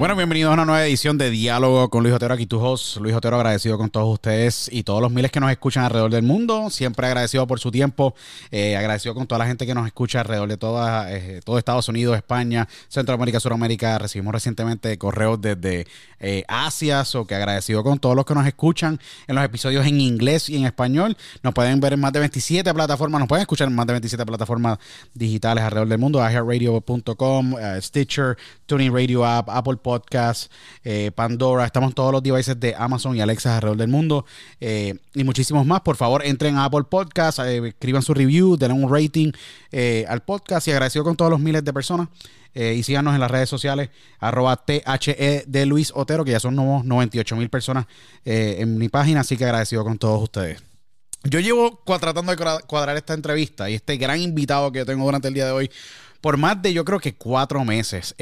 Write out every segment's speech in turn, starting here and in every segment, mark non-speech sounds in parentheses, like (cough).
Bueno, bienvenidos a una nueva edición de Diálogo con Luis Otero. Aquí tu host, Luis Otero, agradecido con todos ustedes y todos los miles que nos escuchan alrededor del mundo. Siempre agradecido por su tiempo. Eh, agradecido con toda la gente que nos escucha alrededor de toda, eh, todo Estados Unidos, España, Centroamérica, Suramérica. Recibimos recientemente correos desde eh, Asia. o que agradecido con todos los que nos escuchan en los episodios en inglés y en español. Nos pueden ver en más de 27 plataformas. Nos pueden escuchar en más de 27 plataformas digitales alrededor del mundo. iHeartRadio.com, Stitcher, Tuning Radio App, Apple Podcast Podcast, eh, Pandora, estamos en todos los devices de Amazon y Alexa alrededor del mundo eh, y muchísimos más. Por favor, entren a Apple Podcast, eh, escriban su review, denle un rating al podcast y agradecido con todos los miles de personas. y síganos en las redes sociales, arroba THE de Luis Otero, que ya son nuevos 98 mil personas en mi página, así que agradecido con todos ustedes. Yo llevo tratando de cuadrar esta entrevista y este gran invitado que tengo durante el día de hoy por más de yo creo que cuatro meses.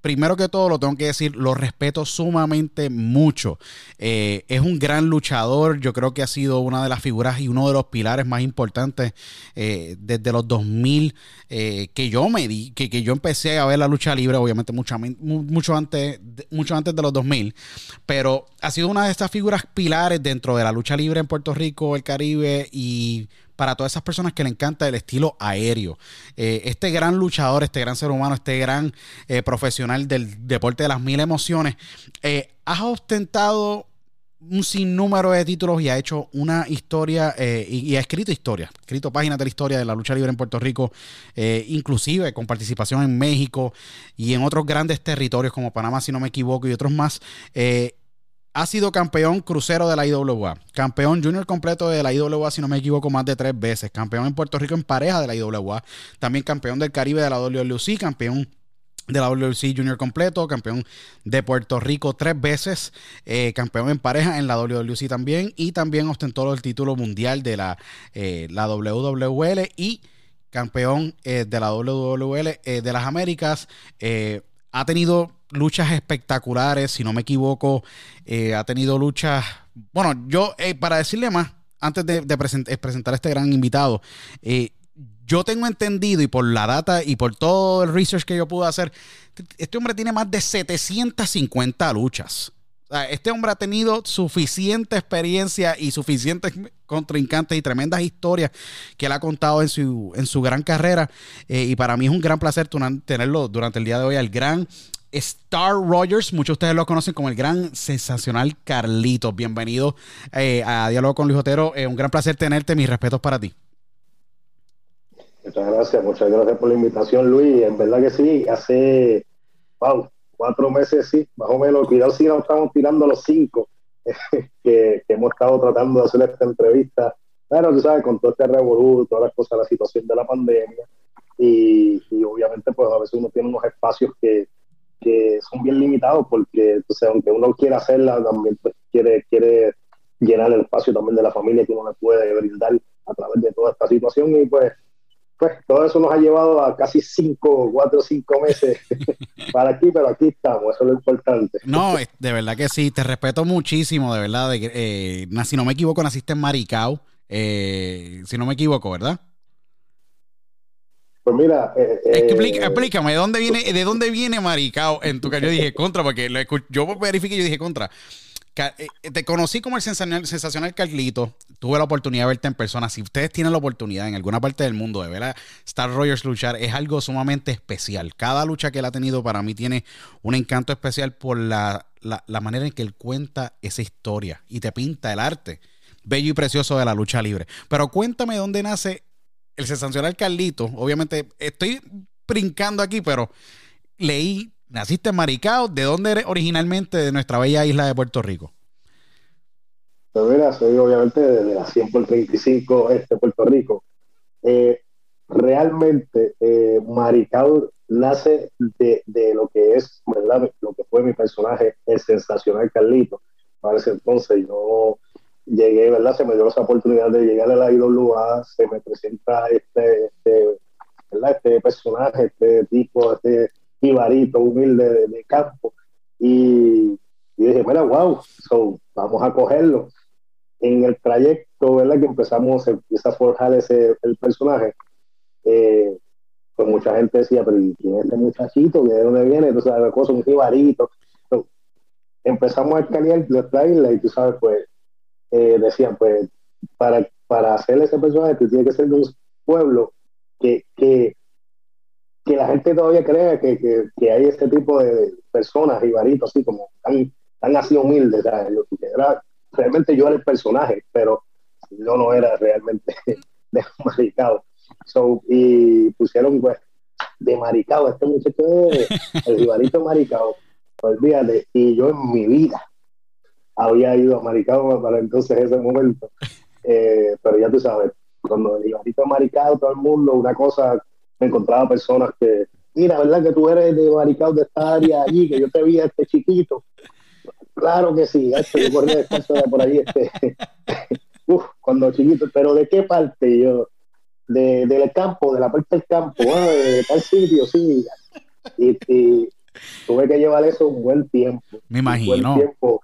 Primero que todo, lo tengo que decir, lo respeto sumamente mucho. Eh, es un gran luchador, yo creo que ha sido una de las figuras y uno de los pilares más importantes eh, desde los 2000 eh, que yo me di, que, que, yo empecé a ver la lucha libre, obviamente mucho, mucho, antes, mucho antes de los 2000, pero ha sido una de estas figuras pilares dentro de la lucha libre en Puerto Rico, el Caribe y para todas esas personas que le encanta el estilo aéreo. Eh, este gran luchador, este gran ser humano, este gran eh, profesional del deporte de las mil emociones, eh, has ostentado un sinnúmero de títulos y ha hecho una historia y, ha escrito historia, ha escrito páginas de la historia de la lucha libre en Puerto Rico, inclusive con participación en México y en otros grandes territorios como Panamá, si no me equivoco, y otros más ha sido campeón crucero de la IWA, campeón junior completo de la IWA, si no me equivoco, más de tres veces, campeón en Puerto Rico en pareja de la IWA, también campeón del Caribe de la WLC, campeón de la WLC Junior completo, campeón de Puerto Rico tres veces, eh, campeón en pareja en la WLC también, y también ostentó el título mundial de la, eh, la WWL y campeón eh, de la WWL de las Américas. ha tenido luchas espectaculares, si no me equivoco, eh, ha tenido luchas, bueno, yo, eh, para decirle más, antes de, eh, presentar a este gran invitado, yo tengo entendido y por la data y por todo el research que yo pude hacer, este hombre tiene más de 750 luchas. este hombre ha tenido suficiente experiencia y suficientes contrincantes y tremendas historias que él ha contado en su, en su gran carrera. y para mí es un gran placer tenerlo durante el día de hoy al gran Star Rogers, muchos de ustedes lo conocen como el gran sensacional Carlitos. Bienvenido eh, a Diálogo con Luis Otero. Eh, un gran placer tenerte. Mis respetos para ti. Muchas gracias, muchas gracias por la invitación, Luis. En verdad que sí, hace wow, cuatro meses, sí, más o menos. Cuidado si no estamos tirando los cinco (laughs) que, hemos estado tratando de hacer esta entrevista. Claro, tú sabes, con todo este revoluto, todas las cosas, la situación de la pandemia. Y, y obviamente, pues a veces uno tiene unos espacios que, que son bien limitados porque, entonces, aunque uno quiera hacerla, también pues, quiere, quiere llenar el espacio también de la familia que uno le puede brindar a través de toda esta situación y pues pues todo eso nos ha llevado a casi cinco, cuatro o cinco meses (laughs) para aquí, pero aquí estamos, eso es lo importante. No, de verdad que sí, te respeto muchísimo, de verdad. De, eh, si no me equivoco, naciste en Maricao, eh, si no me equivoco, ¿verdad? Pues mira, eh, eh, explícame, ¿de dónde viene, de dónde viene Maricao en tu caso? Yo dije contra, porque yo verifiqué y yo dije contra. Eh, te conocí como el sensacional, sensacional Carlito. Tuve la oportunidad de verte en persona. Si ustedes tienen la oportunidad en alguna parte del mundo de ver a Star Rogers luchar, es algo sumamente especial. Cada lucha que él ha tenido para mí tiene un encanto especial por la, la manera en que él cuenta esa historia y te pinta el arte bello y precioso de la lucha libre. Pero cuéntame dónde nace el sensacional Carlito, obviamente estoy brincando aquí, pero leí, naciste en Maricao, ¿de dónde eres originalmente de nuestra bella isla de Puerto Rico? Pues mira, soy obviamente de la 100 por 35 este Puerto Rico. Eh, realmente eh, Maricao nace de, lo que es, ¿verdad? Lo que fue mi personaje, el sensacional Carlito. Para ese entonces yo llegué, ¿verdad? Se me dio esa oportunidad de llegar a la IWA, se me presenta este, este, ¿verdad? Este personaje, este tipo, este jibarito humilde de, campo. Y, dije, mira, wow, vamos a cogerlo. En el trayecto, ¿verdad? Que empezamos, se empieza a forjar ese, el personaje. Eh, pues mucha gente decía, pero ¿quién es este muchachito? ¿De dónde viene? Entonces, la cosa, un jibarito. empezamos a escanear nuestra isla y tú sabes, pues eh, decían, pues, para, para hacer ese personaje, tiene que ser de un pueblo que, que, que la gente todavía crea que, que, que, hay este tipo de personas, ribaritos, así como tan, tan así humildes. Era, realmente yo era el personaje, pero yo no era realmente (laughs) de maricado. So, y pusieron, pues, de maricado, este muchacho es el (laughs) ribarito maricado. Olvídate, y yo en mi vida había ido a Maricao para entonces ese momento. Eh, pero ya tú sabes, cuando iba a Maricao, todo el mundo, una cosa, me encontraba personas que, mira, ¿verdad que tú eres de Maricao, de esta área allí, que yo te vi a este chiquito? Claro que sí, este, yo de por ahí, este, (laughs) uf, cuando chiquito, pero ¿de qué parte? Yo, de, del campo, de la parte del campo, de tal sitio, sí. Y, y, tuve que llevar eso un buen tiempo. Me imagino. Un buen tiempo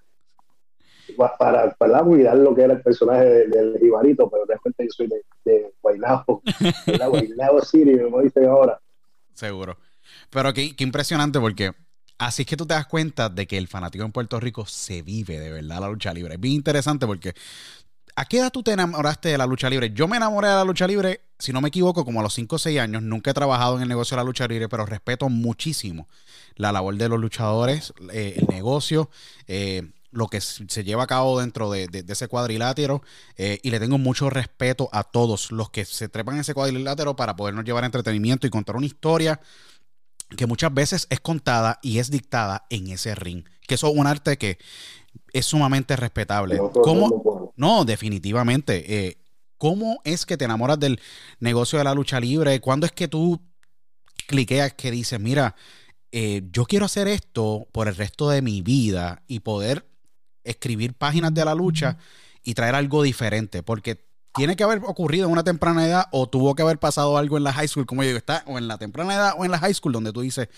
para, para cuidar lo que era el personaje del Jibarito, pero realmente yo soy de, de Guaynabo, (laughs) de Guaynabo City, como dicen ahora. Seguro. Pero qué, qué impresionante porque así es que tú te das cuenta de que el fanático en Puerto Rico se vive de verdad la lucha libre. Es bien interesante porque ¿a qué edad tú te enamoraste de la lucha libre? Yo me enamoré de la lucha libre, si no me equivoco, como a los 5 o 6 años. Nunca he trabajado en el negocio de la lucha libre, pero respeto muchísimo la labor de los luchadores, eh, el negocio. Eh, lo que se lleva a cabo dentro de, de, ese cuadrilátero eh, y le tengo mucho respeto a todos los que se trepan en ese cuadrilátero para podernos llevar entretenimiento y contar una historia que muchas veces es contada y es dictada en ese ring. Que eso es un arte que es sumamente respetable. ¿Cómo? No, definitivamente. Eh, ¿Cómo es que te enamoras del negocio de la lucha libre? ¿Cuándo es que tú cliqueas que dices, mira, eh, yo quiero hacer esto por el resto de mi vida y poder escribir páginas de la lucha y traer algo diferente? Porque tiene que haber ocurrido en una temprana edad o tuvo que haber pasado algo en la high school, como yo digo, está o en la temprana edad o en la high school donde tú dices,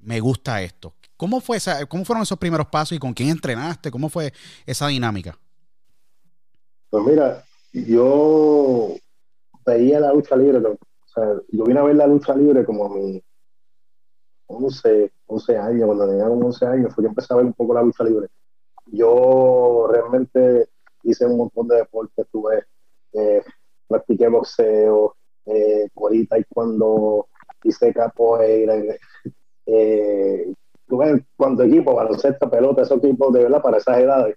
me gusta esto. ¿Cómo, fue esa, ¿Cómo fueron esos primeros pasos y con quién entrenaste? ¿Cómo fue esa dinámica? Pues mira, yo veía la lucha libre, o sea, yo vine a ver la lucha libre como a mis 11, 11 años, cuando tenía 11 años, fue que empecé a ver un poco la lucha libre. Yo realmente hice un montón de deportes, tuve eh, practiqué boxeo, eh, y cuando hice capoeira, (laughs) eh, tuve cuanto equipo, baloncesto, pelota, esos equipos de verdad para esas edades.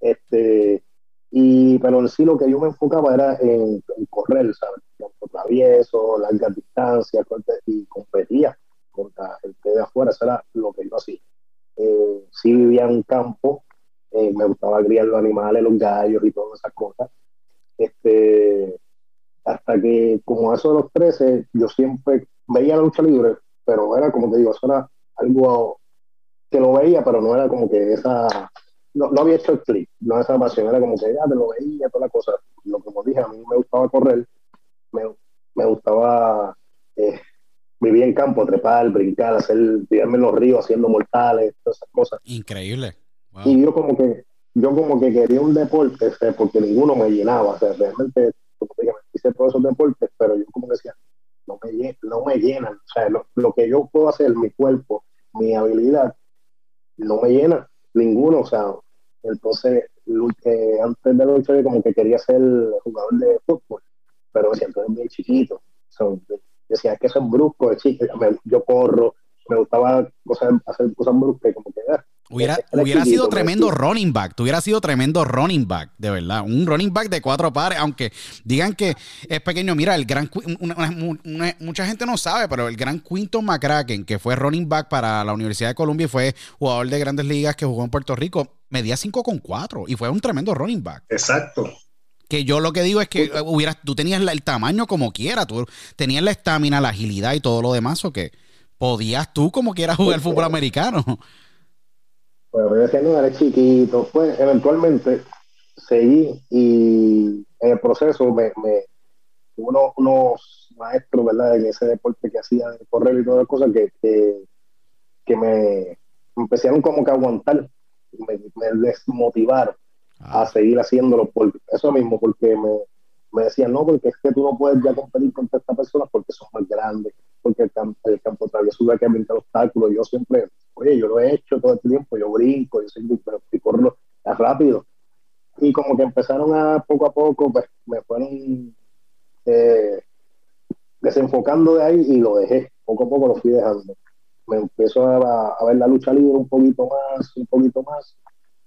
Este, y, pero en sí lo que yo me enfocaba era en, correr, ¿sabes? travieso, largas distancias, y competía contra que de afuera, eso era lo que yo hacía. Eh, sí vivía en un campo, eh, me gustaba criar los animales, los gallos y todas esas cosas. Este, hasta que, como eso de los 13, yo siempre veía la lucha libre, pero era como te digo, eso era algo que lo veía, pero no era como que esa. No, había hecho el clic, no esa pasión, era como que ya te lo veía, toda la cosa. Lo que como dije, a mí me gustaba correr, me, me gustaba eh, vivir en campo, trepar, brincar, hacer, tirarme en los ríos haciendo mortales, todas esas cosas. Increíble. Y yo como que yo como que quería un deporte, porque ninguno me llenaba, o sea, realmente hice todos esos deportes, pero yo como decía, no me, no me llenan, o sea, lo, que yo puedo hacer, mi cuerpo, mi habilidad, no me llena, ninguno, o sea, entonces eh, antes de luchar como que quería ser jugador de fútbol, pero me siento bien chiquito, o decía, es que soy brusco, yo corro, me gustaba hacer cosas bruscas, como que, Hubiera, hubiera sido tremendo running back. Tú hubieras sido tremendo running back, de verdad. Un running back de cuatro pares, aunque digan que es pequeño. Mira, el gran mucha gente no sabe, pero el gran Quinton McCracken, que fue running back para la Universidad de Columbia y fue jugador de grandes ligas que jugó en Puerto Rico, medía 5,4 y fue un tremendo running back. Exacto. Que yo lo que digo es que hubieras, tú tenías el tamaño como quiera, tú tenías la estamina, la agilidad y todo lo demás, o que podías tú como quieras jugar fútbol americano. Bueno, yo decía, no, eres chiquito. Pues eventualmente seguí y en el proceso me, me unos, unos maestros, ¿verdad? En ese deporte que hacía de correr y todas las cosas que, que, me, empezaron como que a aguantar, me, me desmotivaron a ah. seguir haciéndolo por eso mismo, porque me, me decían, no, porque es que tú no puedes ya competir con estas personas porque son más grandes, porque el campo, el campo travieso que brincar obstáculos. Yo siempre, oye, yo lo he hecho todo este tiempo, yo brinco, yo soy, pero corro rápido. Y como que empezaron a poco a poco, pues me fueron eh, desenfocando de ahí y lo dejé. Poco a poco lo fui dejando. Me empezó a, ver la lucha libre un poquito más, un poquito más,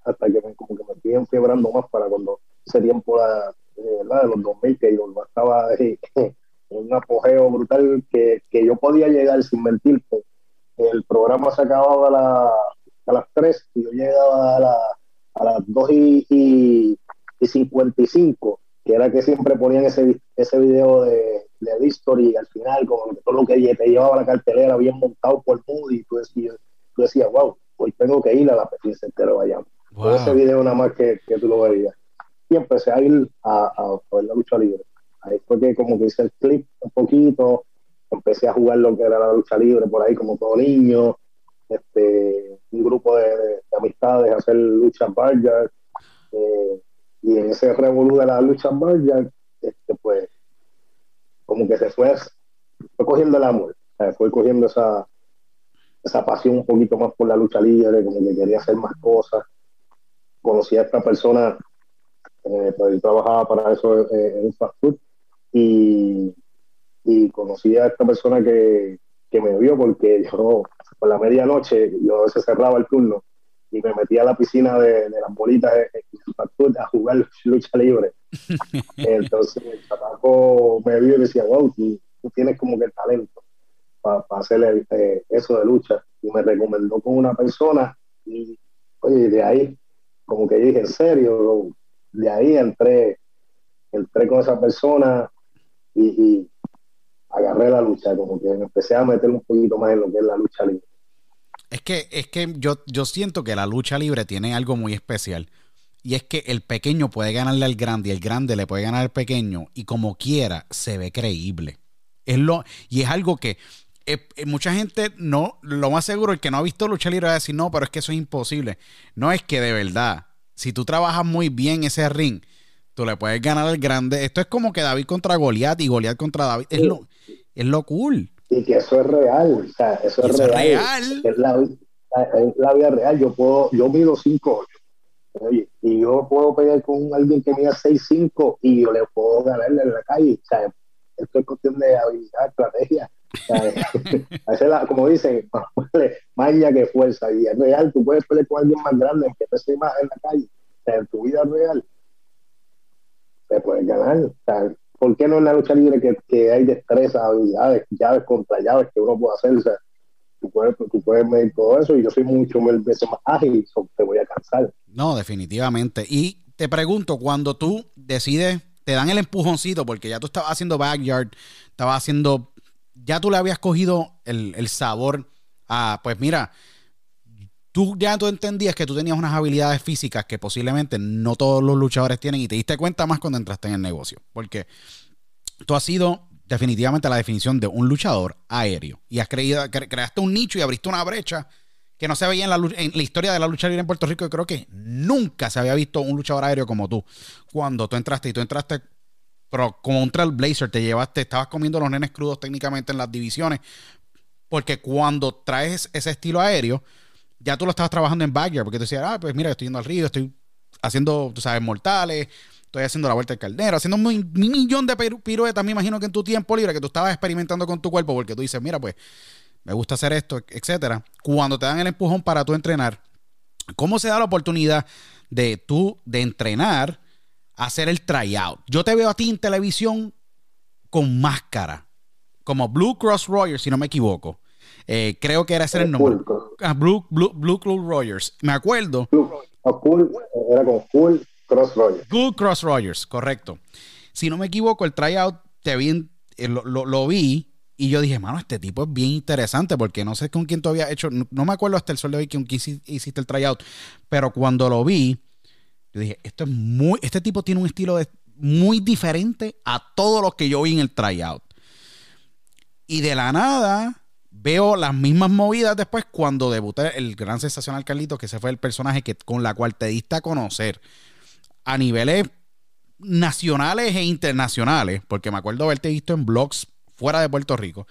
hasta que me, como que me fui enfiebrando más para cuando ese tiempo la, de, los 2000, que yo estaba en un apogeo brutal que, que, yo podía llegar sin mentirte. El programa se acababa a, la, a las 3 y yo llegaba a, la, a las 2 y, y, y, 55, que era que siempre ponían ese, ese video de, de History y al final, con todo lo que te llevaba la cartelera bien montado por Moody, y tú decías, tú decías, wow, hoy tengo que ir a la PC entero vayamos. ese video nada más que, que tú lo veías y empecé a ir a, a, ver la lucha libre. Ahí fue que como que hice el clip un poquito, empecé a jugar lo que era la lucha libre por ahí como todo niño, este, un grupo de, amistades a hacer lucha barja eh, y en ese revolú de la lucha barja este, pues como que se fue, fue cogiendo el amor, fue cogiendo esa, esa pasión un poquito más por la lucha libre, como que quería hacer más cosas. Conocí a esta persona, eh, pues trabajaba para eso eh, en un fast y, y conocí a esta persona que, que me vio porque yo por la medianoche yo veces cerraba el turno y me metía a la piscina de, las bolitas a jugar lucha libre. (laughs) Entonces el chataco me vio y decía, wow, tú, tienes como que el talento para hacer eh, eso de lucha. Y me recomendó con una persona y, oye, de ahí, como que dije, en serio, de ahí entré, entré con esa persona y, agarré la lucha, como que empecé a meter un poquito más en lo que es la lucha libre. Es que, es que yo, yo siento que la lucha libre tiene algo muy especial. Y es que el pequeño puede ganarle al grande y el grande le puede ganar al pequeño y como quiera se ve creíble. Es lo, y es algo que eh, eh, mucha gente no, lo más seguro, el que no ha visto lucha libre va a decir, no, pero es que eso es imposible. No es que de verdad, si tú trabajas muy bien ese ring, tú le puedes ganar al grande. Esto es como que David contra Goliat y Goliat contra David. Es lo, es lo cool. Y que eso es real. O sea, eso, es, real. Es, la, vida real. Yo puedo, yo mido 5'8". Oye, y yo puedo pelear con alguien que mida 6'5 y yo le puedo ganarle en la calle. O sea, esto es cuestión de habilidad, estrategia. Sea, (laughs) como dicen, (laughs) maña que fuerza. Y es real, tú puedes pelear con alguien más grande que te más en la calle. O sea, en tu vida real te puedes ganar. O sea, ¿por qué no en la lucha libre que, hay destreza, habilidades, llaves contra llaves que uno puede hacer? O sea, tú puedes, tú puedes medir todo eso y yo soy mucho veces más ágil, te voy a cansar. No, definitivamente. Y te pregunto, cuando tú decides, te dan el empujoncito, porque ya tú estabas haciendo backyard, estabas haciendo, ya tú le habías cogido el, el sabor a, pues mira, tú ya tú entendías que tú tenías unas habilidades físicas que posiblemente no todos los luchadores tienen y te diste cuenta más cuando entraste en el negocio. Porque tú has sido definitivamente la definición de un luchador aéreo y has creído, creaste un nicho y abriste una brecha que no se veía en la, en la historia de la lucha libre en Puerto Rico. Y creo que nunca se había visto un luchador aéreo como tú. Cuando tú entraste y tú entraste pero como un trailblazer, te llevaste, estabas comiendo los nenes crudos técnicamente en las divisiones. Porque cuando traes ese estilo aéreo, ya tú lo estabas trabajando en backyard, porque tú decías, ah, pues mira, estoy yendo al río, estoy haciendo, tú sabes, mortales, estoy haciendo la vuelta del caldero, haciendo un, millón de piruetas, me imagino que en tu tiempo libre, que tú estabas experimentando con tu cuerpo, porque tú dices, mira, pues, me gusta hacer esto, etcétera. Cuando te dan el empujón para tú entrenar, ¿cómo se da la oportunidad de tú, de entrenar, hacer el tryout? Yo te veo a ti en televisión con máscara, como Blue Cross Royals, si no me equivoco. Eh, creo que era ese el nombre. Ah, Blue, Blue, Blue Club Rogers. Me acuerdo. era con Cool Cross Rogers. Blue Cross Rogers, correcto. Si no me equivoco, el tryout te vi, eh, lo, vi y yo dije, mano, este tipo es bien interesante porque no sé con quién tú habías hecho, no, me acuerdo hasta el sol de hoy con quién hiciste el tryout, pero cuando lo vi, yo dije, esto es muy, este tipo tiene un estilo de, muy diferente a todos los que yo vi en el tryout. Y de la nada, veo las mismas movidas después cuando debuté el gran sensacional Carlito, que ese fue el personaje que, con la cual te diste a conocer a niveles nacionales e internacionales, porque me acuerdo haberte visto en blogs fuera de Puerto Rico,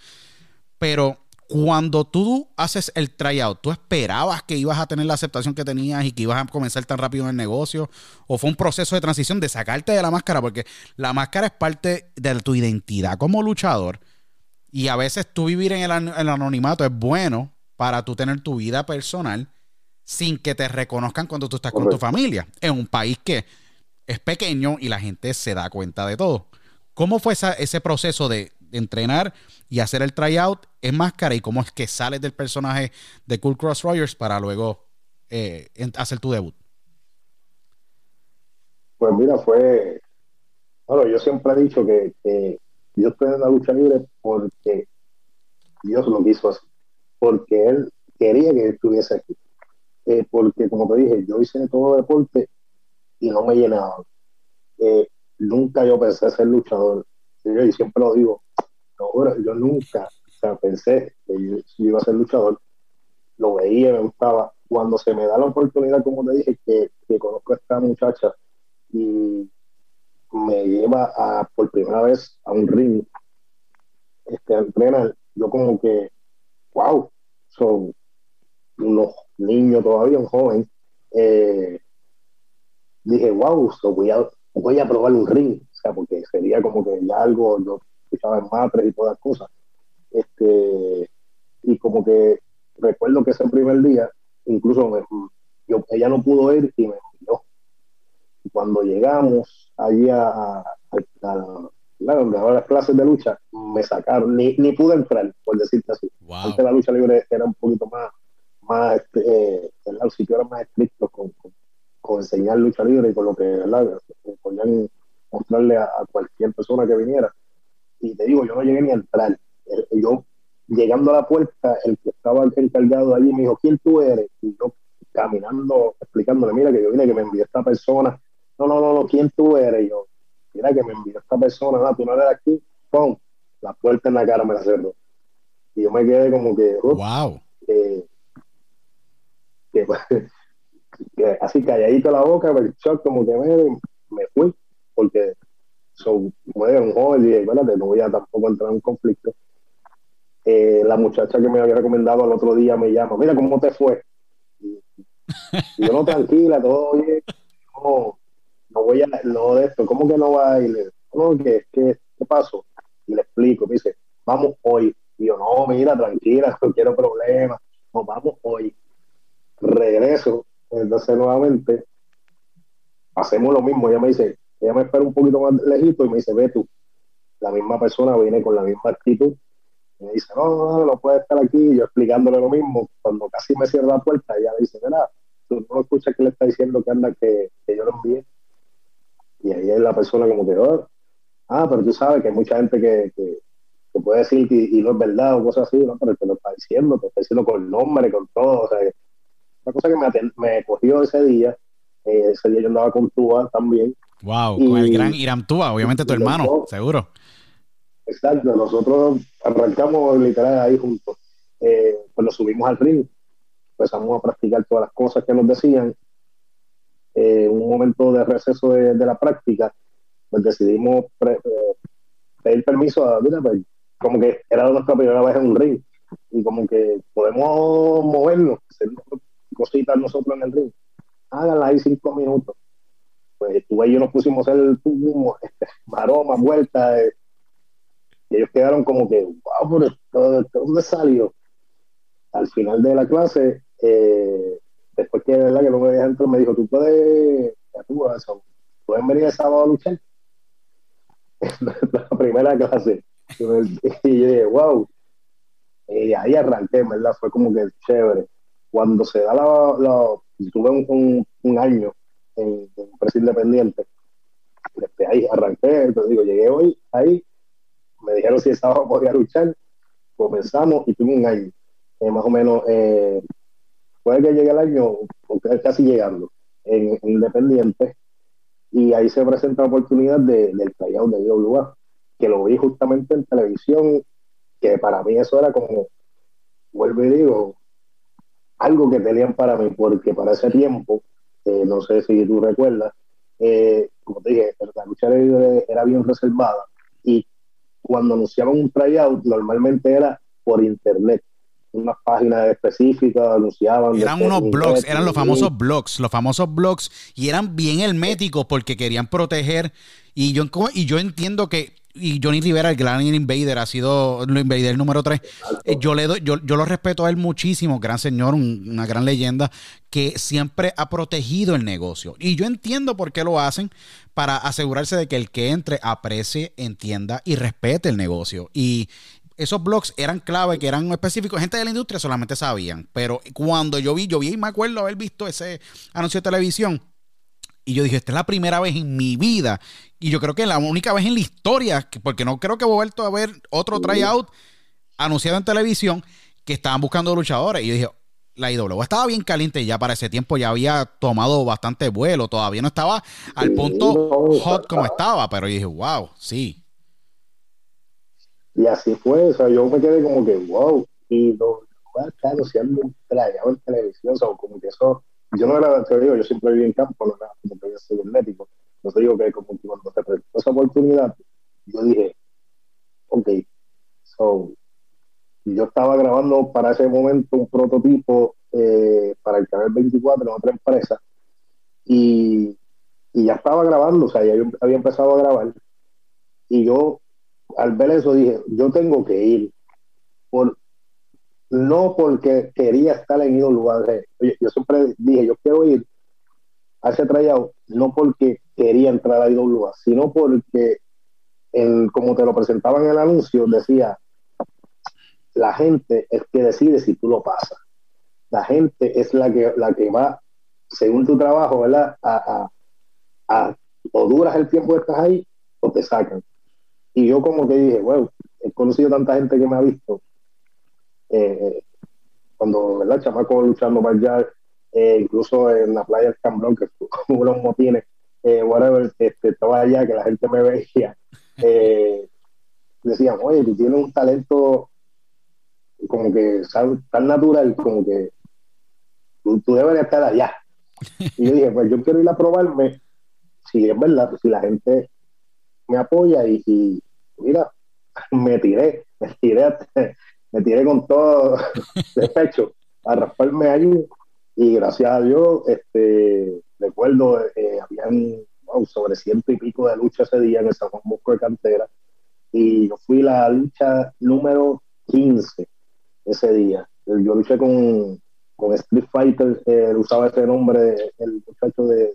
pero cuando tú haces el tryout, ¿tú esperabas que ibas a tener la aceptación que tenías y que ibas a comenzar tan rápido en el negocio? ¿O fue un proceso de transición de sacarte de la máscara? Porque la máscara es parte de tu identidad como luchador y a veces tú vivir en el, anonimato es bueno para tú tener tu vida personal sin que te reconozcan cuando tú estás con tu familia. En un país que es pequeño y la gente se da cuenta de todo. ¿Cómo fue ese proceso de, entrenar y hacer el tryout en máscara y cómo es que sales del personaje de Cool Cross Rogers para luego eh, hacer tu debut? Pues mira, fue. Bueno, yo siempre he dicho que yo estoy en la lucha libre porque Dios lo quiso así, porque Él quería que estuviese aquí. Eh, porque, como te dije, yo hice todo deporte y no me llenaba. Eh, nunca yo pensé ser luchador. Y siempre lo digo, yo nunca pensé que yo, iba a ser luchador. lo veía, me gustaba. Cuando se me da la oportunidad, como te dije, que, que conozco a esta muchacha y me lleva a, por primera vez a un ring este, a entrenar, yo como que, wow, son unos niños todavía, un joven, eh, dije, wow, voy, a, voy a probar un ring, o sea, porque sería como que ya algo, yo escuchaba en matres y todas las cosas, este, y como que recuerdo que ese primer día, incluso yo, ella no pudo ir y me envió. Cuando llegamos allí a, a, a, las clases de lucha, me sacaron, ni, ni pude entrar, por decirte así. Antes la lucha libre era un poquito más, más este, eh, el sitio era más estricto con, con, enseñar lucha libre y con lo que ¿verdad? podían mostrarle a, a, cualquier persona que viniera. Y te digo, yo no llegué ni a entrar. Yo llegando a la puerta, el que estaba encargado allí me dijo, ¿quién tú eres? Y yo caminando, explicándole, mira que yo vine que me envió esta persona. No, no, no, no, ¿quién tú eres? Y yo, mira que me envió esta persona, no, tú no eres de aquí, ¡pum! La puerta en la cara me la cerró. Y yo me quedé como que, wow. que, (laughs) que, así calladito la boca, el shock como que me, me fui, porque son, como un joven, y dije, espérate, no voy a tampoco entrar en un conflicto eh, la muchacha que me había recomendado al otro día me llama, mira cómo te fue. Y, yo no tranquila, todo bien, no, no voy a, no de esto, ¿cómo que no va a ir? No, ¿qué, qué, qué pasó? Y le explico, me dice, vamos hoy. Y yo, no, mira, tranquila, (laughs) no quiero problemas, no, vamos hoy. Regreso, entonces nuevamente, hacemos lo mismo, ella me dice, ella me espera un poquito más lejito y me dice, ve tú, la misma persona viene con la misma actitud me dice, no, no, no, puede estar aquí. yo explicándole lo mismo, cuando casi me cierra la puerta, ella me dice, mira, tú no escuchas que le está diciendo que anda que, que yo lo envíe. Y ahí es la persona como que, oh, ah, pero tú sabes que hay mucha gente que, que, puede decir que y no es verdad o cosas así, ¿no? Pero te lo está diciendo, te está diciendo con nombre, con todo. O sea, una cosa que me, me cogió ese día, eh, ese día yo andaba con Tua también. Wow, con el gran Iram Tua, obviamente tu hermano, seguro. Exacto, nosotros arrancamos literal ahí juntos. Eh, pues nos subimos al ring, empezamos a practicar todas las cosas que nos decían. Eh, un momento de receso de, la práctica, pues decidimos eh, pedir permiso a, mira, pues, como que era nuestra primera vez en un ring y como que podemos movernos, hacer cositas nosotros en el ring. Háganla ahí cinco minutos. Pues tú y yo nos pusimos el este, (laughs) maroma, vuelta, y ellos quedaron como que, wow, pero ¿dónde salió? Al final de la clase, eh, después que, ¿verdad? que no me dejé entrar, me dijo, tú puedes, tú, pueden venir el sábado a luchar. (laughs) la primera clase. Y yo dije, wow. Y ahí arranqué, ¿verdad? Fue como que chévere. Cuando se da la, la tuve un, un, año en, en Presa Independiente, desde ahí arranqué, entonces digo, llegué hoy ahí me dijeron si el sábado podía luchar, comenzamos y tuve un año, eh, más o menos, eh, puede que llegue el año, casi llegando, en, Independiente, y ahí se presenta la oportunidad de, del tryout de lugar que lo vi justamente en televisión, que para mí eso era como, vuelvo y digo, algo que tenían para mí, porque para ese tiempo, eh, no sé si tú recuerdas, como te dije, la lucha era bien reservada y cuando anunciaban un tryout, normalmente era por internet. Unas páginas específicas anunciaban. Eran unos blogs, eran los famosos blogs, los famosos blogs, y eran bien herméticos porque querían proteger. Y yo, y yo entiendo que y Johnny Rivera, el gran Invader, ha sido el Invader número 3. Eh, yo, le doy, yo, yo, lo respeto a él muchísimo, gran señor, una gran leyenda, que siempre ha protegido el negocio. Y yo entiendo por qué lo hacen, para asegurarse de que el que entre aprecie, entienda y respete el negocio. Y esos blogs eran clave, que eran específicos. Gente de la industria solamente sabían. Pero cuando yo vi, yo vi y me acuerdo haber visto ese anuncio de televisión y yo dije, esta es la primera vez en mi vida. Y yo creo que es la única vez en la historia, porque no creo que he vuelto a ver otro tryout anunciado en televisión que estaban buscando luchadores. Y yo dije, la IW estaba bien caliente ya para ese tiempo, ya había tomado bastante vuelo, todavía no estaba al punto hot como estaba, pero yo dije, wow, sí. Y así fue, o sea, yo me quedé como que, wow, y voy a anunciando un trayado en televisión, o como que eso, yo no era, te digo, yo siempre viví en campo, no era como que había sido cibernético, no te digo que como que cuando se presentó esa oportunidad, yo dije, ok, so, yo estaba grabando para ese momento un prototipo eh, para el canal 24 en otra empresa y, y, ya estaba grabando, o sea, ya había empezado a grabar y yo al ver eso dije, yo tengo que ir, por, no porque quería estar en un lugar, yo, siempre dije, yo quiero ir a ese no porque quería entrar a lugar sino porque como te lo presentaban en el anuncio, decía, la gente es que decide si tú lo pasas. La gente es la que, la que va, según tu trabajo, ¿verdad? A, a, o duras el tiempo que estás ahí o te sacan. Y yo como que dije, bueno, he conocido tanta gente que me ha visto. Eh, cuando, ¿verdad? Chamaco luchando para allá, eh, incluso en la playa del Cambrón, que (laughs) como unos motines, eh, whatever, este, estaba allá, que la gente me veía. (laughs) Eh, decían, oye, tú tienes un talento como que tan natural, como que tú, tú debes estar allá. (laughs) Y yo dije, pues yo quiero ir a probarme, si es verdad, si la gente me apoya y, mira, (laughs) me tiré, me tiré, (laughs) me tiré con todo (laughs) despecho a rasparme allí y gracias a Dios, este, recuerdo, eh, habían sobre ciento y pico de lucha ese día en el San de Cantera y yo fui la lucha número 15 ese día. Yo luché con, con Street Fighter, eh, usaba ese nombre, el muchacho de,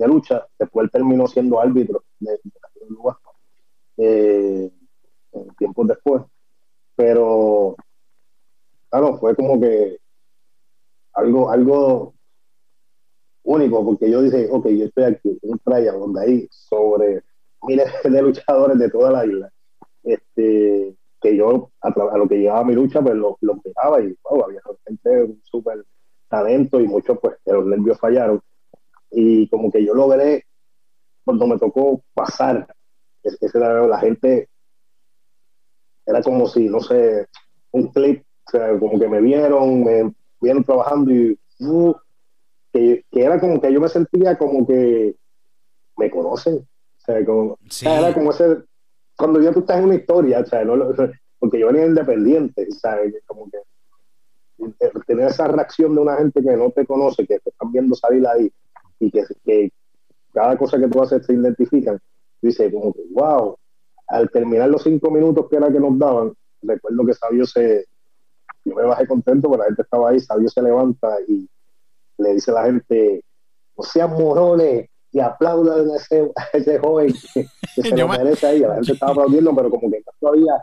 de lucha, después él terminó siendo árbitro de, de eh, tiempos después. Pero, claro, fue como que algo, algo único, porque yo dije, ok, yo estoy aquí en un playa donde hay sobre miles (laughs) de luchadores de toda la isla, este, que yo a, lo que llegaba mi lucha, pues lo, lo miraba y wow, había gente un súper talento y muchos pues los nervios fallaron y como que yo logré cuando me tocó pasar ese era la gente era como si no sé un clip o sea, como que me vieron me vieron trabajando y uh, que, era como que yo me sentía como que me conocen o sea, como, era como ese cuando ya tú estás en una historia o sea, no, porque yo venía independiente ¿sabes? como que tener esa reacción de una gente que no te conoce que te están viendo salir ahí y que, que cada cosa que tú haces se identifican, dice como que, wow, al terminar los cinco minutos que era que nos daban, recuerdo que Sabio se, yo me bajé contento porque la gente estaba ahí, Sabio se levanta y le dice a la gente, no sean morones y aplaudan a ese, ese joven que, (laughs) se lo merece ahí, la gente estaba aplaudiendo, pero como que todavía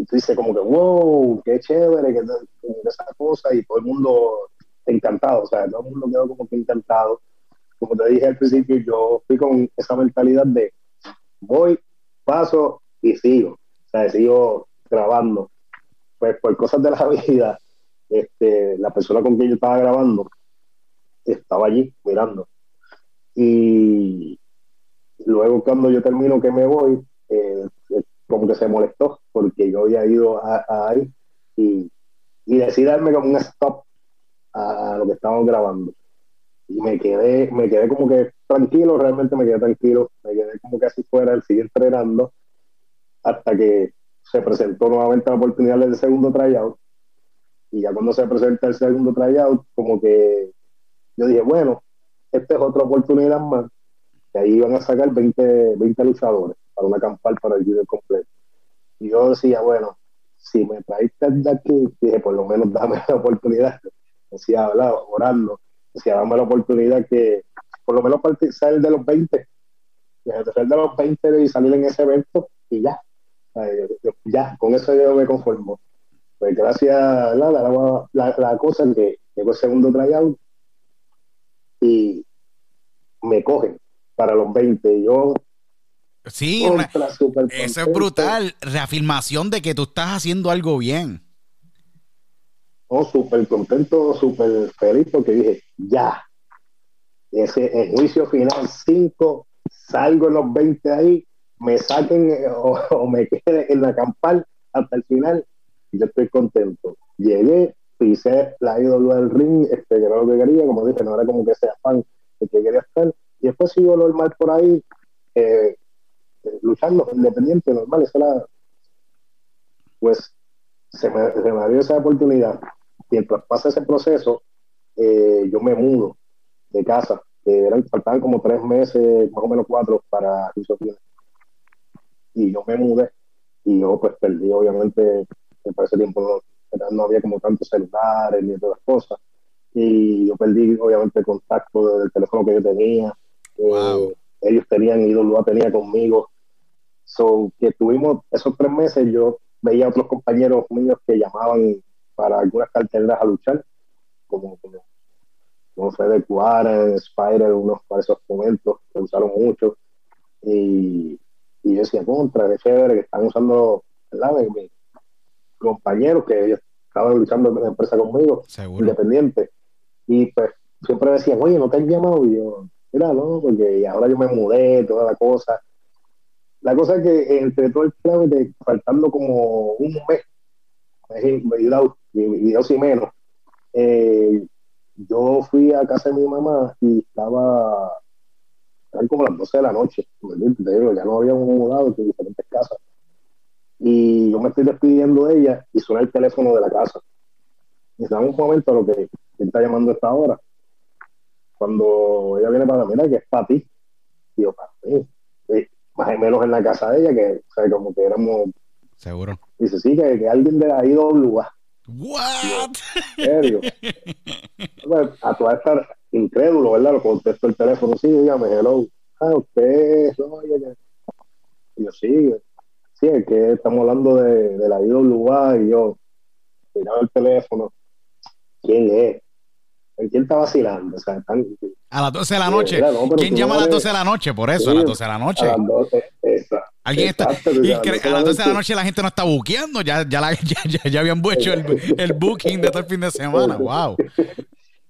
y tú dices como que, wow, qué chévere, que, esa cosa, y todo el mundo encantado, o sea, todo el mundo quedó como que encantado. Como te dije al principio, yo fui con esa mentalidad de voy, paso y sigo, o sea, sigo grabando. Pues por cosas de la (laughs) vida, este, la persona con quien yo estaba grabando estaba allí mirando. Y luego cuando yo termino que me voy, eh, como que se molestó porque yo había ido ahí y, y decidí darme como un stop a, lo que estábamos grabando. Y me quedé, me quedé como que tranquilo, realmente me quedé tranquilo, me quedé como que así fuera, el sigue entrenando, hasta que se presentó nuevamente la oportunidad del segundo tryout. Y ya cuando se presenta el segundo tryout, como que yo dije, bueno, esta es otra oportunidad más. Y ahí iban a sacar 20, 20 luchadores para una campal para el video completo. Y yo decía, bueno, si me traiste de aquí, dije, por lo menos dame la oportunidad decía, ¿verdad? Orando, decía, dame la oportunidad que por lo menos salir de los 20, salir de los 20 y salir en ese evento y ya, ya, con eso yo me conformo. Pues gracias, la, la, la, cosa que llegó el segundo tryout y me cogen para los 20. Yo Sí, eso es brutal. Reafirmación de que tú estás haciendo algo bien oh, súper contento, súper feliz porque dije, ya, ese juicio final 5, salgo en los 20 ahí, me saquen eh, (laughs) o, me quede en la campal hasta el final, yo estoy contento. llegué, pisé la IW del ring, este, que era lo que quería, como dije, no era como que sea fan de que quería estar, y después sigo normal por ahí, eh, eh, luchando, independiente, normal, eso era, pues se me dio esa oportunidad. Mientras pasa ese proceso, eh, yo me mudo de casa, que eran, faltaban como tres meses, más o menos cuatro, para Y yo me mudé y yo pues perdí, obviamente, por ese tiempo no, no había como tantos celulares ni todas las cosas. Y yo perdí, obviamente, el contacto del teléfono que yo tenía. Eh, ellos tenían, lo tenía conmigo. So, que tuvimos esos tres meses, yo veía a otros compañeros míos que llamaban para algunas carteleras a luchar, como, como, como Fede Cuara, Spider, unos para esos momentos que usaron mucho. Y, y yo decía, contra, qué chévere, que están usando, ¿verdad? Mis compañeros que estaban luchando en la empresa conmigo, independiente. Y pues siempre decían, oye, ¿no te han llamado? Y yo, mira, no, porque ahora yo me mudé, toda la cosa. La cosa es que entre todo el trámite, faltando como un mes, y dos y menos, eh, yo fui a casa de mi mamá y estaba, eran como las 12 de la noche, ya no habíamos mudado en diferentes casas. Y yo me estoy despidiendo de ella y suena el teléfono de la casa. Y se da un momento a lo que está llamando a esta hora. Cuando ella viene para mira que es para ti. Y yo, para mí más o menos en la casa de ella, que o sea, como que éramos. Seguro. Dice, sí, que, que alguien de la IWA. ¿What? ¿En serio? bueno, (laughs) a toda estar incrédulo, ¿verdad? Lo contesto el teléfono, sí, dígame, hello. Ah, usted, no, y yo, sí, sí, es que estamos hablando de, de la IWA y yo miraba el teléfono. ¿Quién es? ¿Quién está vacilando? O sea, están, a las 12 de la noche. ¿Quién llama a las 12 de la noche? Por eso, a las 12 de la noche. A las 12, Alguien está, y a las 12 de la noche la gente no está buqueando, ya, ya, la, (laughs) ya, ya, habían hecho el, el, booking de todo el fin de semana. (laughs) ¡Wow!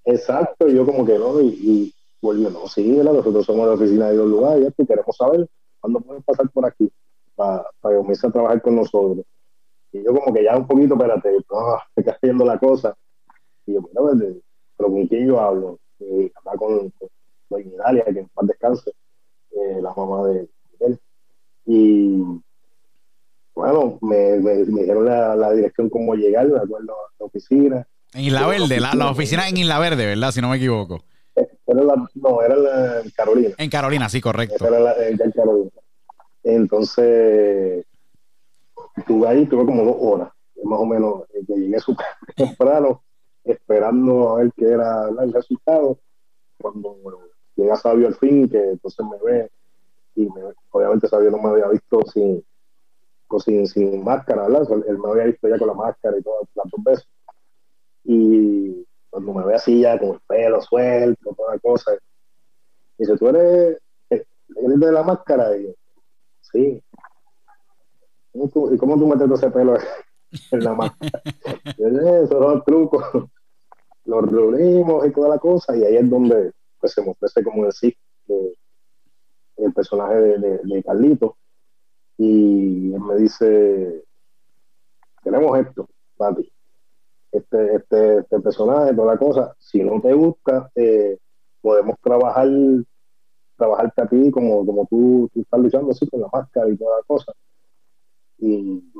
Exacto, yo como que no, y, y volvió, no, sí, nosotros somos la oficina de dos lugares, y queremos saber cuándo pueden pasar por aquí para, para que comience a trabajar con nosotros. Y yo como que ya un poquito, espérate, no, te está haciendo la cosa. Y yo, mira, pero ¿con quién yo hablo? eh, con, con Italia, que en paz descanse, eh, la mamá de él. Y bueno, me, me, dijeron la, la, dirección cómo llegar, me acuerdo a la oficina. En Isla Verde, la, la, oficina en Isla Verde, ¿verdad? Si no me equivoco. Eh, era la, no, era la, en Carolina. En Carolina, sí, correcto. Era la, en Carolina. Entonces, estuve ahí, tuve como dos horas, más o menos, eh, que llegué súper (laughs) temprano esperando a ver qué era el resultado. Cuando llega Sabio al fin, que entonces me ve, y obviamente Sabio no me había visto sin, sin, sin máscara, ¿verdad? Él me había visto ya con la máscara y todas las dos veces. Y cuando me ve así ya con el pelo suelto, toda la cosa, dice, ¿tú eres el de la máscara? Y yo, sí. ¿Y cómo tú metes ese pelo (laughs) en la máscara? (laughs) Esos son los trucos nos reunimos y toda la cosa, y ahí es donde pues, se me ofrece, como decir, el personaje de, de, Carlito, y él me dice, tenemos esto, papi, este, este, este personaje, toda la cosa, si no te gusta, eh, podemos trabajar trabajarte a ti como, como tú, tú, estás luchando así con la máscara y toda la cosa. Y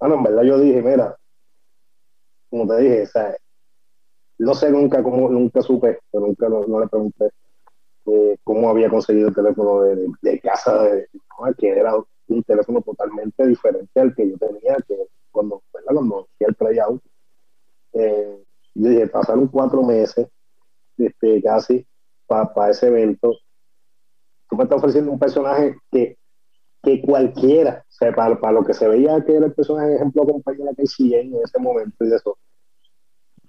bueno, en verdad yo dije, mira, como te dije, o no sé nunca cómo, nunca supe, pero nunca no, le pregunté eh, cómo había conseguido el teléfono de, casa de que era un teléfono totalmente diferente al que yo tenía, que cuando, ¿verdad? cuando fui al tryout, eh, yo dije, pasaron cuatro meses, este, casi, para ese evento, tú me estás ofreciendo un personaje que, que cualquiera, o sea, para, para, lo que se veía que era el personaje, ejemplo, compañera que en ese momento y de eso,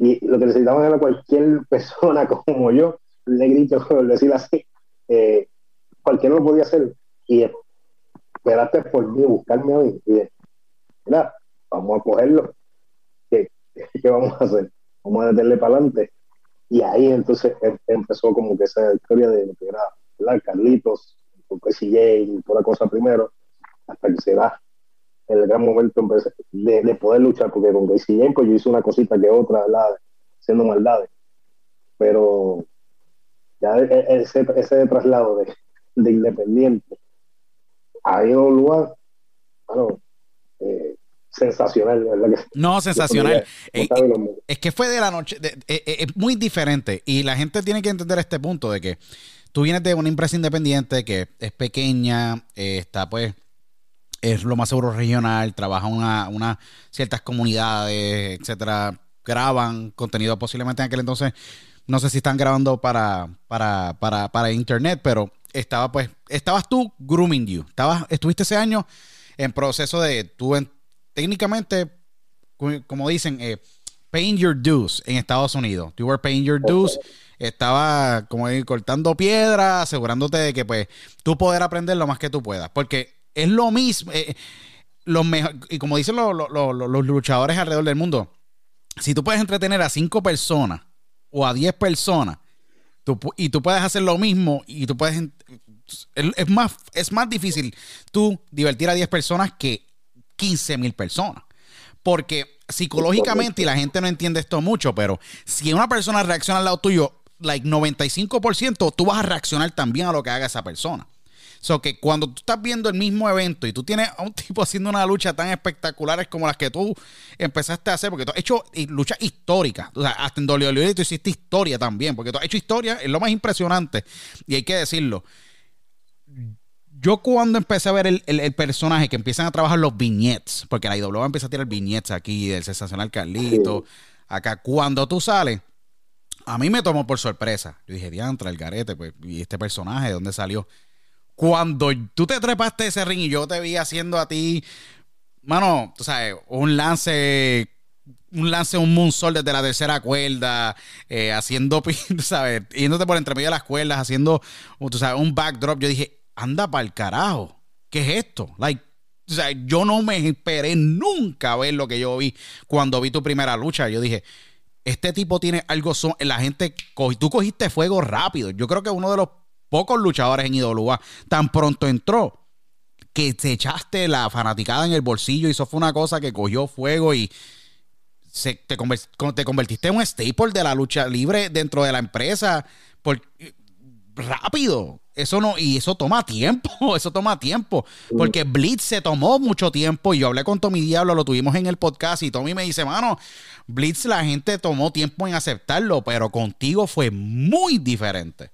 y lo que necesitaban era cualquier persona (laughs) como yo, le grito, por decir así, eh, cualquiera lo podía hacer. Y esperaste por mí, buscarme a mí. Y mira, vamos a cogerlo. ¿Qué, ¿Qué, vamos a hacer? Vamos a meterle para adelante. Y ahí entonces em, empezó como que esa historia de lo que era ¿verdad? Carlitos, con CJ y toda la cosa primero, hasta que se da el gran momento de, de, poder luchar, porque con Casey James pues yo hice una cosita que otra, ¿verdad? Siendo maldades. Pero ya e, e, ese, ese traslado de, de Independiente ido un lugar, bueno, eh, sensacional, ¿verdad? no, sensacional. Eh, eh, es que fue de la noche, es muy diferente y la gente tiene que entender este punto de que tú vienes de una empresa independiente que es pequeña, está pues es lo más seguro regional, trabaja una, una ciertas comunidades, etcétera, graban contenido posiblemente en aquel entonces, no sé si están grabando para, para, para, para internet, pero estaba pues, estabas tú grooming you, estabas, estuviste ese año en proceso de tú técnicamente, como dicen, eh, paying your dues en Estados Unidos. You were paying your dues. Estaba como cortando piedra, asegurándote de que pues tú poder aprender lo más que tú puedas. Porque es lo mismo. Eh, lo mejor, y como dicen los luchadores alrededor del mundo, si tú puedes entretener a cinco personas o a diez personas y tú puedes hacer lo mismo y tú puedes... Es más, es más difícil tú divertir a diez personas que 15 mil personas. Porque psicológicamente, y la gente no entiende esto mucho, pero si una persona reacciona al lado tuyo, like 95%, tú vas a reaccionar también a lo que haga esa persona. So que cuando tú estás viendo el mismo evento y tú tienes a un (laughs) tipo haciendo una lucha tan espectaculares como las que tú empezaste a hacer, porque tú has hecho luchas históricas, o sea, hasta en WWE tú hiciste historia también, porque tú has hecho historia, es lo más impresionante, y hay que decirlo yo cuando empecé a ver el, personaje que empiezan a trabajar los viñetes, porque la IW empieza a tirar viñetes aquí del sensacional Carlito, acá, cuando tú sales, a mí me tomó por sorpresa. Yo dije, diantra, el garete, pues, y este personaje, ¿de dónde salió? Cuando tú te trepaste ese ring y yo te vi haciendo a ti, mano, tú sabes, un lance un lance, un moonsault desde la tercera cuerda, eh, haciendo, (laughs) ¿sabes? Yéndote por entre medio de las cuerdas, haciendo, tú sabes, un backdrop. Yo dije, anda para el carajo. ¿Qué es esto? Like, o sea, yo no me esperé nunca ver lo que yo vi cuando vi tu primera lucha. Yo dije, este tipo tiene algo, son, la gente, tú cogiste fuego rápido. Yo creo que uno de los pocos luchadores en IWA tan pronto entró que te echaste la fanaticada en el bolsillo y eso fue una cosa que cogió fuego y se, te, te convertiste en un staple de la lucha libre dentro de la empresa por, rápido. Eso no, y eso toma tiempo, (laughs) eso toma tiempo. Porque Blitz se tomó mucho tiempo. Y yo hablé con Tommy Diablo, lo tuvimos en el podcast. Y Tommy me dice, mano, Blitz la gente tomó tiempo en aceptarlo, pero contigo fue muy diferente.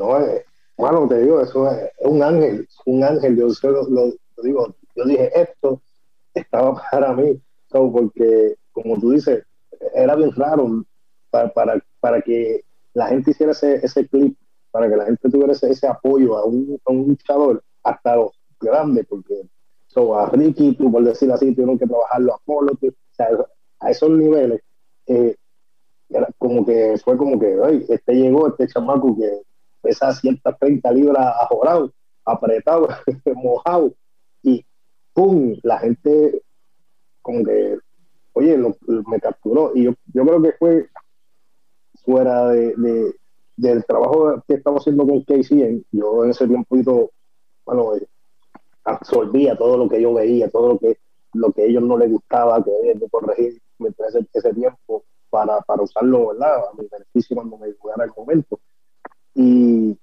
No, eh, bueno, te digo, eso es, un ángel, un ángel. Yo lo, digo, yo dije, esto estaba (laughs) para mí, porque como tú dices, era bien raro para, para, para que la gente hiciera ese, ese clip para que la gente tuviera ese, apoyo a un, a un luchador hasta los grandes, porque a Ricky, tú, por decirlo así, tuvieron que trabajarlo a Polo, a esos niveles, eh, como que fue como que, este llegó, este chamaco que pesa 130 libras ajorado, apretado, (laughs) mojado, y ¡pum! La gente como que, oye, me capturó. Y yo, yo creo que fue fuera de, del trabajo que estamos haciendo con Casey, yo en ese tiempo, bueno, eh, absorbía todo lo que yo veía, todo lo que lo que a ellos no les gustaba, que debían de corregir ese, ese tiempo para, para usarlo ¿verdad? a mi beneficio cuando me llegara el momento. Y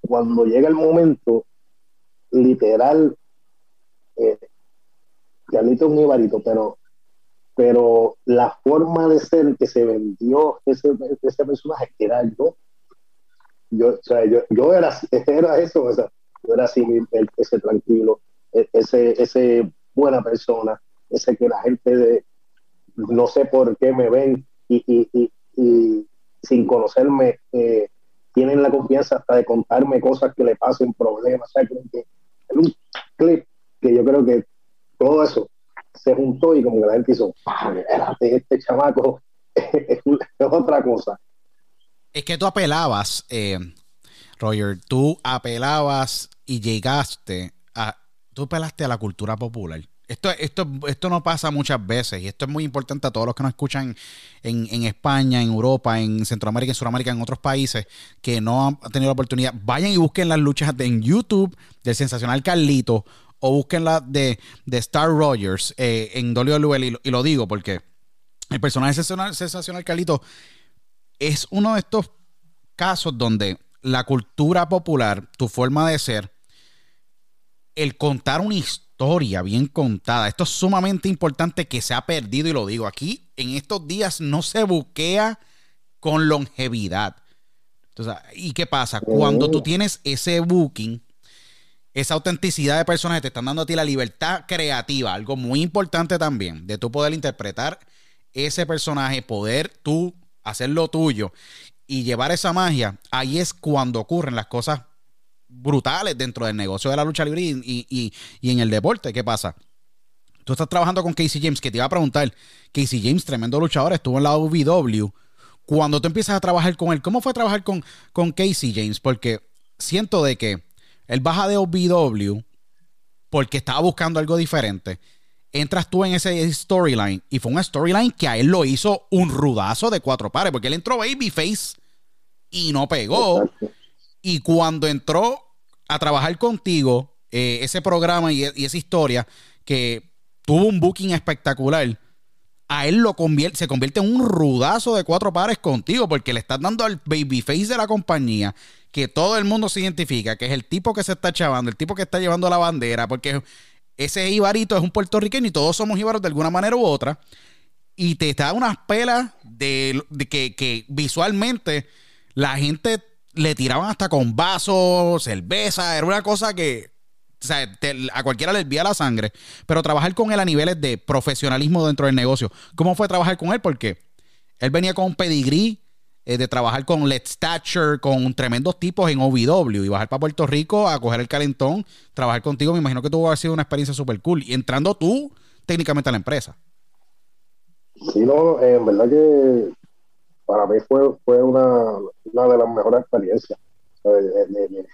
cuando llega el momento, literal, eh, Carlito es un ibarito, pero pero la forma de ser que se vendió ese, ese personaje era yo. Yo, o sea, yo, yo era, (laughs) eso, o sea, yo era así, ese tranquilo, e, ese, ese buena persona, ese que la gente de, no sé por qué me ven y, y, y, sin conocerme eh, tienen la confianza hasta de contarme cosas que le pasen, problemas, o que, un clip que yo creo que todo eso se juntó y como que la gente hizo, este chamaco (laughs) es, otra cosa. Es que tú apelabas, eh, Roger, tú apelabas y llegaste a, tú apelaste a la cultura popular. Esto, esto, esto no pasa muchas veces y esto es muy importante a todos los que nos escuchan en, en, España, en Europa, en Centroamérica, en Sudamérica, en otros países que no han tenido la oportunidad. Vayan y busquen las luchas en YouTube del sensacional Carlito o busquen la de, de Star Rogers eh, en WWE. Y, lo- y lo digo porque el personaje sensacional, sensacional Carlito es uno de estos casos donde la cultura popular, tu forma de ser, el contar una historia bien contada, esto es sumamente importante que se ha perdido y lo digo aquí, en estos días no se buquea con longevidad. Entonces, ¿y qué pasa? Cuando tú tienes ese booking, esa autenticidad de personaje te están dando a ti la libertad creativa, algo muy importante también, de tú poder interpretar ese personaje, poder tú hacer lo tuyo y llevar esa magia, ahí es cuando ocurren las cosas brutales dentro del negocio de la lucha libre y, y- y- en el deporte. ¿Qué pasa? Tú estás trabajando con Casey James, que te iba a preguntar, Casey James, tremendo luchador, estuvo en la UVW. Cuando tú empiezas a trabajar con él, ¿cómo fue trabajar con, con Casey James? Porque siento de que él baja de OVW porque estaba buscando algo diferente. Entras tú en ese storyline y fue una storyline que a él lo hizo un rudazo de cuatro pares, porque él entró babyface y no pegó. Y cuando entró a trabajar contigo, eh, ese programa y, y esa historia que tuvo un booking espectacular, a él lo convierte, se convierte en un rudazo de cuatro pares contigo, porque le estás dando al babyface de la compañía, que todo el mundo se identifica, que es el tipo que se está chavando, el tipo que está llevando la bandera, porque ese Ibarito es un puertorriqueño y todos somos Ibaros de alguna manera u otra. Y te da unas pelas de, que visualmente la gente le tiraban hasta con vasos, cerveza, era una cosa que a cualquiera le hervía la sangre, pero trabajar con él a niveles de profesionalismo dentro del negocio. ¿Cómo fue trabajar con él? Porque él venía con un pedigrí eh, de trabajar con Let's Thatcher, con tremendos tipos en OVW y bajar para Puerto Rico a coger el calentón, trabajar contigo. Me imagino que tuvo haber sido una experiencia súper cool. Y entrando tú técnicamente a la empresa. Sí, no, en verdad que para mí fue, fue una, una de las mejores experiencias de, de-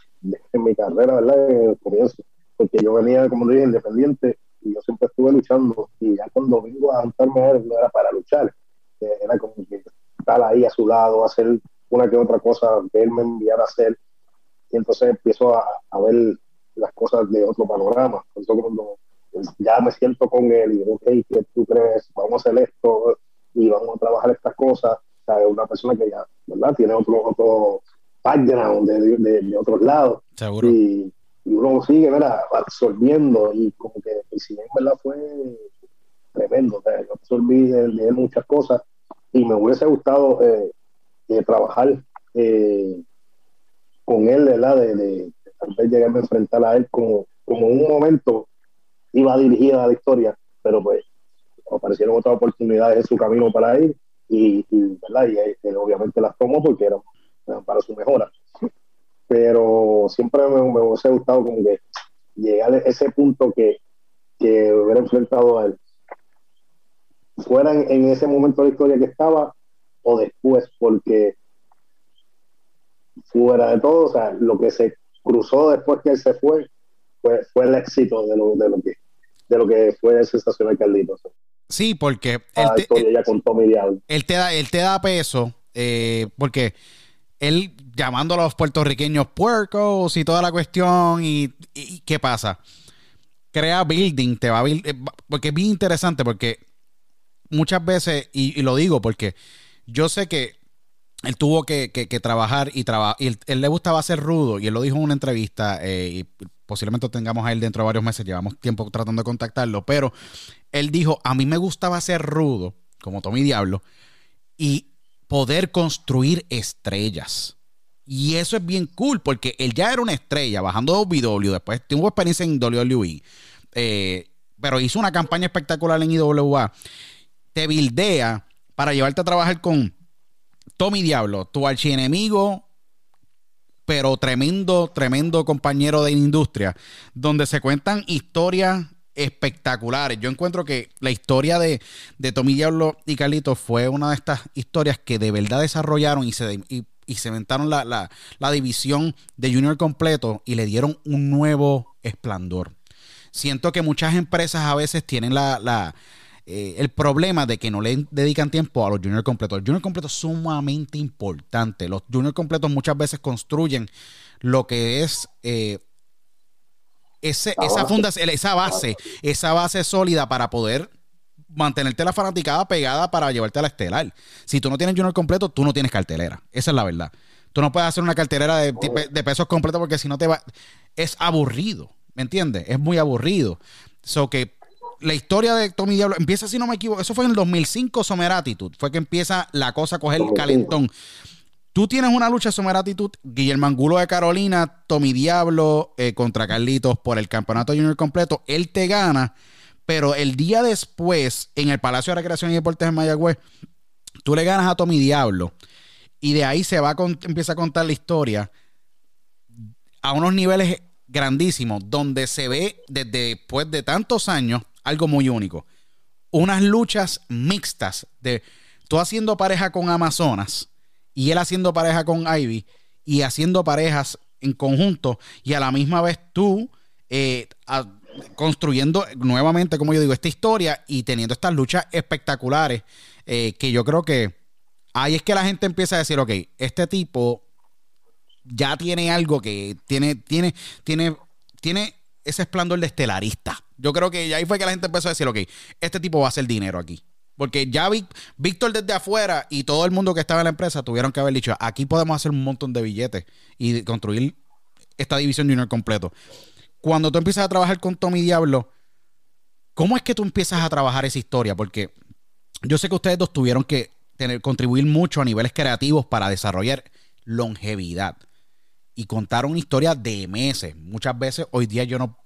en mi carrera, ¿verdad? En el comienzo, porque yo venía, como dije, independiente y yo siempre estuve luchando y ya cuando vengo a juntarme a él no era para luchar, eh, era como que estar ahí a su lado, hacer una que otra cosa que él me enviara a hacer y entonces empiezo a, a ver las cosas de otro panorama. Entonces, cuando ya me siento con él y digo, ok, ¿qué tú crees? Vamos a hacer esto y vamos a trabajar estas cosas. Sea, es una persona que ya, ¿verdad? Tiene otro, otro background de, de, de otros lados Seguro. y, y uno sigue, ¿verdad? Absorbiendo y como que el cine, ¿verdad? Fue tremendo. O sea, yo absorbí de, de él muchas cosas y me hubiese gustado eh, eh, trabajar eh, con él, ¿verdad? De, tal vez llegarme a enfrentar a él como, como un momento iba dirigida a la historia, pero pues aparecieron otras oportunidades en su camino para ir y, ¿verdad? y él, él obviamente las tomó porque eran, para su mejora. Pero siempre me, me hubiese gustado como que llegar a ese punto que, que hubiera enfrentado a él. Fuera en, en ese momento de la historia que estaba o después, porque fuera de todo, o sea, lo que se cruzó después que él se fue fue, fue el éxito de lo, de lo que de lo que fue sensacional Carlitos. Sí, porque él te, Diablo. él te da, él te da peso, eh, porque él llamando a los puertorriqueños puercos y toda la cuestión, y, ¿qué pasa? Crea building, te va a build- eh, porque es bien interesante, porque muchas veces, y, y lo digo porque yo sé que él tuvo que, que- que trabajar y trabajar, y él, él le gustaba ser rudo, y él lo dijo en una entrevista, eh, y posiblemente tengamos a él dentro de varios meses, llevamos tiempo tratando de contactarlo, pero él dijo, a mí me gustaba ser rudo, como Tommy Diablo, y poder construir estrellas. Y eso es bien cool, porque él ya era una estrella, bajando de OVW, después tuvo experiencia en WWE, eh, pero hizo una campaña espectacular en IWA. Te bildea para llevarte a trabajar con Tommy Diablo, tu archienemigo, pero tremendo, tremendo compañero de industria, donde se cuentan historias espectaculares. Yo encuentro que la historia de, de Diablo y Carlitos fue una de estas historias que de verdad desarrollaron y se, cementaron la, división de Junior completo y le dieron un nuevo esplendor. Siento que muchas empresas a veces tienen la, eh, el problema de que no le dedican tiempo a los junior completos. El junior completo es sumamente importante. Los junior completos muchas veces construyen lo que es eh, ese, esa, fundación, esa base, esa base sólida para poder mantenerte la fanaticada pegada para llevarte a la estelar. Si tú no tienes Junior completo, tú no tienes cartelera. Esa es la verdad. Tú no puedes hacer una cartelera de, de pesos completos porque si no te va. Es aburrido. ¿Me entiendes? Es muy aburrido. So que la historia de Tommy Diablo empieza, si no me equivoco, eso fue en el 2005, Summer Attitude. Fue que empieza la cosa a coger el calentón. Tú tienes una lucha Summer Attitude, Guillermo Angulo de Carolina, Tommy Diablo eh, contra Carlitos por el campeonato junior completo. Él te gana, pero el día después, en el Palacio de Recreación y Deportes en Mayagüez, tú le ganas a Tommy Diablo. Y de ahí se va empieza a contar la historia a unos niveles grandísimos, donde se ve desde después de tantos años algo muy único. Unas luchas mixtas de tú haciendo pareja con Amazonas y él haciendo pareja con Ivy y haciendo parejas en conjunto y a la misma vez tú eh, construyendo nuevamente, como yo digo, esta historia y teniendo estas luchas espectaculares eh, que yo creo que ahí es que la gente empieza a decir, ok, este tipo ya tiene algo que tiene, tiene, tiene, tiene ese esplendor de estelarista. Yo creo que ahí fue que la gente empezó a decir, ok, este tipo va a hacer dinero aquí. Porque ya Víctor desde afuera y todo el mundo que estaba en la empresa tuvieron que haber dicho, aquí podemos hacer un montón de billetes y construir esta división junior completo. Cuando tú empiezas a trabajar con Tommy Diablo, ¿cómo es que tú empiezas a trabajar esa historia? Porque yo sé que ustedes dos tuvieron que tener, contribuir mucho a niveles creativos para desarrollar longevidad y contar una historia de meses. Muchas veces hoy día yo no,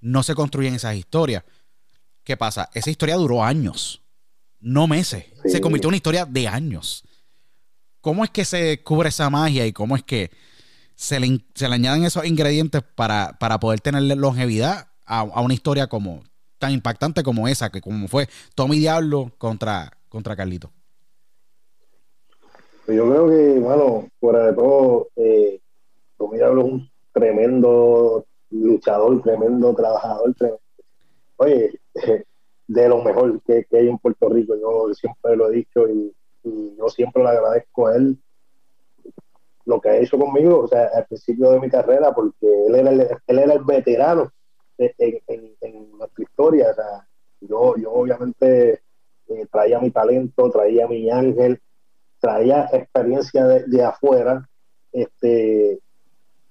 no se construyen esas historias. ¿Qué pasa? Esa historia duró años, no meses. Se convirtió en una historia de años. ¿Cómo es que se descubre esa magia y cómo es que se le, se le añaden esos ingredientes para, para poder tener longevidad a, una historia como tan impactante como esa, que como fue Tommy Diablo contra, contra Carlito? Yo creo que, bueno, fuera de todo, eh, Tommy Diablo es un tremendo luchador, tremendo trabajador. Oye, (laughs) de lo mejor que, hay en Puerto Rico, yo siempre lo he dicho y, yo siempre le agradezco a él lo que ha hecho conmigo, o sea, al principio de mi carrera, porque él era el, él era el veterano en, nuestra historia. O sea, yo, yo obviamente eh, traía mi talento, traía mi ángel, traía experiencia de, de afuera, este,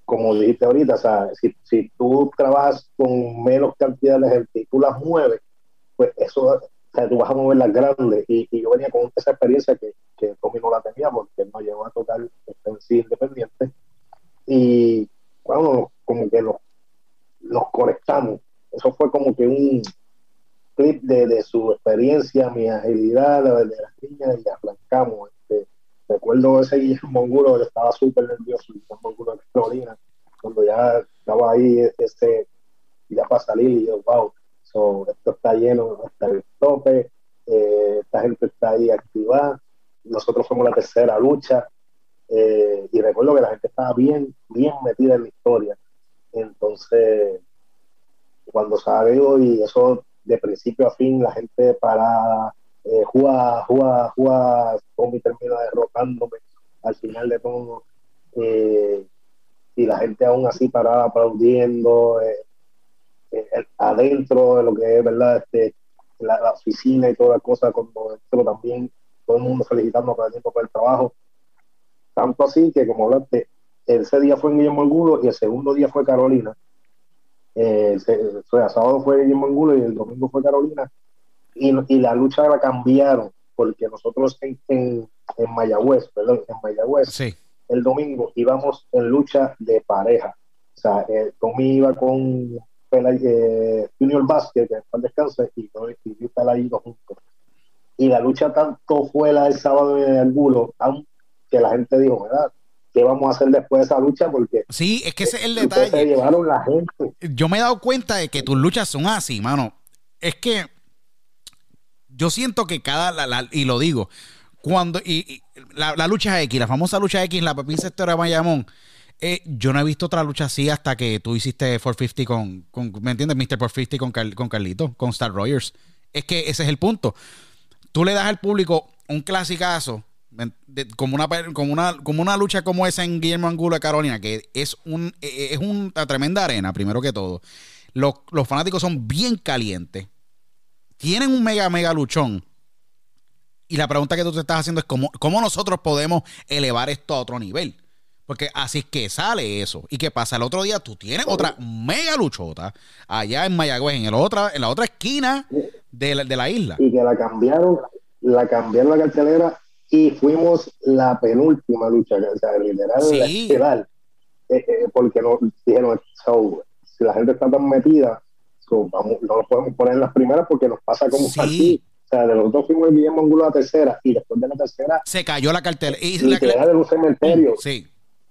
como dijiste ahorita, o sea, si, si tú trabajas con menos cantidad de gente y tú las mueves, pues eso, o sea, tú vas a mover las grandes. Y, yo venía con esa experiencia que, que Tommy no la tenía porque no llegó a tocar en sí independiente. Y bueno, como que nos, nos conectamos. Eso fue como que un clip de, de su experiencia, mi agilidad, la de las niñas, y arrancamos. Recuerdo ese Guillermo Angulo, que estaba súper nervioso, Guillermo Angulo de Florina, cuando ya estaba ahí, este, ya para salir, y yo, wow, esto está lleno hasta el tope, eh, esta gente está ahí activada, nosotros fuimos la tercera lucha, eh, y recuerdo que la gente estaba bien, bien metida en la historia. Entonces, cuando salió y eso de principio a fin, la gente parada, eh, juega, juega, juega, Tommy termina derrotándome al final de todo. Eh, y la gente aún así parada aplaudiendo eh, eh, adentro de lo que es verdad este la, oficina y toda la cosa como dentro también todo el mundo felicitando por el por el trabajo. Tanto así que como hablaste ese día fue en Guillermo Angulo y el segundo día fue Carolina. El, sábado fue Guillermo Angulo y el domingo fue Carolina y, la lucha la cambiaron porque nosotros en, en, Mayagüez, perdón, en Mayagüez, el domingo íbamos en lucha de pareja. O sea, eh, Tommy iba con eh, Junior Vázquez, que después descanse, y yo y Pelayito juntos. Y la lucha tanto fue la del sábado en el bulo, que la gente dijo, ¿verdad? ¿Qué vamos a hacer después de esa lucha? Porque sí, es que ese es el detalle. Se llevaron la gente. Yo me he dado cuenta de que tus luchas son así, mano. Es que yo siento que cada, y lo digo, cuando, y, la, lucha X, la famosa lucha X, la Pepín Sector de Bayamón, eh, yo no he visto otra lucha así hasta que tú hiciste 450 con, con ¿me entiendes? Mr. 450 con, con Carlito, con Star Rogers. Es que ese es el punto. Tú le das al público un clasicazo, como una, como una, como una lucha como esa en Guillermo Angulo de Carolina, que es un, e, e, es una tremenda arena, primero que todo. Los, los fanáticos son bien calientes. Tienen un mega, mega luchón. Y la pregunta que tú te estás haciendo es cómo, cómo nosotros podemos elevar esto a otro nivel. Porque así es que sale eso. ¿Y qué pasa? El otro día tú tienes otra mega luchota allá en Mayagüez, en, el otra, en la otra esquina de la, de la isla. Y que la cambiaron, la cambiaron la cartelera y fuimos la penúltima lucha, o sea, literal, Sí. literal. Eh, eh, porque no dijeron, so, si la gente está tan metida, so, vamos, no nos podemos poner en las primeras porque nos pasa como Sí. aquí. O sea, de nosotros fuimos el Guillermo Angulo a la tercera y después de la tercera, Se cayó la cartela. Y la, literal, en un cementerio. sí.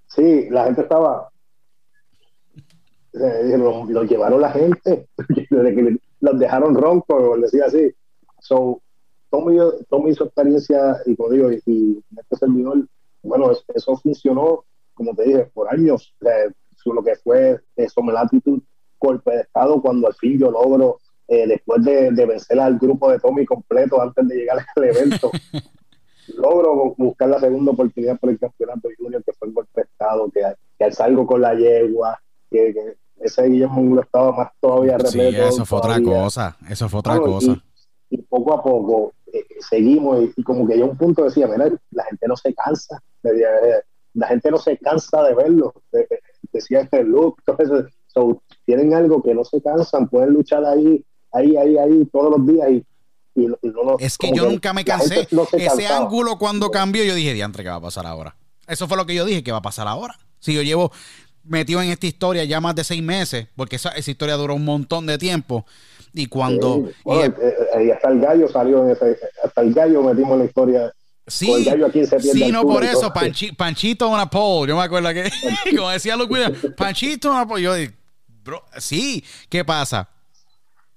Sí, la gente estaba. eh, Lo, lo llevaron la gente, (laughs) desde que los dejaron roncos, decía así. So, Tommy, Tommy su experiencia, y como digo, y, y este servidor, bueno, es- eso funcionó, como te dije, por años. eh, su- lo que fue eso, la actitud, golpe de estado, cuando al fin yo logro, eh, después de, de vencer al grupo de Tommy completo antes de llegar al evento, (laughs) logro buscar la segunda oportunidad por el campeonato junior que fue el golpe de estado, que, que al salgo con la yegua, que, que ese Guillermo estaba más todavía Sí, repleto eso fue otra cosa. Eso fue otra cosa. Y, y poco a poco eh, seguimos y, y como que yo a un punto decía, mira, la gente no se cansa, la gente no se cansa de verlo, de- de- decía este look, (laughs) todo eso. So, tienen algo que no se cansan, pueden luchar ahí, ahí, ahí, ahí todos los días y, y, y no, Es que yo nunca me cansé. no Ese cansaba. ángulo cuando cambió, yo dije, diantre, ¿qué va a pasar ahora? Eso fue lo que yo dije, ¿qué va a pasar ahora? Si yo llevo metido en esta historia ya más de seis meses, porque esa, esa historia duró un montón de tiempo. Y cuando... Sí, bueno, y- eh, eh, y hasta el gallo salió en ese, hasta el gallo metimos en la historia. Sí, Con el gallo aquí se pierde sí, no por eso. Panchi- Panchito una pole, yo me acuerdo que, (laughs) como decía Williams, (laughs) Panchito una pole, yo dije, bro, sí, ¿qué pasa?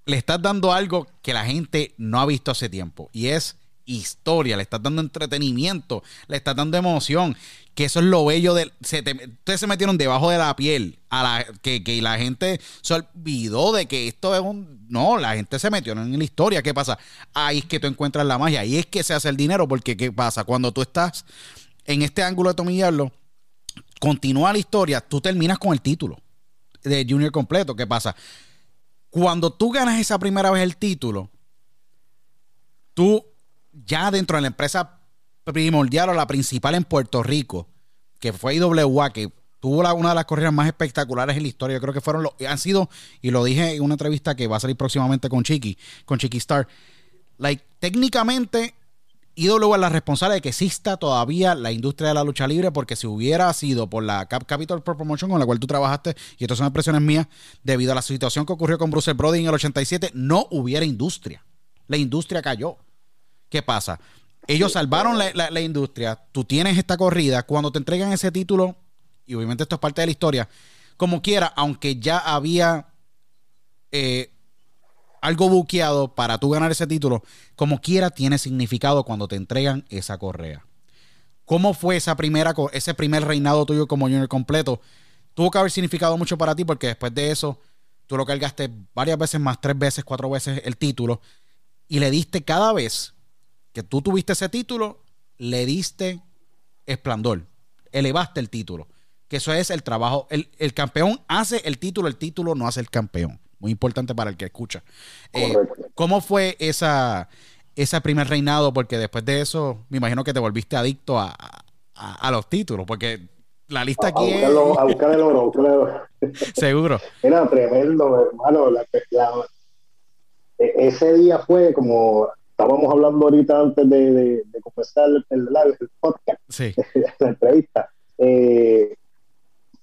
Le estás dando algo que la gente no ha visto hace tiempo, y es historia, le estás dando entretenimiento, le estás dando emoción, que eso es lo bello del... Se te- ustedes se metieron debajo de la piel, a la, que, que la gente se olvidó de que esto es un... No, la gente se metió en la historia, ¿qué pasa? Ahí es que tú encuentras la magia, ahí es que se hace el dinero, porque ¿qué pasa? Cuando tú estás en este ángulo de Tommy Diablo, continúa la historia, tú terminas con el título de Junior completo, ¿qué pasa? Cuando tú ganas esa primera vez el título, tú ya dentro de la empresa primordial o la principal en Puerto Rico, que fue IWA, que tuvo una de las carreras más espectaculares en la historia, yo creo que fueron los, han sido, y lo dije en una entrevista que va a salir próximamente con Chiqui, con Chiqui Star, like, técnicamente IW es la responsable de que exista todavía la industria de la lucha libre, porque si hubiera sido por la Cap Capital Pro Promotion con la cual tú trabajaste, y estas son expresiones mías, debido a la situación que ocurrió con Bruce Brody en el 87, no hubiera industria. La industria cayó. ¿Qué pasa? Ellos salvaron la industria, tú tienes esta corrida, cuando te entregan ese título, y obviamente esto es parte de la historia, como quiera, aunque ya había eh, algo buqueado para tú ganar ese título, como quiera tiene significado cuando te entregan esa correa. ¿Cómo fue esa primera, ese primer reinado tuyo como junior completo? Tuvo que haber significado mucho para ti porque después de eso tú lo cargaste varias veces más, tres veces, cuatro veces el título y le diste cada vez que tú tuviste ese título, le diste esplendor, elevaste el título. Que eso es el trabajo. El, el campeón hace el título, el título no hace el campeón. Muy importante para el que escucha. Eh. ¿Cómo fue esa, ese primer reinado? Porque después de eso, me imagino que te volviste adicto a, a- a los títulos, porque la lista A, aquí es buscarlo- a buscar el oro, a buscar el oro. (laughs) seguro. Era tremendo, hermano. la- la- e- ese día fue como estábamos hablando ahorita antes de, de- de comenzar el, el el podcast, Sí, (laughs) la entrevista. eh,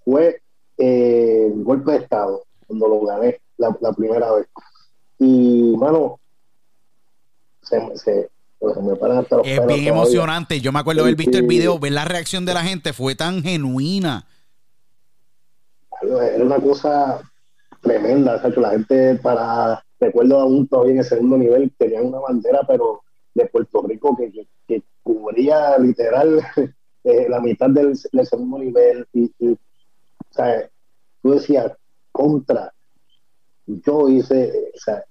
fue eh, el golpe de estado cuando lo gané la, la primera vez. Y, mano, se, se me paran hasta los es bien todavía. emocionante. Yo me acuerdo haber visto el video, ver la reacción de la gente, fue tan genuina. Era una cosa tremenda, ¿sabes? la gente para, recuerdo aún todavía en el segundo nivel, tenían una bandera, pero de Puerto Rico que, que, que cubría literal (laughs) eh, la mitad del, del segundo nivel y, y, ¿sabes? tú decías, contra, yo hice, o sea,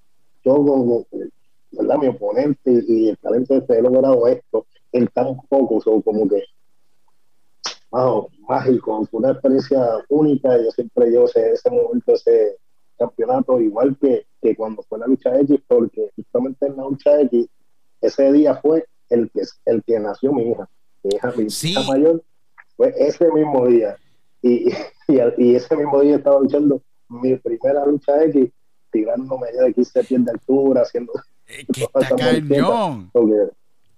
yo como, ¿verdad? Mi oponente y el talento de este he logrado esto, en tan poco, o como que, wow, mágico, fue una experiencia única, yo siempre llevo ese, ese momento, ese campeonato, igual que, que cuando fue la lucha X, porque justamente en la lucha X, ese día fue el que, el que nació mi hija, mi hija, mi hija mayor, fue ese mismo día, y, y, y ese mismo día estaba luchando mi primera lucha X, tirándome de 15 pies de altura, haciendo... Eh, (laughs) está cañón.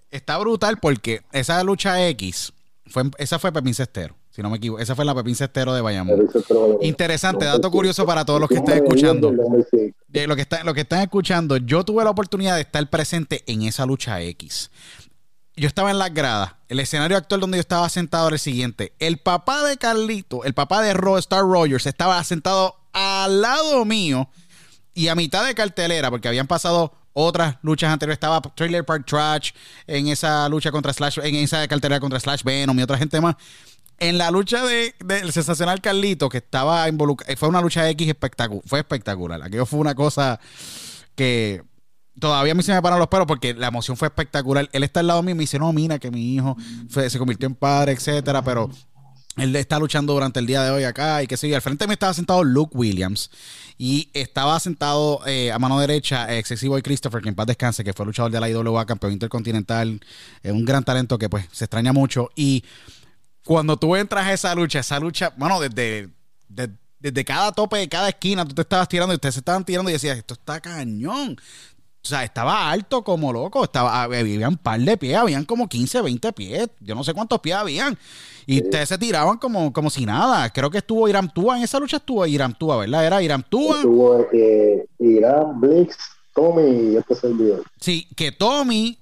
Está brutal porque esa lucha X, fue, esa fue Pepín Cestero, si no me equivoco. Esa fue la Pepín Cestero de Bayamón. Interesante, dato curioso para todos los que están escuchando. lo, que está, lo que están escuchando, yo tuve la oportunidad de estar presente en esa lucha X. Yo estaba en las gradas. El escenario actual donde yo estaba sentado era el siguiente. El papá de Carlito, el papá de Ro Star Rogers, estaba sentado al lado mío y a mitad de cartelera, porque habían pasado otras luchas anteriores. Estaba Trailer Park Trash en esa lucha contra Slash, en esa cartelera contra Slash Venom y otra gente más. En la lucha del de, sensacional Carlito, que estaba involucrado, fue una lucha X espectacular, fue espectacular. Aquello fue una cosa que todavía a mí se me paran los pelos porque la emoción fue espectacular. Él está al lado mío y me dice, no, mira que mi hijo se convirtió en padre, etcétera, pero él está luchando durante el día de hoy acá y qué sé yo. Al frente me estaba sentado Luke Williams y estaba sentado eh, a mano derecha Excesivo y Christopher, que en paz descanse, que fue luchador de la IWA, campeón intercontinental, eh, un gran talento que pues se extraña mucho. Y cuando tú entras a esa lucha, esa lucha, bueno, desde, desde, cada tope de cada esquina, tú te estabas tirando y ustedes se estaban tirando y decías, esto está cañón. O sea, estaba alto como loco, estaba, había un par de pies, habían como 15, 20 pies, yo no sé cuántos pies habían. Y ustedes se tiraban como, como si nada. Creo que estuvo Iram Tua, en esa lucha estuvo Iram Tua, ¿verdad? Era Iram Tua. Estuvo eh, Iram, Blitz, Tommy y este servidor. Sí, que Tommy,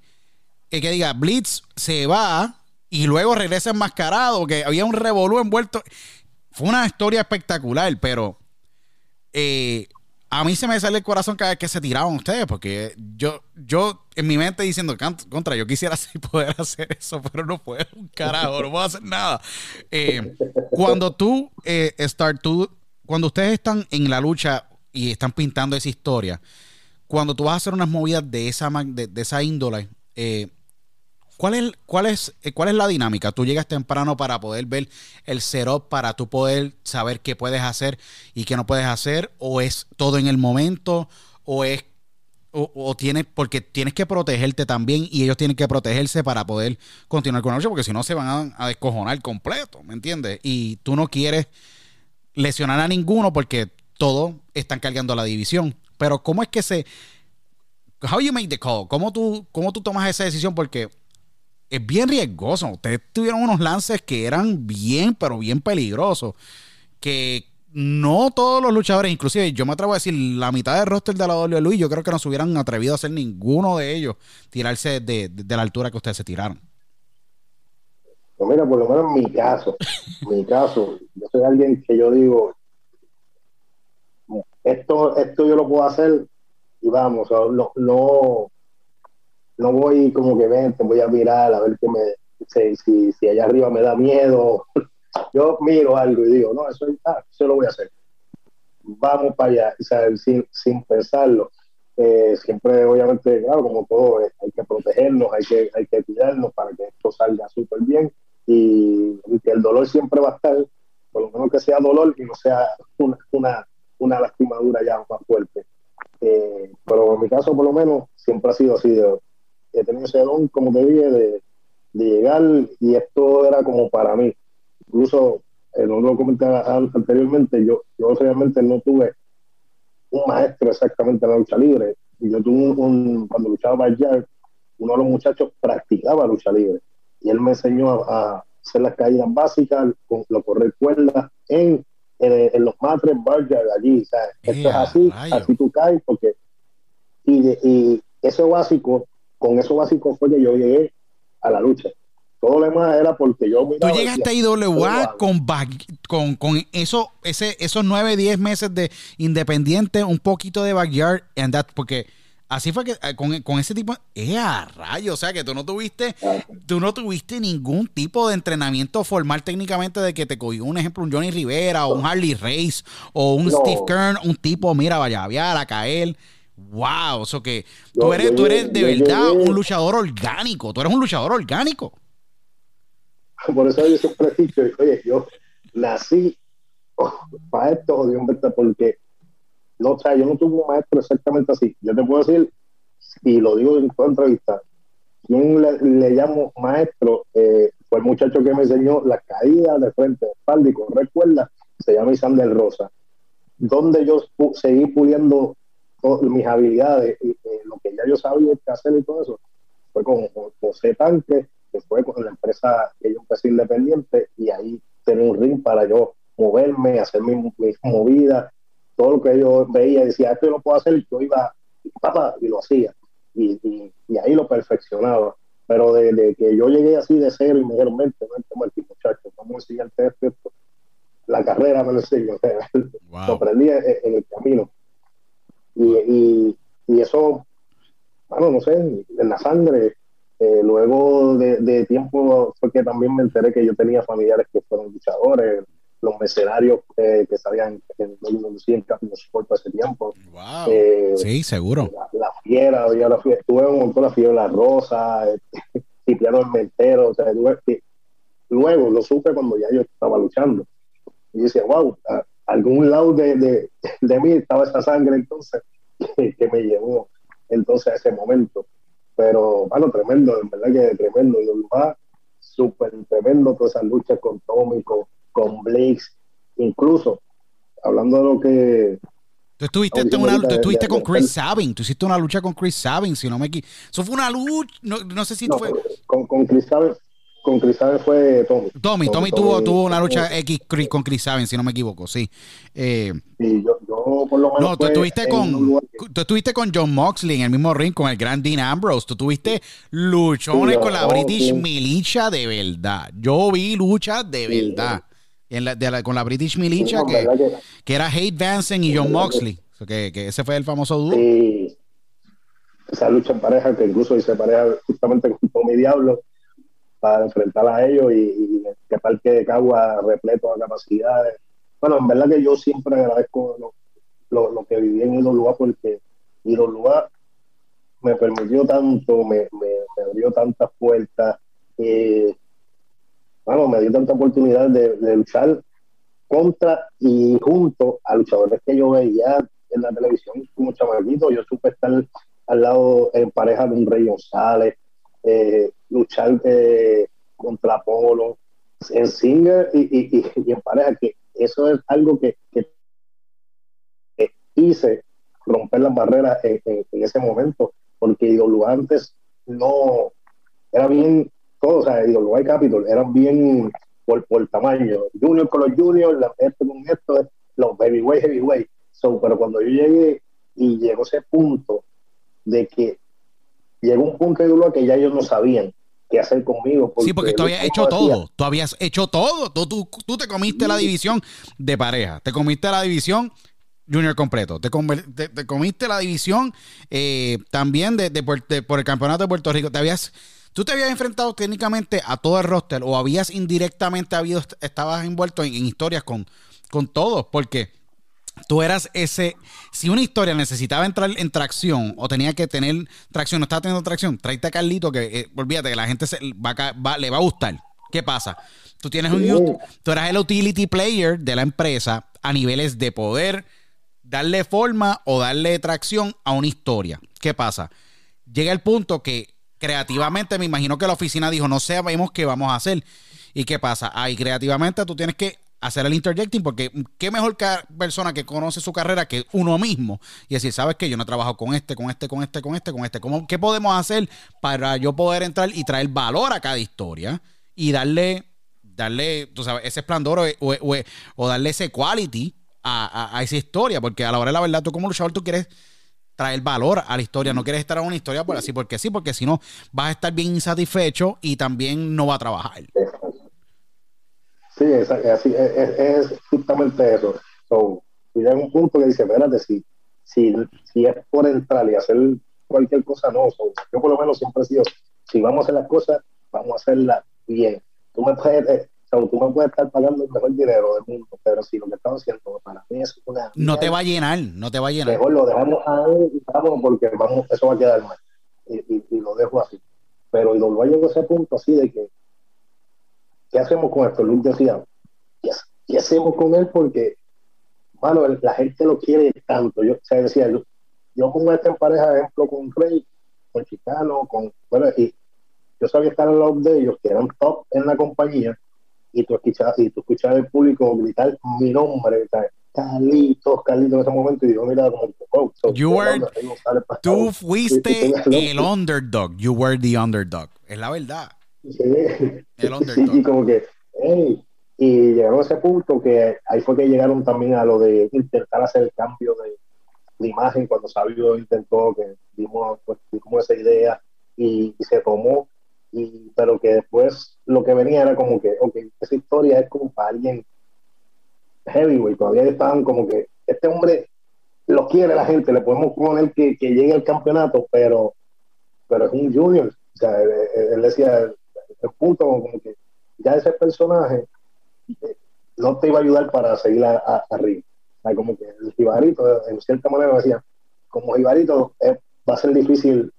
eh, que diga, Blitz se va y luego regresa enmascarado, que había un revolú envuelto. Fue una historia espectacular, pero eh, a mí se me sale el corazón cada vez que se tiraban ustedes, porque yo, yo en mi mente diciendo, contra, yo quisiera (laughs) así poder hacer eso, pero no puedo, carajo, no puedo hacer nada. Eh, cuando tú, eh, tú, cuando ustedes están en la lucha y están pintando esa historia, cuando tú vas a hacer unas movidas de esa, de, de esa índole, eh, ¿Cuál es, cuál, es, eh, ¿Cuál es la dinámica? Tú llegas temprano para poder ver el setup, para tú poder saber qué puedes hacer y qué no puedes hacer, o es todo en el momento, o es o, tienes, porque tienes que protegerte también y ellos tienen que protegerse para poder continuar con la lucha, porque si no se van a, descojonar completo, ¿me entiendes? Y tú no quieres lesionar a ninguno porque todos están cargando la división. Pero ¿cómo es que se... How you make the call? ¿Cómo tú, cómo tú tomas esa decisión? Porque es bien riesgoso. Ustedes tuvieron unos lances que eran bien, pero bien peligrosos. Que no todos los luchadores, inclusive yo me atrevo a decir, la mitad del roster de la WWE, yo creo que no se hubieran atrevido a hacer ninguno de ellos tirarse de, la altura que ustedes se tiraron. Pues mira, por lo menos en mi caso, mi caso, yo soy alguien que yo digo, esto, esto yo lo puedo hacer y vamos, no, no, no voy como que ven, te voy a mirar a ver qué me, si, si, allá arriba me da miedo. (laughs) Yo miro algo y digo, no, eso, ah, eso lo voy a hacer. Vamos para allá, sin, sin pensarlo. Eh, siempre, obviamente, claro, como todo, eh, hay que protegernos, hay que, hay que cuidarnos para que esto salga súper bien y, que el dolor siempre va a estar, por lo menos que sea dolor y no sea una, una, una lastimadura ya más fuerte. Eh, pero en mi caso, por lo menos, siempre ha sido así de he tenido ese don, como te dije, de, llegar y esto era como para mí. Incluso, eh, no lo comenté anteriormente, yo, yo realmente no tuve un maestro exactamente en la lucha libre. Y yo tuve un, cuando luchaba Bayard, uno de los muchachos practicaba lucha libre. Y él me enseñó a, hacer las caídas básicas, con, lo correr cuerdas en, en, los matres Bayard allí. O sea, esto es así, así tú caes, porque. Y, y eso básico con eso básico fue que yo llegué a la lucha. Todo lo demás era porque yo Tú llegaste a IWA con, con, con eso, ese, esos nueve, diez meses de independiente, un poquito de backyard, and that, porque así fue que eh, con, ese tipo, ¡eh, a rayo! O sea que tú no tuviste, tú no tuviste ningún tipo de entrenamiento formal técnicamente de que te cogió un ejemplo, un Johnny Rivera o un Harley Race o un Steve Kern, un tipo, mira, vaya a caer Wow, eso que tú eres, tú eres de verdad un luchador orgánico, tú eres un luchador orgánico. Por eso yo siempre he dicho, oye, yo nací para esto, Dios porque no, o sea, yo no tuve un maestro exactamente así. Yo te puedo decir, y lo digo en toda entrevista, quien le, llamo maestro eh, fue el muchacho que me enseñó la caída de frente de espalda y recuerda, se llama Isandel Rosa, donde yo seguí puliendo mis habilidades y eh, lo que ya yo sabía que hacer y todo eso, fue con, José Tanque, que fue con la empresa que yo empecé independiente y ahí tenía un ring para yo moverme, hacer mis, movidas, todo lo que yo veía y decía, esto yo lo puedo hacer, yo iba, papá, y lo hacía. Y, y, ahí lo perfeccionaba. Pero desde que yo llegué así de cero y me dijeron, vente, vente, Martín, muchacho, vamos a enseñarte esto, La carrera me lo enseñó, (laughs) lo aprendí en, el camino. Y, y, eso, bueno, no sé, en la sangre. Eh, luego de, de, tiempo fue que también me enteré que yo tenía familiares que fueron luchadores, los mercenarios eh, que sabían que no conducían los por ese tiempo. Wow. Eh, sí, seguro. La, fiera, yo la fiera, tuve un montón la fiera la rosa, (laughs) Cipriano el mentero, o sea, luego lo supe cuando ya yo estaba luchando. Y decía, wow, algún lado de, de, de mí estaba esa sangre entonces (laughs) que, me llevó entonces a ese momento. Pero, bueno, tremendo, en verdad que tremendo. Y va súper tremendo todas esas luchas con Tommy, con, con incluso hablando de lo que Tú estuviste, una, tú estuviste con Chris Sabin, tú hiciste una lucha con Chris Sabin, si no me equivoco. Eso fue una lucha, no, no sé si fue... Con, con Chris Sabin, con Chris Sabin fue Tommy. Tommy, Tommy, tuvo, tuvo una lucha X con Chris Sabin, si no me equivoco, sí. Eh, sí, yo, yo, por lo menos. No, tú estuviste, con, tú estuviste con John Moxley en el mismo ring con el gran Dean Ambrose. Tú tuviste luchones con la British Militia de verdad. Yo vi luchas de verdad. En la, de la, con la British Militia, que, que, era Hate Vansen y John Moxley. que, que, ese fue el famoso dúo. Sí. Esa lucha en pareja, que incluso hice pareja justamente con Tommy Diablo para enfrentar a ellos y, que parque de Cagua repleto de capacidades. Bueno, en verdad que yo siempre agradezco lo, lo, que viví en IWA porque IWA me permitió tanto, me, me, abrió tantas puertas, eh, bueno, me dio tanta oportunidad de, luchar contra y junto a luchadores que yo veía en la televisión como chamaquito. Yo supe estar al lado en pareja de un Rey González, eh, luchar eh, contra Polo, en singer y, en pareja, que eso es algo que, hice romper las barreras en, ese momento, porque IWA antes no era bien, todo, o sea, IWA y Capitol eran bien por, por tamaño, junior con los juniors, esto con esto, los heavyweight, heavyweight. So, pero cuando yo llegué y llegó ese punto de que llegó un punto de dolor que ya ellos no sabían qué hacer conmigo. sí, porque tú habías hecho todo, tú habías hecho todo, tú, tú, te comiste la división de pareja, te comiste la división junior completo, te, te, comiste la división eh, también de, de, por el campeonato de Puerto Rico, te habías... ¿Tú te habías enfrentado técnicamente a todo el roster o habías indirectamente habido, estabas envuelto en, en historias con, con todos? Porque tú eras ese. Si una historia necesitaba entrar en tracción o tenía que tener tracción, no estaba teniendo tracción, tráete a Carlito que, eh, olvídate, que la gente se, va, le va a gustar. ¿Qué pasa? Tú tienes un. Tú eras el utility player de la empresa a niveles de poder darle forma o darle tracción a una historia. ¿Qué pasa? Llega el punto que creativamente me imagino que la oficina dijo, no sabemos qué vamos a hacer. ¿Y qué pasa? Ahí creativamente tú tienes que hacer el interjecting, porque qué mejor persona que conoce su carrera que uno mismo y decir, sabes que yo no he trabajado con este, con este, con este, con este, con este. ¿Cómo, ¿Qué podemos hacer para yo poder entrar y traer valor a cada historia y darle, darle, tú sabes, ese esplendor o, darle ese quality a, esa historia? Porque a la hora de la verdad, tú como luchador, tú quieres traer valor a la historia, no quieres estar en una historia por así, porque sí, porque si no vas a estar bien insatisfecho y también no va a trabajar. Sí, es, así, es, justamente eso. So, y un punto que dice, espérate, si, si, si es por entrar y hacer cualquier cosa, no. yo por lo menos siempre he sido, si vamos a hacer las cosas, vamos a hacerlas bien. Tú me puedes, eh, O sea, tú me puedes estar pagando el mejor dinero del mundo, pero si lo que estamos haciendo para mí es una. No te va a llenar, no te va a llenar. Mejor lo dejamos ahí y vamos porque vamos, eso va a quedar mal. Y, y, y lo dejo así. Pero y lo a ese punto así de que, ¿qué hacemos con esto? Luke decía, ¿qué, qué hacemos con él? Porque, bueno, la gente lo quiere tanto. Yo, o sea, decía, yo, yo pongo este en pareja, ejemplo, con Rey, con Chicano, con, bueno, y yo sabía estar en los de ellos, que eran top en la compañía, y tú escuchabas, y tú escuchabas el público gritar mi nombre, ¿sabes? Carlitos, Carlitos en ese momento, y yo miraba como, oh, so, You were- Tú fuiste el underdog. You were the underdog. Es la verdad. (laughs) Sí. El underdog. Sí, y como que, hey, y llegaron a ese punto que ahí fue que llegaron también a lo de intentar hacer el cambio de, de imagen cuando Sabio intentó que dimos pues, esa idea y, y se tomó y pero que después lo que venía era como que ok, esa historia es como para alguien heavyweight todavía estaban como que este hombre lo quiere la gente le podemos poner que, que llegue al campeonato pero pero es un junior o sea él, él decía el punto como que ya ese personaje eh, no te iba a ayudar para seguir a- a- arriba o sea, como que el jibarito en cierta manera decía como jibarito eh, va a ser difícil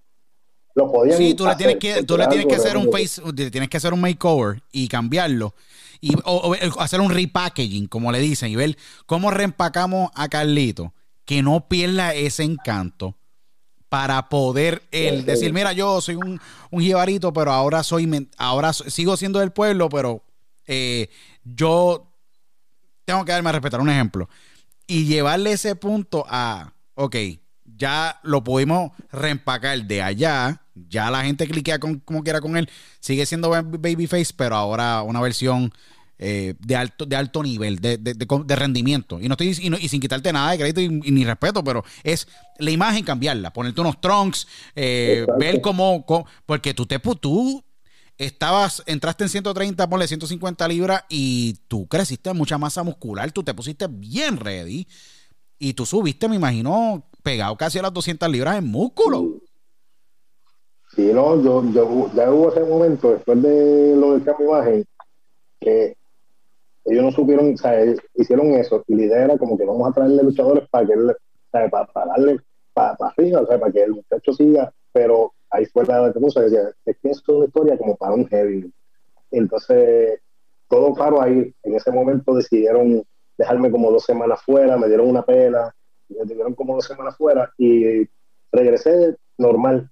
lo podían Sí, tú le tienes que, tú le tienes que hacer un face, tienes que hacer un makeover y cambiarlo. Y, o, o hacer un repackaging, como le dicen, y ver cómo reempacamos a Carlito, que no pierda ese encanto para poder él Sí. decir, mira, yo soy un, un jibarito, pero ahora soy ahora sigo siendo del pueblo, pero eh, yo tengo que darme a respetar. Un ejemplo. Y llevarle ese punto a, ok, ya lo pudimos reempacar de allá. Ya la gente cliquea con, como quiera con él. Sigue siendo ba- Babyface, pero ahora una versión eh, de, alto, de alto nivel, de, de- de- rendimiento. Y no estoy y, no- y sin quitarte nada de crédito y, y ni respeto, pero es la imagen cambiarla, ponerte unos trunks, eh, ver cómo, cómo- porque tú te tú estabas, entraste en 130, ponle 150 libras y tú creciste mucha masa muscular, tú te pusiste bien ready y tú subiste, me imagino, pegado casi a las 200 libras en músculo. Sí, no, yo, yo, ya hubo ese momento después de lo del cambio de imagen que ellos no supieron, o sea, hicieron eso y la idea era como que vamos a traerle luchadores para que él, para, para darle para, para arriba, o sea, para que el muchacho siga, pero ahí fue la cosa, decía, es que es una historia como para un heavy. Entonces, todo paro ahí, en ese momento decidieron dejarme como dos semanas fuera, me dieron una pela, me dieron como dos semanas fuera y regresé normal,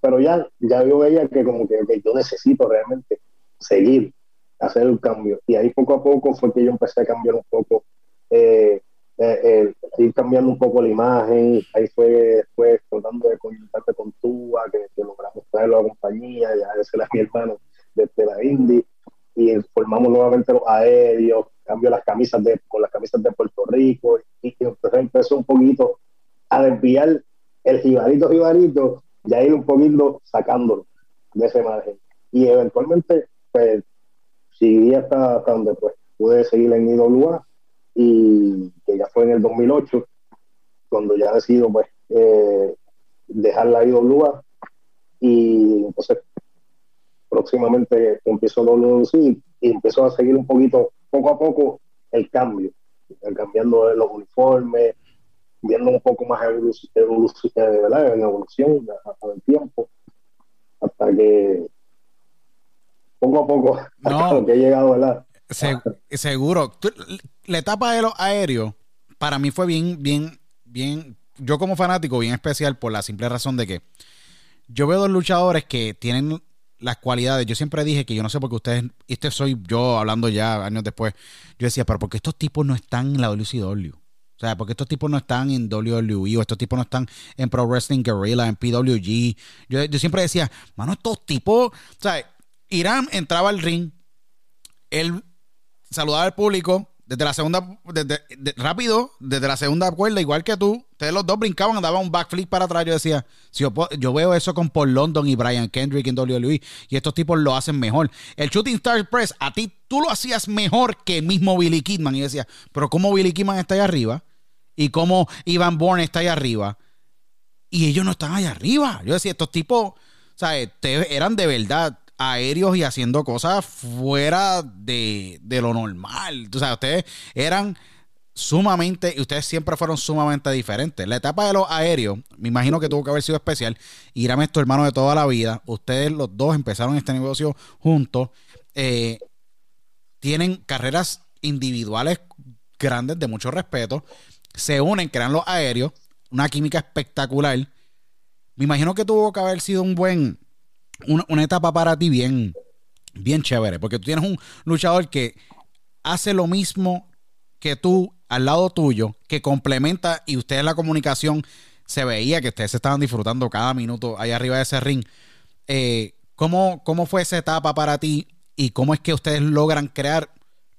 pero ya, ya yo veía que como que yo necesito realmente seguir, hacer el cambio. Y ahí poco a poco fue que yo empecé a cambiar un poco, eh, eh, eh, ir cambiando un poco la imagen. Ahí fue después tratando de conectarme con Tua, que, que logramos traerlo a la compañía, ya ese era mi hermano desde la Indy. Y formamos nuevamente los aéreos, cambio las camisas de, con las camisas de Puerto Rico. Y, empezó un poquito a desviar el jibarito jibarito ya ir un poquito sacándolo de ese margen. Y eventualmente, pues, seguí hasta, hasta donde pues, pude seguir en IWA y que ya fue en el 2008, cuando ya decido pues eh, dejar la IWA y entonces próximamente empiezo WC y empezó a seguir un poquito, poco a poco, el cambio, el cambiando los uniformes, viendo un poco más evolución, evolución ¿verdad? en evolución a, a el tiempo, hasta que poco a poco, (laughs) hasta No. lo que he llegado, ¿verdad? Se- seguro. Tú- la etapa de los aéreos, para mí fue bien, bien, bien. Yo, como fanático, bien especial por la simple razón de que yo veo dos luchadores que tienen las cualidades. Yo siempre dije que yo no sé por qué ustedes. y Este soy yo hablando ya años después. Yo decía, pero ¿por qué estos tipos no están en la WCW? O sea, porque estos tipos no están en WWE o estos tipos no están en Pro Wrestling Guerrilla, en PWG. Yo, yo siempre decía, mano, estos tipos, o sea, Irán entraba al ring, él saludaba al público desde la segunda, desde, de- rápido, desde la segunda cuerda, igual que tú. Ustedes los dos brincaban, daban un backflip para atrás. Yo decía, si yo, veo eso con Paul London y Brian Kendrick en WWE, y estos tipos lo hacen mejor. El Shooting Star Press, a ti tú lo hacías mejor que el mismo Billy Kidman. Y decía, pero ¿cómo Billy Kidman está ahí arriba? ¿Y cómo Ivan Bourne está ahí arriba? Y ellos no están allá arriba. Yo decía, estos tipos, ¿sabes? Te- eran de verdad aéreos y haciendo cosas fuera de, de lo normal. O ustedes eran sumamente, y ustedes siempre fueron sumamente diferentes. La etapa de los aéreos, me imagino que tuvo que haber sido especial. Irán es tu hermano de toda la vida. Ustedes los dos empezaron este negocio juntos. Eh, tienen carreras individuales grandes de mucho respeto. Se unen, crean los aéreos. Una química espectacular. Me imagino que tuvo que haber sido un buen, una, una etapa para ti bien, bien chévere. Porque tú tienes un luchador que hace lo mismo que tú al lado tuyo que complementa y ustedes la comunicación se veía que ustedes estaban disfrutando cada minuto ahí arriba de ese ring. Eh, ¿cómo, ¿Cómo fue esa etapa para ti y cómo es que ustedes logran crear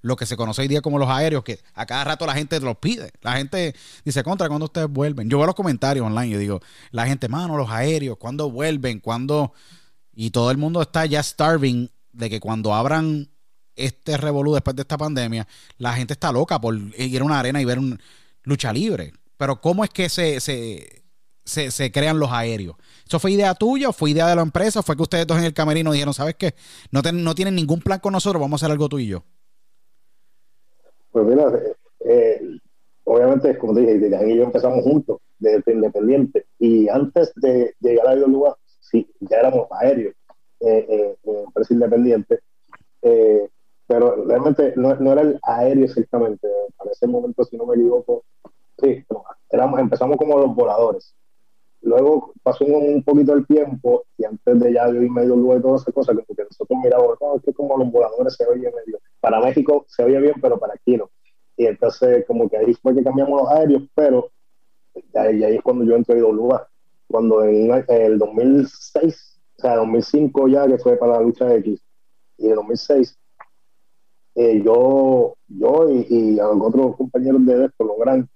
lo que se conoce hoy día como los aéreos, que a cada rato la gente los pide. La gente dice, contra, ¿cuándo ustedes vuelven? Yo veo los comentarios online y digo, la gente, mano, los aéreos, ¿cuándo vuelven? ¿Cuándo? Y todo el mundo está ya starving de que cuando abran este revolú después de esta pandemia, la gente está loca por ir a una arena y ver un lucha libre. Pero ¿cómo es que se, se, se, crean los aéreos? ¿Eso fue idea tuya fue idea de la empresa? ¿Fue que ustedes dos en el camerino dijeron, sabes qué? No, no tienen ningún plan con nosotros, vamos a hacer algo tú y yo? Pues mira, eh, eh, obviamente, como dije, y yo empezamos juntos, desde Independiente. Y antes de llegar a lugar, sí, ya éramos aéreos, eh, eh, empresa independiente. Eh, pero realmente no, no, era el aéreo exactamente. Para ese momento, si no me equivoco, sí, éramos, empezamos como los voladores. Luego pasó un, un, poquito el tiempo y antes de ya yo ir medio luego de todas esas cosas, que nosotros mirábamos, no, es que como los voladores se oye medio. Para México se oye bien, pero para aquí no. Y entonces, como que ahí fue que cambiamos los aéreos, pero y ahí es cuando yo entré a lugar. Cuando en el 2006, o sea, 2005 ya, que fue para la lucha X, y en 2006 eh, yo, yo y, y, otros compañeros de esto logran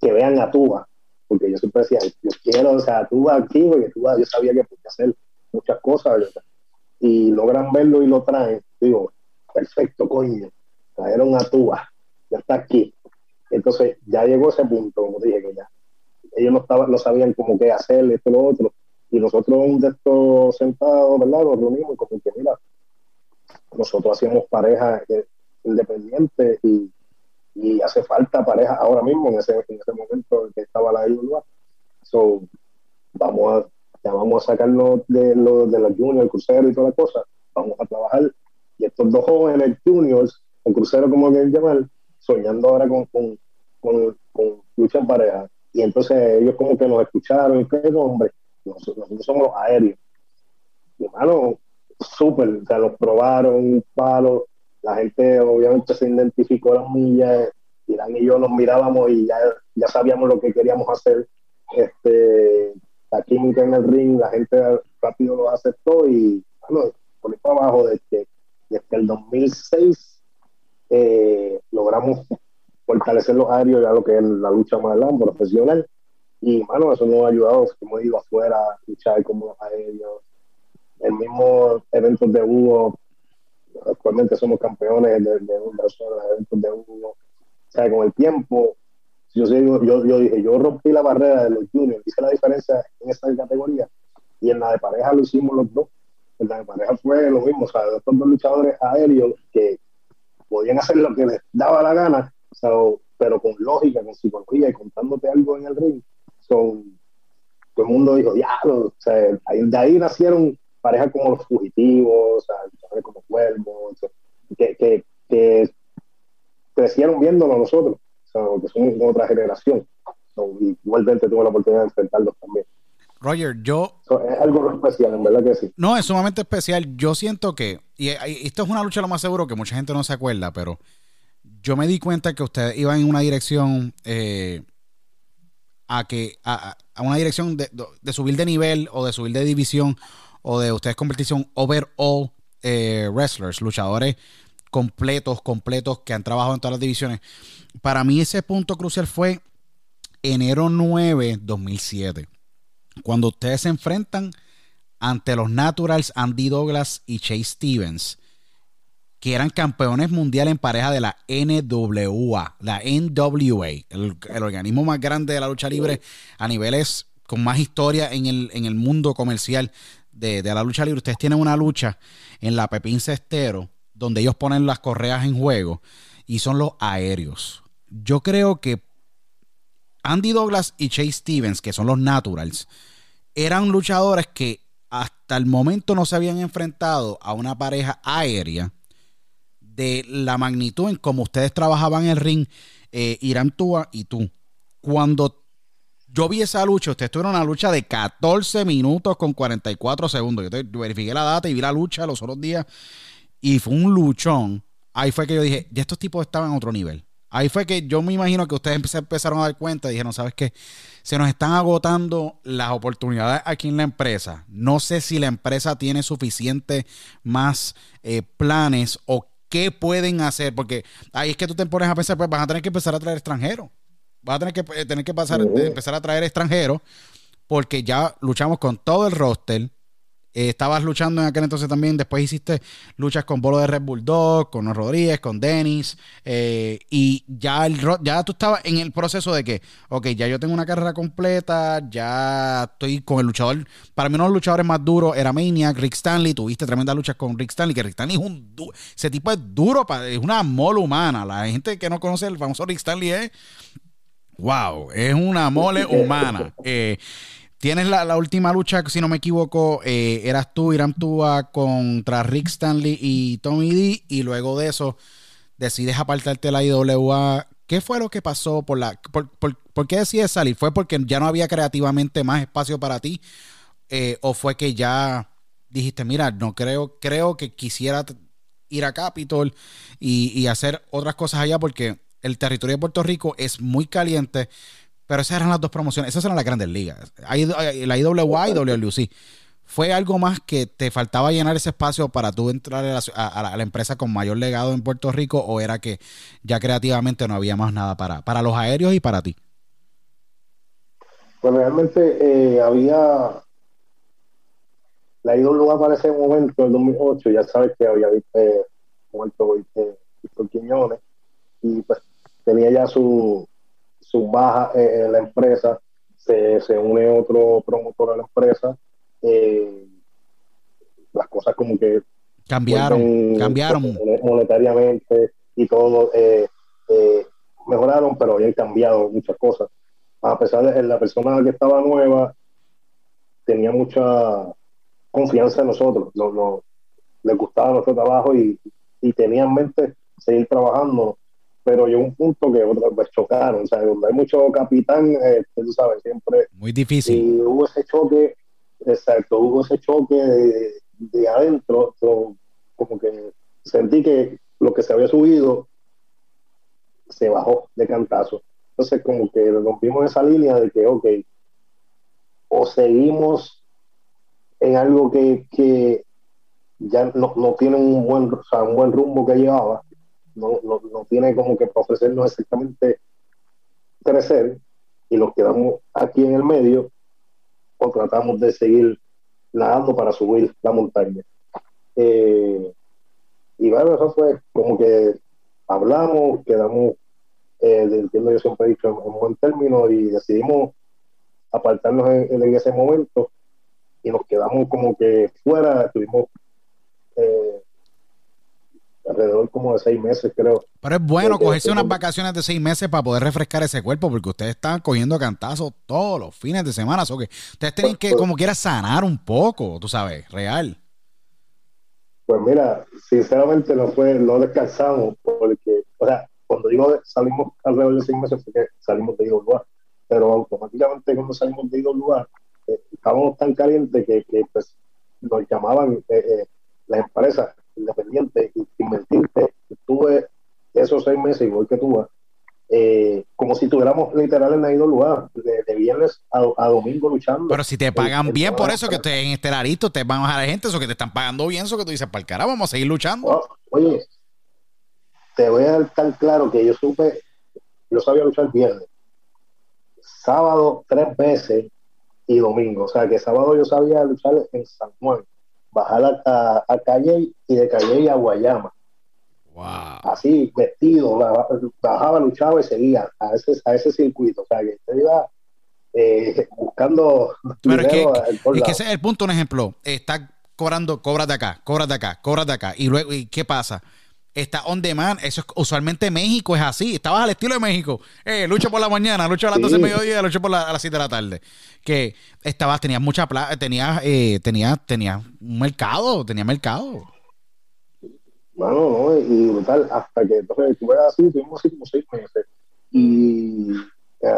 que vean a Tuba, porque yo siempre decía, yo quiero, o sea, Tuba aquí, porque Tuba yo sabía que podía hacer muchas cosas, y logran verlo y lo traen, digo, perfecto, coño, trajeron a Tuba, ya está aquí. Entonces ya llegó ese punto, como dije, que ya ellos no, estaban, no sabían cómo qué hacer, esto y lo otro, y nosotros un de estos sentados, ¿verdad? Nos reunimos y como que, mira, nosotros hacíamos pareja independiente y, hace falta pareja ahora mismo en ese, en ese momento en que estaba la IUA. So, vamos a, ya vamos a sacarnos de, lo, de los juniors, el crucero y toda la cosa, vamos a trabajar. Y estos dos jóvenes juniors, el crucero como que llamar, soñando ahora con, con, con, con lucha en pareja. Y entonces ellos como que nos escucharon y que hombre, nosotros, nosotros somos los aéreos. Y hermano, súper, o sea, los probaron, un palo, la gente obviamente se identificó las millas, Irán y yo nos mirábamos y ya, ya sabíamos lo que queríamos hacer, este, la química en el ring, la gente rápido lo aceptó y bueno, por ahí para abajo, desde, desde el 2006 eh, logramos fortalecer los aéreos ya lo que es la lucha más larga, profesional. Y, bueno, eso nos ha ayudado, como digo, afuera, luchar como los aéreos, el mismo eventos de Hugo, actualmente somos campeones de, de, los eventos de Hugo. O sea, con el tiempo, yo, yo, yo dije, yo rompí la barrera de los juniors, hice la diferencia en esta categoría y en la de pareja lo hicimos los dos. En la de pareja fue lo mismo, o sea, estos dos luchadores aéreos que podían hacer lo que les daba la gana, o sea, pero con lógica, con psicología y contándote algo en el ring. Son, todo el mundo dijo, diablo, o sea, de ahí nacieron parejas como los fugitivos, como cuervos, que, que, que, crecieron viéndonos nosotros, o sea, que somos otra generación. y igualmente tuve la oportunidad de enfrentarlos también. Roger, yo... es algo especial, en verdad que sí. No, es sumamente especial. Yo siento que, y, esto es una lucha lo más seguro que mucha gente no se acuerda, pero yo me di cuenta que ustedes iban en una dirección eh, a que a, a una dirección de, de, subir de nivel o de subir de división o de ustedes convertirse en overall eh, wrestlers, luchadores completos, completos que han trabajado en todas las divisiones. Para mí ese punto crucial fue enero 9, 2007, cuando ustedes se enfrentan ante los Naturals Andy Douglas y Chase Stevens, que eran campeones mundiales en pareja de la NWA, la NWA, el, organismo más grande de la lucha libre a niveles con más historia en el, en el mundo comercial de, de la lucha libre, ustedes tienen una lucha en la Pepín Cestero, donde ellos ponen las correas en juego, y son los aéreos. Yo creo que Andy Douglas y Chase Stevens, que son los Naturals, eran luchadores que hasta el momento no se habían enfrentado a una pareja aérea de la magnitud en como ustedes trabajaban en el ring, eh, Irán Tua y tú. Cuando yo vi esa lucha, ustedes tuvieron una lucha de 14 minutos con 44 segundos. Yo verifiqué la data y vi la lucha los otros días y fue un luchón. Ahí fue que yo dije, ya estos tipos estaban a otro nivel. Ahí fue que yo me imagino que ustedes empezaron a dar cuenta y dijeron, ¿sabes qué? Se nos están agotando las oportunidades aquí en la empresa. No sé si la empresa tiene suficiente más eh, planes o qué pueden hacer, porque ahí es que tú te pones a pensar, pues vas a tener que empezar a traer extranjeros. Vas a tener que, eh, tener que pasar, empezar a traer extranjeros, porque ya luchamos con todo el roster eh, estabas luchando en aquel entonces también, después hiciste luchas con Bolo de Red Bulldog, con Rodríguez, con Dennis, eh, y ya, el, ya tú estabas en el proceso de que, ok, ya yo tengo una carrera completa, ya estoy con el luchador, para mí uno de los luchadores más duros era Maniac, Rick Stanley, tuviste tremendas luchas con Rick Stanley, que Rick Stanley es un, ese tipo es duro, es una mole humana, la gente que no conoce el famoso Rick Stanley es, wow, es una mole (laughs) humana. Eh, Tienes la, última lucha, si no me equivoco, eh, eras tú, Irán Tua contra Rick Stanley y Tommy D. Y luego de eso decides apartarte de la IWA. ¿Qué fue lo que pasó? ¿Por, la, por, qué decides salir? ¿Fue porque ya no había creativamente más espacio para ti? Eh, ¿O fue que ya dijiste, mira, no creo, creo que quisiera ir a Capitol y hacer otras cosas allá porque el territorio de Puerto Rico es muy caliente? Pero esas eran las dos promociones, esas eran las grandes ligas. La IWA y WLC. ¿Fue algo más que te faltaba llenar ese espacio para tú entrar a la, empresa con mayor legado en Puerto Rico o era que ya creativamente no había más nada para, para los aéreos y para ti? Pues realmente eh, había... La IWA para ese momento, en 2008, ya sabes que había visto, muerto Víctor Quiñones y pues tenía ya su, baja eh, en la empresa, se, se, une otro promotor a la empresa, eh, las cosas como que cambiaron, cambiaron monetariamente y todo eh, mejoraron, pero habían cambiado muchas cosas. A pesar de la persona que estaba nueva, tenía mucha confianza en nosotros, no, le gustaba nuestro trabajo y, y tenía en mente seguir trabajando pero llegó un punto que pues, chocaron, o sea, donde hay mucho capitán, eh, tú sabes, siempre... Muy difícil. Y hubo ese choque, exacto, hubo ese choque de, adentro, como que sentí que lo que se había subido se bajó de cantazo. Entonces, como que rompimos esa línea de que, ok, o seguimos en algo que, que ya no, no tiene un buen, o sea, un buen rumbo que llevaba, no, no, tiene como que ofrecernos exactamente crecer y nos quedamos aquí en el medio o tratamos de seguir nadando para subir la montaña. Eh, y bueno, eso fue como que hablamos, quedamos, eh, entiendo yo siempre he dicho, en, buen término y decidimos apartarnos en, ese momento y nos quedamos como que fuera, estuvimos eh, alrededor como de seis meses, creo. Pero es bueno cogerse unas vacaciones de seis meses para poder refrescar ese cuerpo, porque ustedes están cogiendo cantazos todos los fines de semana. O que ustedes tienen que, como quiera, sanar un poco, tú sabes, real. Pues mira, sinceramente no fue, no descansamos, porque, o sea, cuando digo salimos alrededor de seis meses, fue que salimos de lugar pero automáticamente cuando salimos de lugar eh, estábamos tan calientes que, que pues, nos llamaban eh, eh, las empresas independiente mentirte, tuve esos seis meses igual que tú, eh, como si tuviéramos literal en el lugar, de, viernes a, domingo luchando. Pero si te pagan bien por eso, que te, en Estelarito te van a bajar gente, eso que te están pagando bien, eso que tú dices, para el cara, vamos a seguir luchando. Oh, oye, te voy a dar tan claro que yo supe, yo sabía luchar viernes, sábado tres veces y domingo, o sea que sábado yo sabía luchar en San Juan bajar a, a, Calle y de Calle a Guayama. Así, vestido, bajaba, luchaba y seguía a ese, a ese circuito. O sea, que usted iba eh, buscando. Pero es que, es que ese es el punto, un ejemplo. Está cobrando, cobras de acá, cobras de acá, cobras de acá. Y luego, ¿y qué pasa? Está on demand. Eso es usualmente México es así. Estabas al estilo de México. Eh, lucha por la mañana, lucha a las Sí. 12 de mediodía, lucha por la- a las 7 de la tarde. Que estabas, tenías mucha plata, tenías, eh, tenías, tenías un mercado, tenía mercado. Mano, no, y brutal, hasta que entonces ves así, tuvimos así como seis meses. Y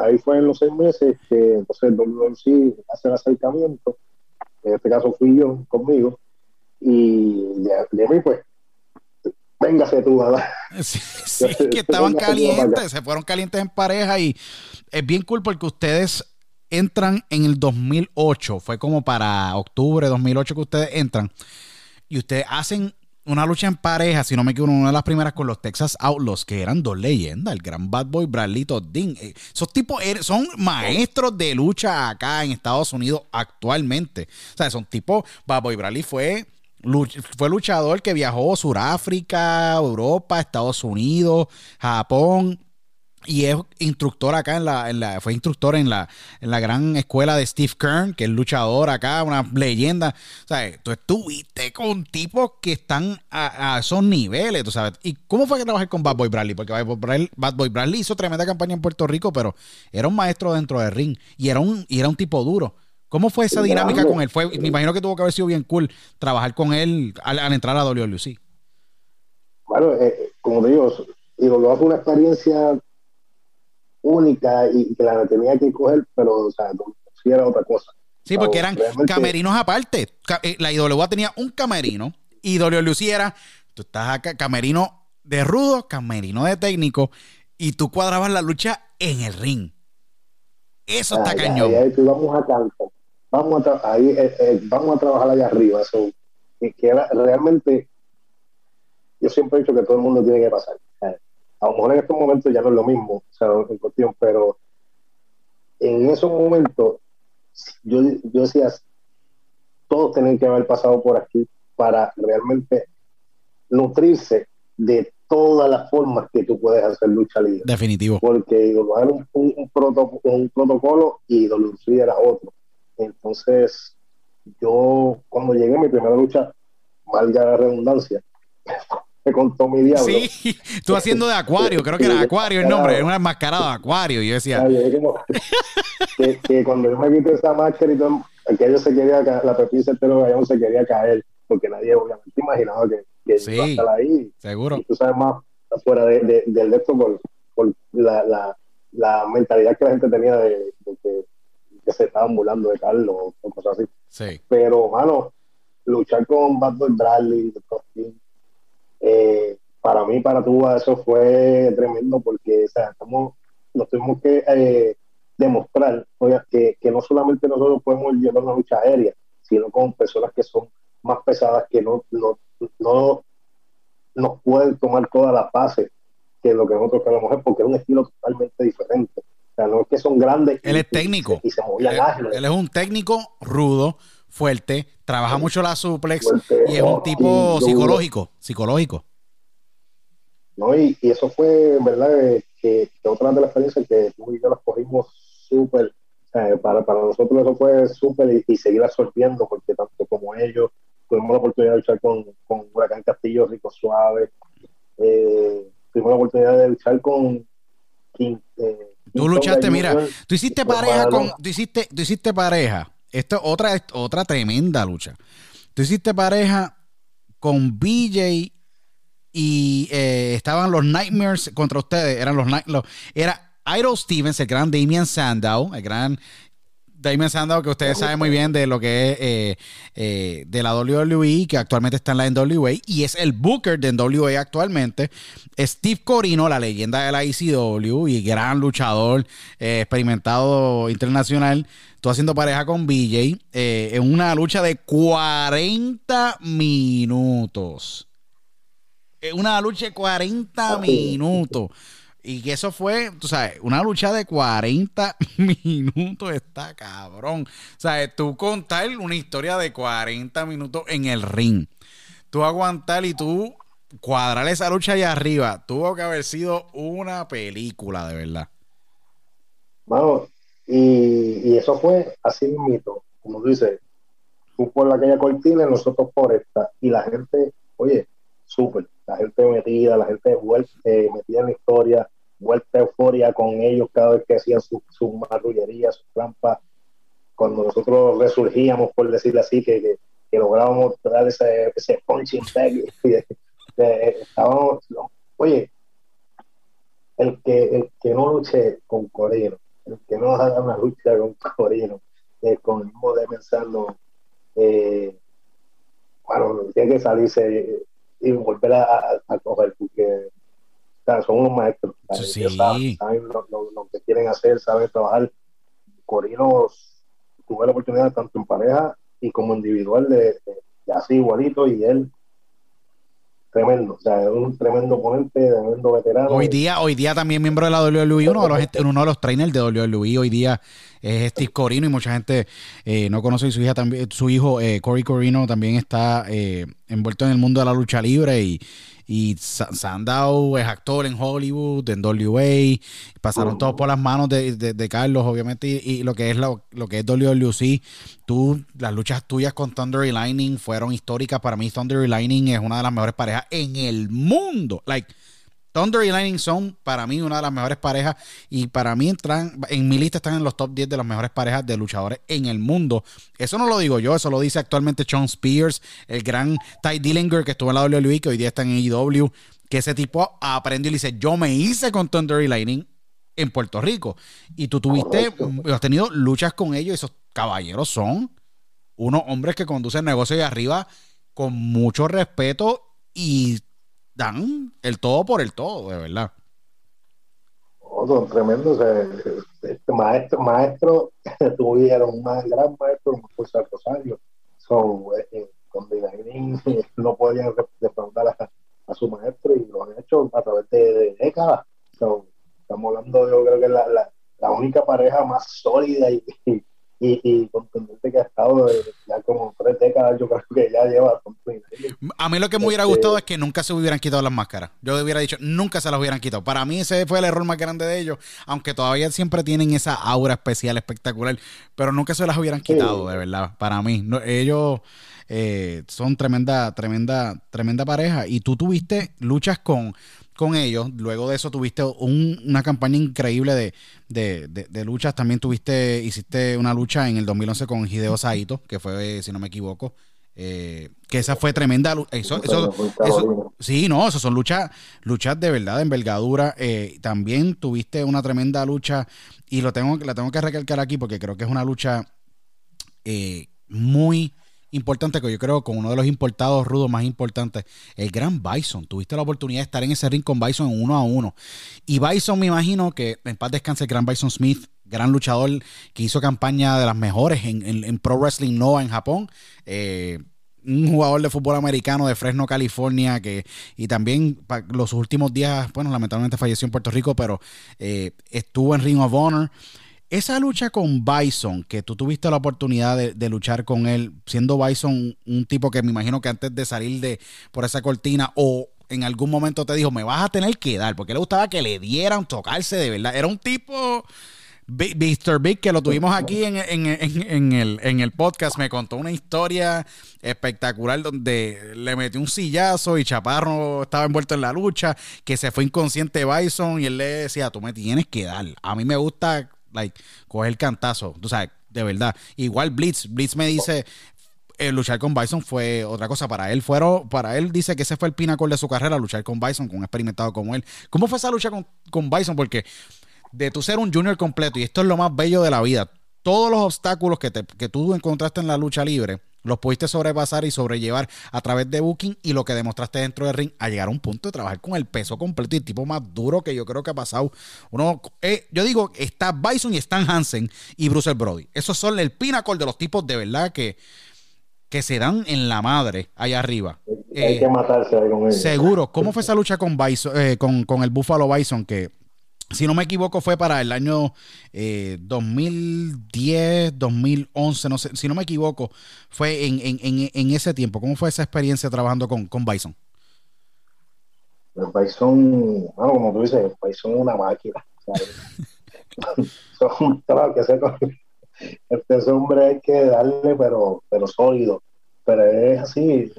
ahí fue en los seis meses que entonces WMC hace el acercamiento, en este caso fui yo conmigo, y mí pues, véngase tú, ¿verdad? (laughs) Sí, sí, que estaban calientes, se fueron calientes en pareja y es bien cool porque ustedes entran en el 2008, fue como para octubre de 2008 que ustedes entran y ustedes hacen una lucha en pareja, si no me equivoco, una de las primeras con los Texas Outlaws, que eran dos leyendas, el gran Bad Boy Bradlito Dean. Eh, Esos tipos er- son maestros de lucha acá en Estados Unidos actualmente. O sea, son tipos, Bad Boy Bradley fue fue luchador que viajó a Sudáfrica, Europa, Estados Unidos, Japón. Y es instructor acá en la, en la- fue instructor en la, en la gran escuela de Steve Kern, que es luchador acá, una leyenda. O tú estuviste con tipos que están a, a esos niveles, tú sabes. ¿Y cómo fue que trabajar con Bad Boy Bradley? Porque Bad Boy Bradley hizo tremenda campaña en Puerto Rico, pero era un maestro dentro del ring y era un, y era un tipo duro. ¿Cómo fue esa dinámica con él? Fue, me imagino que tuvo que haber sido bien cool trabajar con él al, al entrar a WLC. Bueno, eh, como te digo, lo hace una experiencia única y que la tenía que coger, pero, o sea, no, sí era otra cosa. Sí, porque eran Realmente- camerinos aparte. Eh, La IWA tenía un camerino y WLC era, tú estás acá, camerino de rudo, camerino de técnico, y tú cuadrabas la lucha en el ring. Eso está Ah, ya, cañón. vamos a cantar. Vamos a, tra- ahí, eh, eh, vamos a trabajar allá arriba. Eso, que, que era- realmente, yo siempre he dicho que todo el mundo tiene que pasar. A lo mejor en estos momentos ya no es lo mismo, o sea, en cuestión, pero en esos momentos, yo, yo decía, todos tienen que haber pasado por aquí para realmente nutrirse de todas las formas que tú puedes hacer lucha libre Definitivo. porque era un, un, un proto- un protocolo y WC era otro. Entonces, yo cuando llegué a mi primera lucha, valga la redundancia, (laughs) me contó mi diablo. Sí, (laughs) tú haciendo de acuario, creo que era acuario el nombre, era un enmascarado de acuario. Y yo decía, que, que cuando yo me quité esa máscara y todo, aquello se quería ca- la pepita entero gallón se quería caer, porque nadie obviamente imaginaba que, que Sí. iba a estar ahí. seguro. y tú sabes más afuera de, de- del de esto por, por la, la, la mentalidad que la gente tenía de, de que, que se estaban burlando de Carlos o, cosas así. Sí. Pero, mano, luchar con Bad Boy Bradley, eh, para mí, para tú, eso fue tremendo porque, o sea, estamos, nos tuvimos que eh, demostrar oiga, que, que no solamente nosotros podemos llevar una lucha aérea, sino con personas que son más pesadas, que no, no, no nos pueden tomar todas las bases que lo que nosotros queremos es porque es un estilo totalmente diferente. Sea, no es que son grandes Él y- es técnico. y, se movían Él, ágiles. él es un técnico rudo, fuerte, trabaja mucho la suplex Fuerte, y es un tipo psicológico, psicológico. ¿no? Y, y eso fue, en verdad, eh, que, que otra de las experiencias que tú y yo las cogimos súper, para, para nosotros eso fue súper y, y seguir absorbiendo, porque tanto como ellos, tuvimos la oportunidad de luchar con, con Huracán Castillo, Rico Suave, eh, tuvimos la oportunidad de luchar con King, eh, Tú luchaste, mira, tú hiciste pareja con, tú hiciste, tú hiciste pareja. Esto es otra, otra tremenda lucha. Tú hiciste pareja con BJ y eh, estaban los Nightmares contra ustedes. Eran los era Idol Stevens, el gran Damian Sandow, el gran Damian Sandow, que ustedes saben muy bien de lo que es eh, eh, de la WWE, que actualmente está en la NWA, y es el Booker de NWA actualmente. Steve Corino, la leyenda de la ECW y gran luchador eh, experimentado internacional. Tú haciendo pareja con BJ en una lucha de 40 minutos. En una lucha de 40 minutos. Y que eso fue, tú sabes, una lucha de 40 (laughs) minutos está cabrón. O sea, tú contar una historia de 40 minutos en el ring. Tú aguantar y tú cuadrar esa lucha allá arriba. Tuvo que haber sido una película, de verdad. Y, y eso fue así mismo, como tú dices, tú por aquella cortina y nosotros por esta. Y la gente, oye, súper, la gente metida, la gente eh, metida en la historia, vuelta euforia con ellos cada vez que hacían su, su marrullería, sus trampas. Cuando nosotros resurgíamos, por decirlo así, que, que, lográbamos dar ese, ese punching (laughs) bag, estábamos, oye, el que, el que no luche con Corino, el que no haga una lucha con Corino, eh, con el mismo de pensando, eh, bueno, tiene que salirse y volver a, a, coger, porque son unos maestros. Saben, lo, que quieren hacer, saben trabajar. Corino tuve la oportunidad tanto en pareja y como individual de, de así igualito y él tremendo, o sea, es un tremendo oponente, tremendo veterano. Hoy día, hoy día también miembro de la WWE, uno de los, uno de los trainers de WWE hoy día es Steve Corino y mucha gente eh, no conoce su hija también, su hijo eh, Cory Corino también está eh, envuelto en el mundo de la lucha libre y, y Sandow es actor en Hollywood, en WA, pasaron todos por las manos de, Carlos, obviamente, y, lo que es lo, que es WWC, tú, las luchas tuyas con Thunder y Lightning fueron históricas. Para mí, Thunder y Lightning es una de las mejores parejas en el mundo. Like, Thunder y Lightning son para mí una de las mejores parejas y para mí entran, en mi lista están en los top 10 de las mejores parejas de luchadores en el mundo. Eso no lo digo yo, eso lo dice actualmente Sean Spears, el gran Ty Dillinger que estuvo en la WWE, que hoy día está en AEW, que ese tipo aprendió y dice, yo me hice con Thunder y Lightning en Puerto Rico. Y tú tuviste, has tenido luchas con ellos, esos caballeros son unos hombres que conducen negocios de arriba con mucho respeto y dan el todo por el todo, de verdad. Oh, son tremendos. este maestro, maestro, (laughs) tuvieron un gran maestro por San Rosario. Son, eh, con (laughs) no podían defraudar a, su maestro y lo han hecho a través de, décadas. estamos hablando, yo creo que la, la, la única pareja más sólida y, y, y contundente que ha estado ya como tres décadas, yo creo que ya lleva. A mí lo que me hubiera este, gustado es que nunca se hubieran quitado las máscaras. Yo hubiera dicho, nunca se las hubieran quitado. Para mí ese fue el error más grande de ellos, aunque todavía siempre tienen esa aura especial, espectacular, pero nunca se las hubieran quitado, de verdad. Para mí, ellos eh, son tremenda, tremenda, tremenda pareja. Y tú tuviste luchas con con ellos. Luego de eso tuviste una campaña increíble de, luchas. También tuviste, hiciste una lucha en el 2011 con Hideo Saito, que fue, si no me equivoco, eh, que esa fue tremenda. Eso, sí, no, eso son luchas, luchas de verdad, de envergadura. Eh, también tuviste una tremenda lucha y lo tengo, la tengo que recalcar aquí porque creo que es una lucha eh, muy importante que yo creo con uno de los importados rudos más importantes, el gran Bison. Tuviste la oportunidad de estar en ese ring con Bison en uno a uno. Y Bison, me imagino que en paz descanse el gran Bison Smith, gran luchador que hizo campaña de las mejores en, Pro Wrestling Nova en Japón. Eh, un jugador de fútbol americano de Fresno, California, que y también los últimos días, bueno, lamentablemente falleció en Puerto Rico, pero eh, estuvo en Ring of Honor. Esa lucha con Bison, que tú tuviste la oportunidad de, luchar con él, siendo Bison un tipo que me imagino que antes de salir de por esa cortina o en algún momento te dijo, me vas a tener que dar, porque le gustaba que le dieran, tocarse de verdad. Era un tipo, Mr. Big, que lo tuvimos aquí en, el, en el podcast, me contó una historia espectacular donde le metió un sillazo y Chaparro estaba envuelto en la lucha, que se fue inconsciente Bison y él le decía, tú me tienes que dar. A mí me gusta like, el cantazo, tú sabes, de verdad. Igual Blitz, Blitz me dice, eh, luchar con Bison fue otra cosa para él. Fueron, para él dice que ese fue el pinacol de su carrera, luchar con Bison, con un experimentado como él. ¿Cómo fue esa lucha con, con Bison? Porque de tú ser un junior completo, y esto es lo más bello de la vida, todos los obstáculos que, te, que tú encontraste en la lucha libre, los pudiste sobrepasar y sobrellevar a través de Booking y lo que demostraste dentro del ring a llegar a un punto de trabajar con el peso completo y el tipo más duro que yo creo que ha pasado. Uno, eh, yo digo, está Bison y Stan Hansen y Bruce Brody. Esos son el pinnacle de los tipos de verdad que, que se dan en la madre allá arriba. Hay eh, que matarse con ellos. Seguro. ¿Cómo fue esa lucha con, Bison, eh, con, con el Buffalo Bison que si no me equivoco, fue para el año 2010, eh, 2011, no sé, si no me equivoco, fue en, en, en, ese tiempo. ¿Cómo fue esa experiencia trabajando con, con Bison? El Bison, bueno, como tú dices, el Bison es una máquina. claro (laughs) que sé, este hombre hay que darle, pero, pero sólido. Pero es así,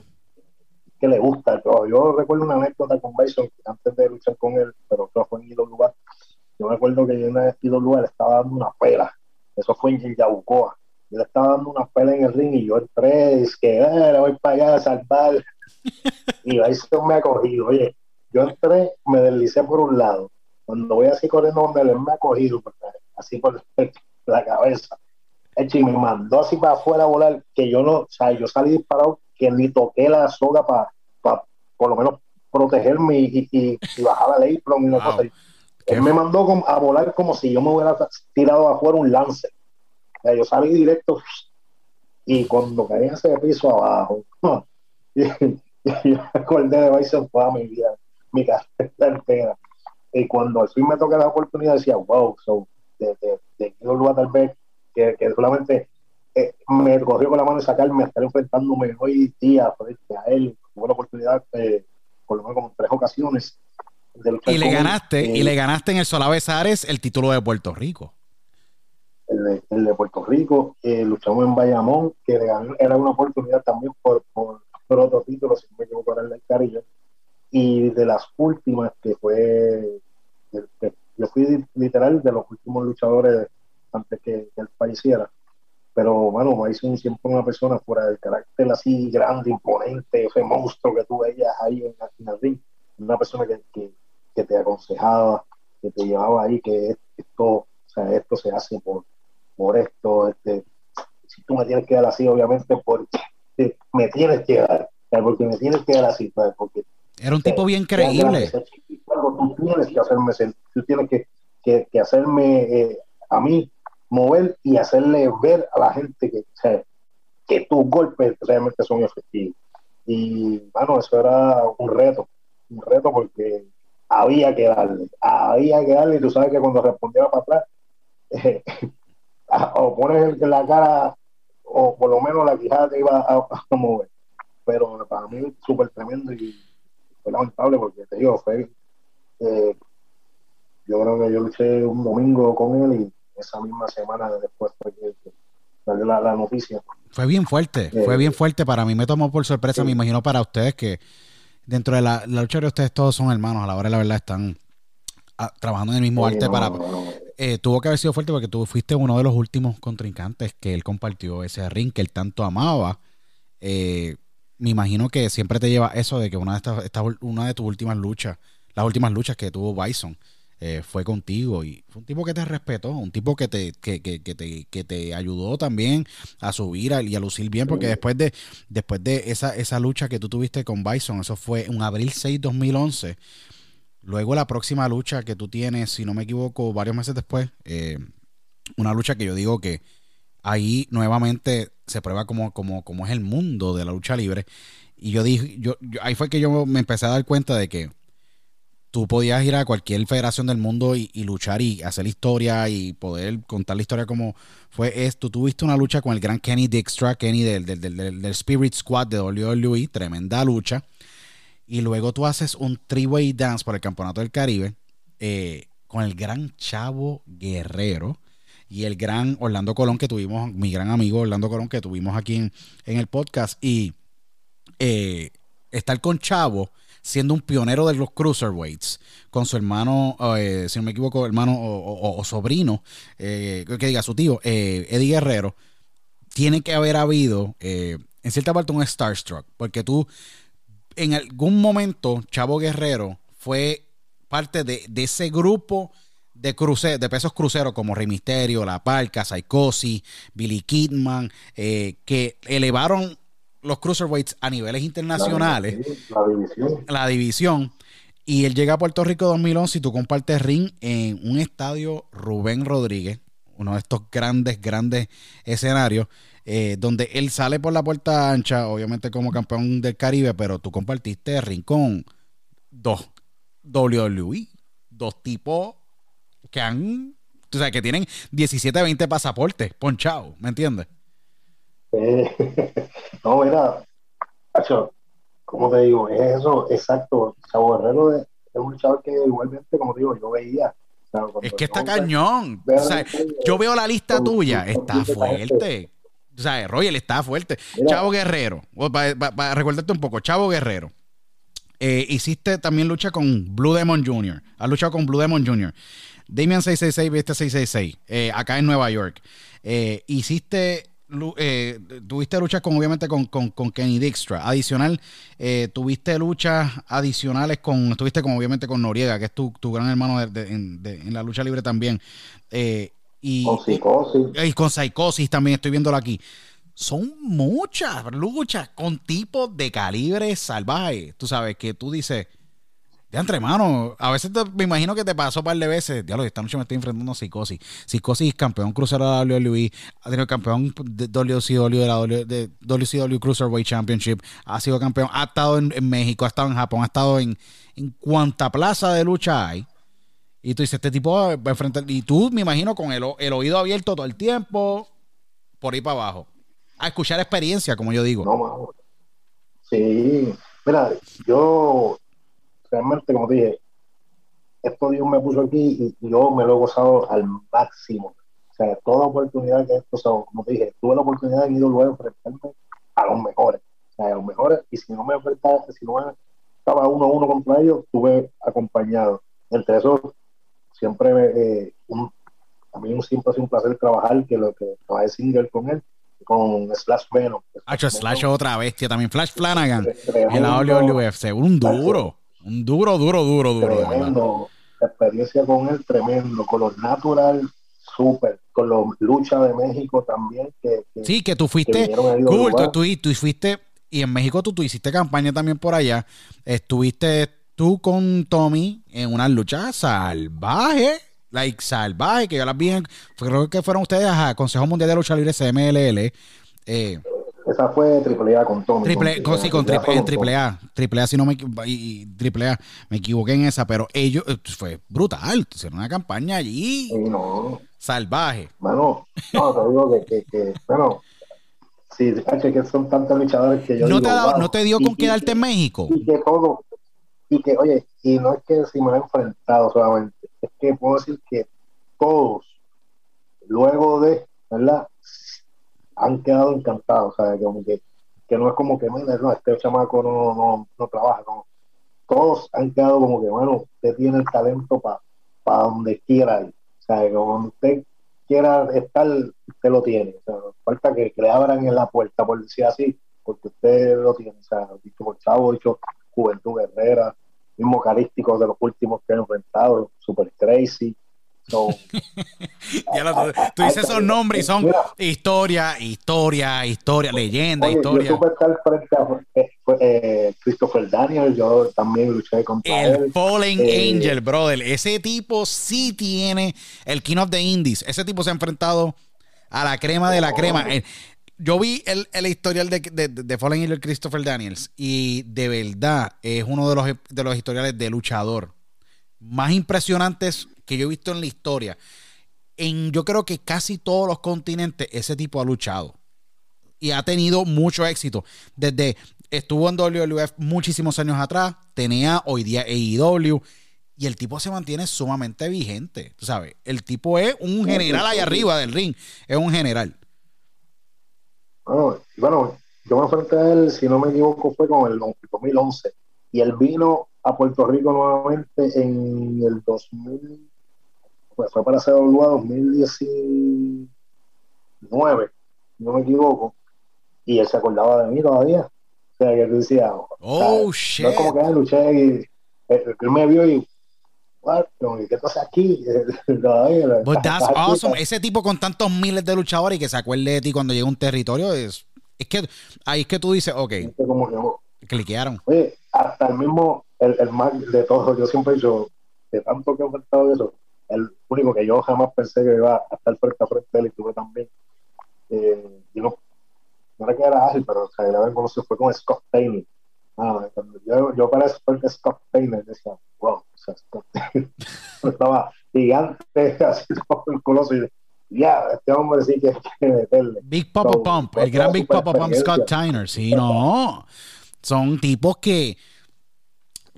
que le gusta. Yo, recuerdo una anécdota con Bison antes de luchar con él, pero fue en lugar Yo me acuerdo que yo en el lugar le estaba dando una pela. Eso fue en Yabucoa. Yo le estaba dando una pela en el ring y yo entré, es que eh, voy para allá a salvar. y Bison me ha cogido. Oye, yo entré, me deslicé por un lado. Cuando voy así corriendo donde él me ha cogido, así por (laughs) la cabeza. y me mandó así para afuera a volar, que yo no, o sea, yo salí disparado que ni toqué la soga para por lo menos protegerme y, y, y bajar la ley, pero Él me mandó a volar como si yo me hubiera tirado afuera un lance. yo salí directo y cuando caí en ese piso abajo, (laughs) y, yo me acordé de Bison toda mi vida, mi carrera entera. Y cuando al fin me toca la oportunidad, decía, wow, so, de, de, de tal vez, que, que solamente eh, me cogió con la mano y sacarme estar enfrentándome hoy día frente a él. Tuve la oportunidad, eh, por lo menos como tres ocasiones. Y le ganaste, y le ganaste en el Solavesares el título de Puerto Rico. El de, Puerto Rico, eh, luchamos en Bayamón, que era una oportunidad también por, por, otro título, si me equivoco, era el de Carillo. Y de las últimas, que fue, yo fui literal de los últimos luchadores antes que, que él falleciera pero bueno, Bison siempre una persona fuera del carácter así grande, imponente, ese monstruo que tú veías ahí en, el ring, una persona que, que, te aconsejaba, que te llevaba ahí, que esto, o sea, esto se hace por, por esto, este, si tú me tienes que dar así, obviamente, porque me tienes que dar, porque me tienes que dar así, porque era un tipo bien creíble. Tú tienes que hacerme, tú tienes que, que, que hacerme eh, a mí mover y hacerle ver a la gente que, que tus golpes realmente son efectivos. Y bueno, eso era un reto, un reto porque había que darle, había que darle, y tú sabes que cuando respondía para atrás, (laughs) o pones la cara, o por lo menos la quijada te iba a, mover. Pero para mí súper tremendo y fue lamentable porque te digo, fue, eh, yo creo que yo luché un domingo con él y esa misma semana después fue que, salió la, noticia. Fue bien fuerte, fue bien fuerte para mí, me tomó por sorpresa, me imagino para ustedes que dentro de la, lucha de ustedes todos son hermanos, a la hora de la verdad están ah, trabajando en el mismo arte para... Eh, tuvo que haber sido fuerte porque tú fuiste uno de los últimos contrincantes que él compartió ese ring que él tanto amaba. Eh, me imagino que siempre te lleva eso de que una de estas, esta, una de tus últimas luchas, las últimas luchas que tuvo Bison, eh, fue contigo y fue un tipo que te respetó, un tipo que te, que, que, que te, que te ayudó también a subir y a lucir bien, porque después de, después de esa, esa lucha que tú tuviste con Bison, eso fue un abril 6 2011, luego la próxima lucha que tú tienes, si no me equivoco, varios meses después, eh, una lucha que yo digo que ahí nuevamente se prueba como, como, como es el mundo de la lucha libre. Y yo dije, yo, ahí fue que yo me empecé a dar cuenta de que tú podías ir a cualquier federación del mundo y, luchar y hacer historia y poder contar la historia como fue esto. Tuviste una lucha con el gran Kenny Dijkstra, Kenny del, del, Spirit Squad de WWE, tremenda lucha. Y luego tú haces un three-way dance por el Campeonato del Caribe eh, con el gran Chavo Guerrero y el gran Orlando Colón que tuvimos, mi gran amigo Orlando Colón que tuvimos aquí en, el podcast. Y eh, estar con Chavo siendo un pionero de los cruiserweights, con su hermano, eh, si no me equivoco, hermano o, sobrino, eh, que diga su tío, eh, Eddie Guerrero, tiene que haber habido, en cierta parte, un Starstruck, porque tú, en algún momento, Chavo Guerrero fue parte de, ese grupo de, de pesos cruceros como Rey Misterio, La Parca, Psychosis, Billy Kidman, que elevaron los cruiserweights a niveles internacionales. La, división. La división. Y él llega a Puerto Rico 2011 y tú compartes ring en un estadio Rubén Rodríguez, uno de estos grandes, grandes escenarios, eh, donde él sale por la puerta ancha, obviamente como campeón del Caribe, pero tú compartiste ring con dos WWE, dos tipos que han, o sea, que tienen 17, 20 pasaportes ponchados, ¿me entiendes? (laughs) no, mira, como te digo, es eso, exacto. Chavo Guerrero es, un chavo que igualmente, como digo, yo veía es que está cañón. yo veo la lista tuya, está fuerte. O sea, Royal está fuerte. Chavo Guerrero, para, recordarte un poco, Chavo Guerrero. Eh, hiciste también lucha con Blue Demon Jr. Has luchado con Blue Demon Jr. Damian 666, viste 666, eh, acá en Nueva York. Eh, hiciste eh, tuviste luchas con obviamente con, Kenny Dijkstra. Adicional, eh, tuviste luchas adicionales con, estuviste con obviamente con Noriega, que es tu, gran hermano en, la lucha libre también. Eh, y, con psicosis. Y, con psicosis también, estoy viéndolo aquí. Son muchas luchas con tipos de calibre salvaje. Tú sabes que tú dices, de entre mano, a veces me imagino que te pasó un par de veces. Diablo, esta noche me estoy enfrentando a Psicosis. Psicosis, campeón crucero de la WWE, ha tenido campeón de WCW, de la WCW Cruiserweight Championship, ha sido campeón, ha estado en, México, ha estado en Japón, ha estado en, en cuanta plaza de lucha hay. Y tú dices, este tipo va a enfrentar. Y tú, me imagino, con el, el oído abierto todo el tiempo, por ahí para abajo. A escuchar experiencia, como yo digo. No, Sí, mira, yo realmente, como dije, esto Dios me puso aquí y yo me lo he gozado al máximo. O sea, toda oportunidad que esto, o como te dije, tuve la oportunidad de ir luego a enfrentarme a los mejores. O sea, a los mejores, y si no me enfrentaba, si no me estaba uno a uno contra ellos, estuve acompañado. Entre esos, siempre, eh, un, a mí siempre ha sido un placer trabajar, que lo que trabajé single con él, con Slash Venom. Hacho, Slash otra bestia también. Flash Flanagan en la WWF, un duro. Un duro, duro, duro, duro. Tremendo. experiencia con él, tremendo. Con los natural, súper. Con los lucha de México también. Que, sí, que tú fuiste. cool, tú, tú, fuiste. Y en México tú, tú hiciste campaña también por allá. Estuviste tú con Tommy en una lucha salvaje. Like salvaje, que yo las vi. creo que fueron ustedes a Consejo Mundial de Lucha Libre CMLL. Eh, esa fue triple A con Tommy. Triple, con, sí, con triple, en triple A. Triple A, si no me, y, triple A, me equivoqué en esa, pero ellos, eh, fue brutal. Hicieron una campaña allí. no. Salvaje. Bueno, no, te digo que, que, que bueno, sí, que son tantos luchadores que yo ¿No, digo, te, ¿no te dio con quedarte en México? Y que todo, y que, oye, y no es que si me he enfrentado solamente, es que puedo decir que todos, luego de, ¿verdad? Han quedado encantados, sea, como que, que no es como que, mira, no, este chamaco no, no, no trabaja, no. Todos han quedado como que, bueno, usted tiene el talento para pa donde quiera ir. O sea, que donde usted quiera estar, usted lo tiene. Sea, falta que, le abran en la puerta, por decir así, porque usted lo tiene. O sea, dicho por Chavo, dicho Juventud Guerrera, mismo carístico de los últimos que han enfrentado, Super Crazy, (laughs) tú, dices esos nombres y son historia, historia, historia, leyenda, historia. Yo tuve estar frente a eh, eh, Christopher Daniel, yo también luché contra el él. Fallen eh, Angel, brother. Ese tipo sí tiene el King of the Indies. Ese tipo se ha enfrentado a la crema de la crema. Yo vi el, el historial de, de, de, Fallen Angel Christopher Daniels y de verdad es uno de los, de los historiales de luchador más impresionantes que yo he visto en la historia. En yo creo que casi todos los continentes ese tipo ha luchado. Y ha tenido mucho éxito. Desde estuvo en WWF muchísimos años atrás, tenía hoy día AEW. Y el tipo se mantiene sumamente vigente. Tú sabes, el tipo es un general ahí arriba del ring. Es un general. Bueno, bueno yo me enfrenté a él, si no me equivoco, fue con el 2011. Y él vino a Puerto Rico nuevamente en el 2000 pues fue para CWA 2019, no me equivoco, y él se acordaba de mí todavía. O sea, que él decía, oh, shit. No es como que él luché y él, me vio y ¿qué pasa aquí? (laughs) But that's awesome. Ese tipo con tantos miles de luchadores y que se acuerde de ti cuando llega a un territorio es, es que ahí es que tú dices, ok, como cliquearon. Oye, hasta el mismo, el, el más de todos, yo siempre he dicho, de tanto que he enfrentado eso, el único que yo jamás pensé que iba a estar frente a frente él y tuve también. Eh, y no, no era que era ágil, pero o sea, la vez conocí fue con Scott Taylor. Ah, yo, yo para eso fue Scott Taylor decía, wow, o sea, Scott (laughs) estaba gigante, (laughs) así como el coloso y ya, este hombre sí que (laughs) que meterle. Big Papa Pump, el gran Big Papa Pump Scott Tyner, sí, no. Son tipos que,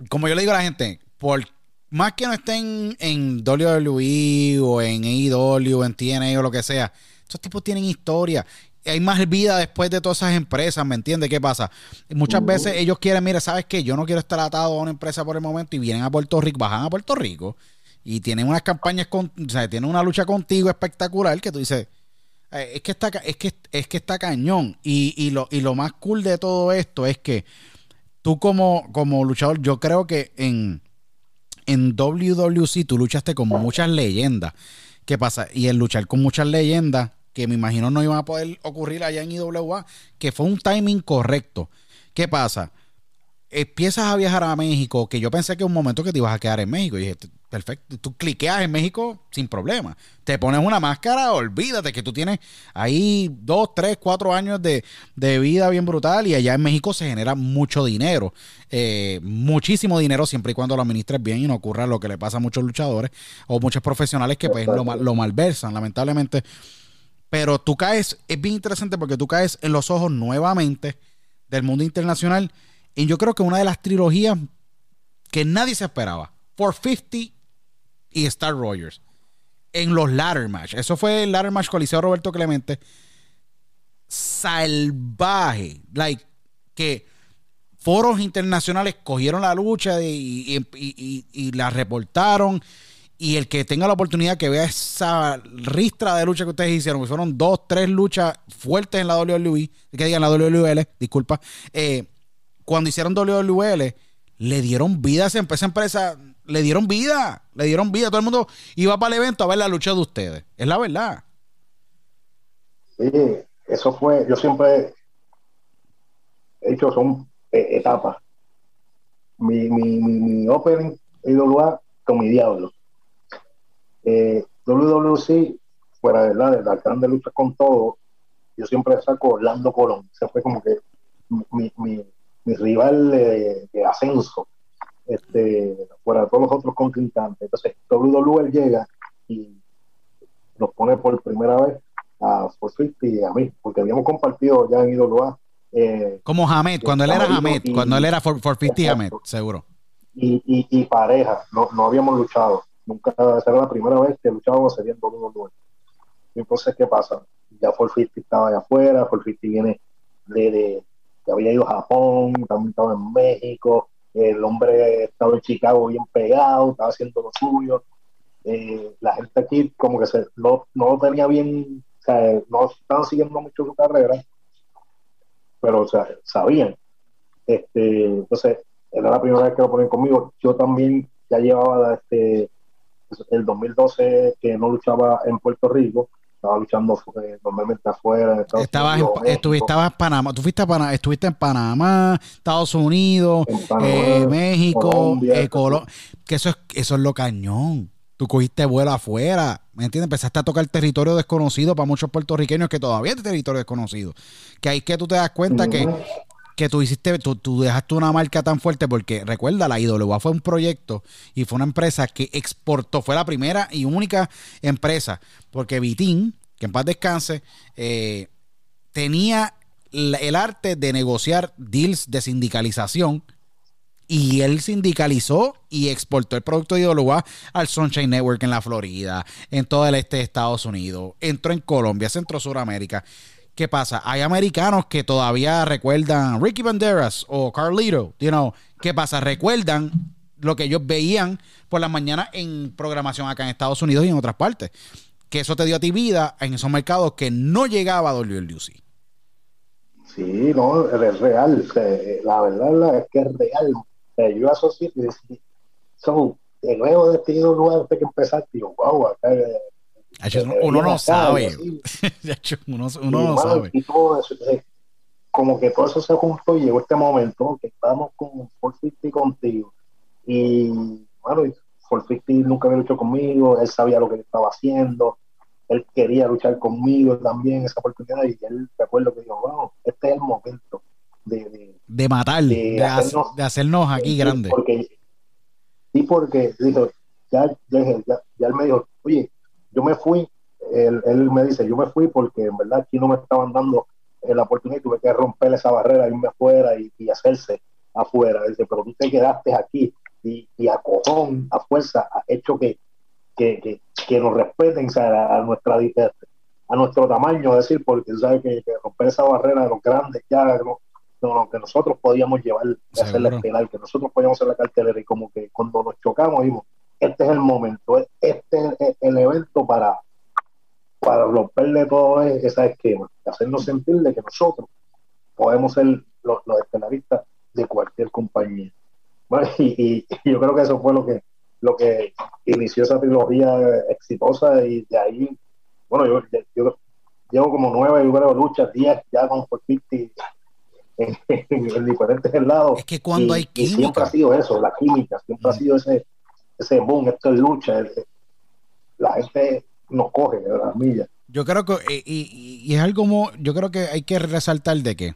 como yo le digo a la gente, por más que no estén en WWE o en AEW, en TNA o lo que sea, estos tipos tienen historia. Hay más vida después de todas esas empresas, ¿me entiendes? ¿Qué pasa? Muchas veces ellos quieren, mira, ¿sabes qué? Yo no quiero estar atado a una empresa por el momento y vienen a Puerto Rico, bajan a Puerto Rico y tienen unas campañas, con, o sea, tienen una lucha contigo espectacular que tú dices, eh, es que está, es que, es que está cañón. Y, y, lo, y lo más cool de todo esto es que tú como, como luchador, yo creo que en, en WWC tú luchaste con muchas leyendas. ¿Qué pasa? Y el luchar con muchas leyendas, que me imagino no iban a poder ocurrir allá en IWA, que fue un timing correcto. ¿Qué pasa? Empiezas a viajar a México, que yo pensé que un momento que te ibas a quedar en México. Y dije, Perfecto. Tú cliqueas en México sin problema. Te pones una máscara, olvídate que tú tienes ahí dos, tres, cuatro años de, vida bien brutal y allá en México se genera mucho dinero. Eh, muchísimo dinero siempre y cuando lo administres bien y no ocurra lo que le pasa a muchos luchadores o muchos profesionales que pues lo, lo malversan, lamentablemente. Pero tú caes, es bien interesante porque tú caes en los ojos nuevamente del mundo internacional y yo creo que una de las trilogías que nadie se esperaba. 450 y Star Rogers en los ladder match. Eso fue el ladder match Coliseo Roberto Clemente. Salvaje. Like, que foros internacionales cogieron la lucha y, la reportaron. Y el que tenga la oportunidad que vea esa ristra de lucha que ustedes hicieron, que fueron dos, tres luchas fuertes en la WWE, que digan la WWL, disculpa, eh, cuando hicieron WWL, le dieron vida a esa empresa le dieron vida, le dieron vida. Todo el mundo iba para el evento a ver la lucha de ustedes. Es la verdad. Sí, eso fue, yo siempre he hecho, son eh, etapas. Mi, mi, mi, mi opening con mi diablo. Eh, WWC, fuera de la, de la grande lucha con todo, yo siempre saco Orlando Colón. Ese fue como que mi, mi, mi rival de, de ascenso este, fuera de todos los otros contrincantes. Entonces, WWE llega y nos pone por primera vez a 450 y a mí, porque habíamos compartido ya en IWA. Eh, Como Hamed, cuando él era Hamed, cuando él era 450 y Hamed, seguro. Y, y, y, pareja, no, no habíamos luchado. Nunca, esa era la primera vez que luchábamos sería en WWE. Entonces, ¿qué pasa? Ya 450 estaba allá afuera, 450 viene de, de, que había ido a Japón, también estaba en México, el hombre estaba en Chicago bien pegado, estaba haciendo lo suyo. Eh, la gente aquí como que se, no, no lo tenía bien, o sea, no estaban siguiendo mucho su carrera, pero o sea, sabían. Este, entonces, era la primera vez que lo ponen conmigo. Yo también ya llevaba este, el 2012 que no luchaba en Puerto Rico estaba luchando eh, normalmente afuera. estabas en, estuviste, en Panamá, tú fuiste a Panamá, estuviste en Panamá, Estados Unidos, eh, México, Colombia, que eso es, eso es lo cañón. Tú cogiste vuelo afuera, ¿me entiendes? Empezaste a tocar territorio desconocido para muchos puertorriqueños que todavía es territorio desconocido. Que ahí que tú te das cuenta que que tú hiciste, tú, tú, dejaste una marca tan fuerte porque recuerda, la IWA fue un proyecto y fue una empresa que exportó, fue la primera y única empresa, porque Vitín, que en paz descanse, eh, tenía el arte de negociar deals de sindicalización y él sindicalizó y exportó el producto de IWA al Sunshine Network en la Florida, en todo el este de Estados Unidos, entró en Colombia, Centro Suramérica. ¿Qué pasa? Hay americanos que todavía recuerdan Ricky Banderas o Carlito, you know, ¿qué pasa? Recuerdan lo que ellos veían por la mañana en programación acá en Estados Unidos y en otras partes. Que eso te dio a ti vida en esos mercados que no llegaba a WLUC. Sí, no, es real. la verdad es que es real. yo asocié, son de nuevo de este lugar que empezar, digo, wow, acá uno no sabe. (laughs) uno, no sabe. Eso. como que todo eso se juntó y llegó este momento que estábamos con 450 contigo. Y bueno, 450 nunca había luchado conmigo, él sabía lo que estaba haciendo, él quería luchar conmigo también esa oportunidad y él recuerdo que dijo, bueno, este es el momento de, de, matar, de, hacernos, aquí grandes. Porque, sí, porque dijo, ya, ya, ya él me dijo, oye, yo me fui, él, me dice, yo me fui porque en verdad aquí no me estaban dando la oportunidad y tuve que romper esa barrera, irme afuera y, y hacerse afuera. Dice, pero tú te quedaste aquí y, y a cojón, a fuerza, ha hecho que, que, que, nos respeten a, nuestra a nuestro tamaño, es decir, porque sabes que, romper esa barrera de los grandes ya no, no, que nosotros podíamos llevar, hacer la esperar, que nosotros podíamos hacer la cartelera y como que cuando nos chocamos dijimos, este es el momento, este es el evento para, para romperle todo ese esquema, hacernos sentir de que nosotros podemos ser los, los estelaristas de cualquier compañía. y, yo creo que eso fue lo que lo que inició esa trilogía exitosa y de ahí, bueno, yo, llevo como nueve, yo creo, luchas, diez ya con 450 en, en, diferentes lados. Es que cuando hay química. siempre ha sido eso, la química, siempre ha mm. sido ese, ese boom, esto es lucha. la gente nos coge de las millas. Yo creo que, y, y, es algo como, yo creo que hay que resaltar de que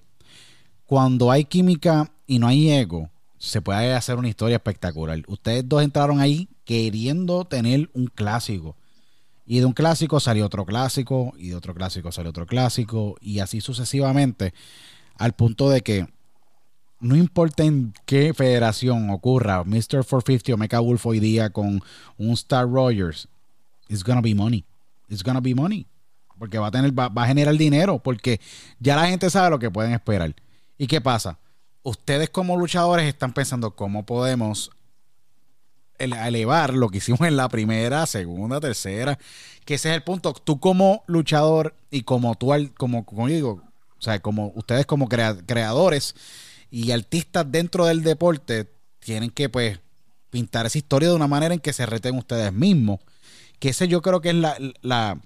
cuando hay química y no hay ego, se puede hacer una historia espectacular. Ustedes dos entraron ahí queriendo tener un clásico. Y de un clásico salió otro clásico, y de otro clásico salió otro clásico, y así sucesivamente, al punto de que no importa en qué federación ocurra, Mr. 450 o Mecha Wolf hoy día con un Star Rogers, it's gonna be money. It's gonna be money. Porque va a tener, va a generar dinero, porque ya la gente sabe lo que pueden esperar. ¿Y qué pasa? ustedes como luchadores están pensando cómo podemos elevar lo que hicimos en la primera, segunda, tercera, que ese es el punto. Tú como luchador y como tú, como, como digo, o sea, como ustedes como creadores y artistas dentro del deporte, tienen que pues pintar esa historia de una manera en que se reten ustedes mismos. Que ese yo creo que es la,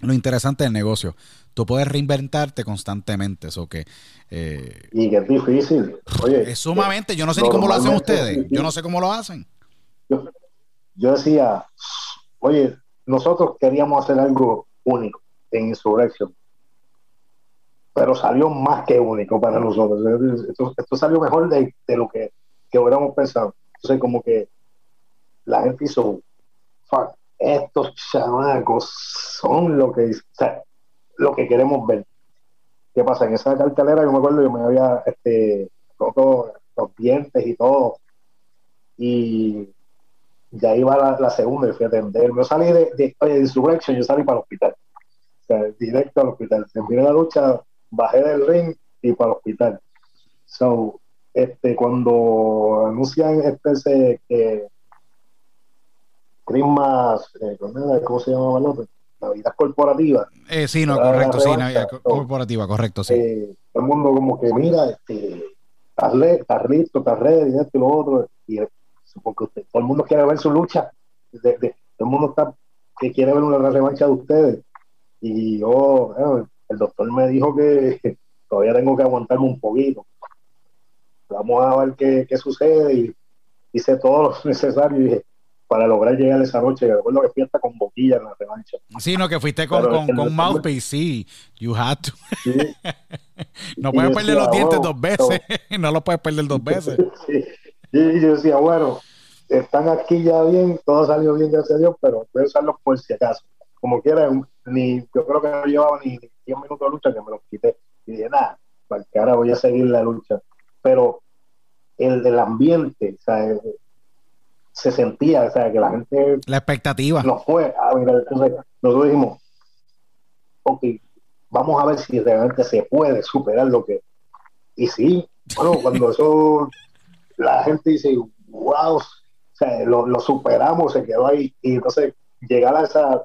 lo interesante del negocio tú puedes reinventarte constantemente. Eso que. Eh, y que es difícil. Oye, es sumamente. Yo no sé ni cómo lo hacen ustedes. Yo no sé cómo lo hacen. Yo, decía, oye, nosotros queríamos hacer algo único en Insurrection. Pero salió más que único para nosotros. Esto, salió mejor de, lo que, que hubiéramos pensado. Entonces, como que la gente hizo, fuck, estos chamacos son lo que lo que queremos ver. ¿Qué pasa? En esa cartelera yo me acuerdo, yo me había este, roto los dientes y todo. Y ya iba la, la segunda y fui a atender. Yo salí de, de, de Insurrection, yo salí para el hospital. O sea, directo al hospital. Terminé la lucha, bajé del ring y para el hospital. So, este, cuando anuncian este ese, eh, Christmas, eh, ¿cómo se llamaba el nombre? Navidad corporativa. Eh, sí, no, correcto, sí, Navidad corporativa, correcto, sí. Eh, todo el mundo como que mira, este, estás, listo, estás ready, esto y lo otro, y porque usted, todo el mundo quiere ver su lucha, de, todo el mundo está que quiere ver una revancha de ustedes. Y yo, el doctor me dijo que (laughs) todavía tengo que aguantarme un poquito. Vamos a ver qué, qué sucede y hice todo lo (laughs) necesario para lograr llegar esa noche. Recuerdo que fui hasta con boquilla en la revancha. Sí, no, que fuiste con, con, con Mouthpiece, sí. You had to. (laughs) no puedes perder los dientes dos veces. no lo puedes perder dos veces. Y yo decía, bueno, están aquí ya bien, todo salió bien, gracias a Dios, pero voy a usarlos por si acaso. Como quiera, ni, yo creo que no llevaba ni 10 minutos de lucha que me los quité. Y dije, nada, para que ahora voy a seguir la lucha. Pero el del ambiente, o sea, se sentía, o sea, que la gente... La expectativa. No fue a entonces nosotros dijimos, ok, vamos a ver si realmente se puede superar lo que... Y sí, bueno, cuando eso, (laughs) la gente dice, wow, o sea, lo, superamos, se quedó ahí, y entonces llegar a esa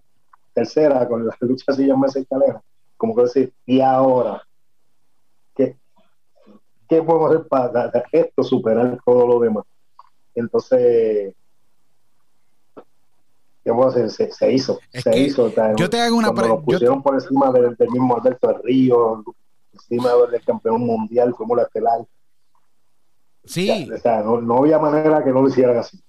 tercera con la lucha así en esa escalera, como que decir, y ahora, ¿qué, ¿qué podemos hacer para esto superar todo lo demás? Entonces, se, se hizo, se hizo. yo te hago una Lo pusieron por encima del, mismo Alberto del Río, encima del campeón mundial, como la estelar. Sí. O sea, no, no, había manera que no lo hicieran así.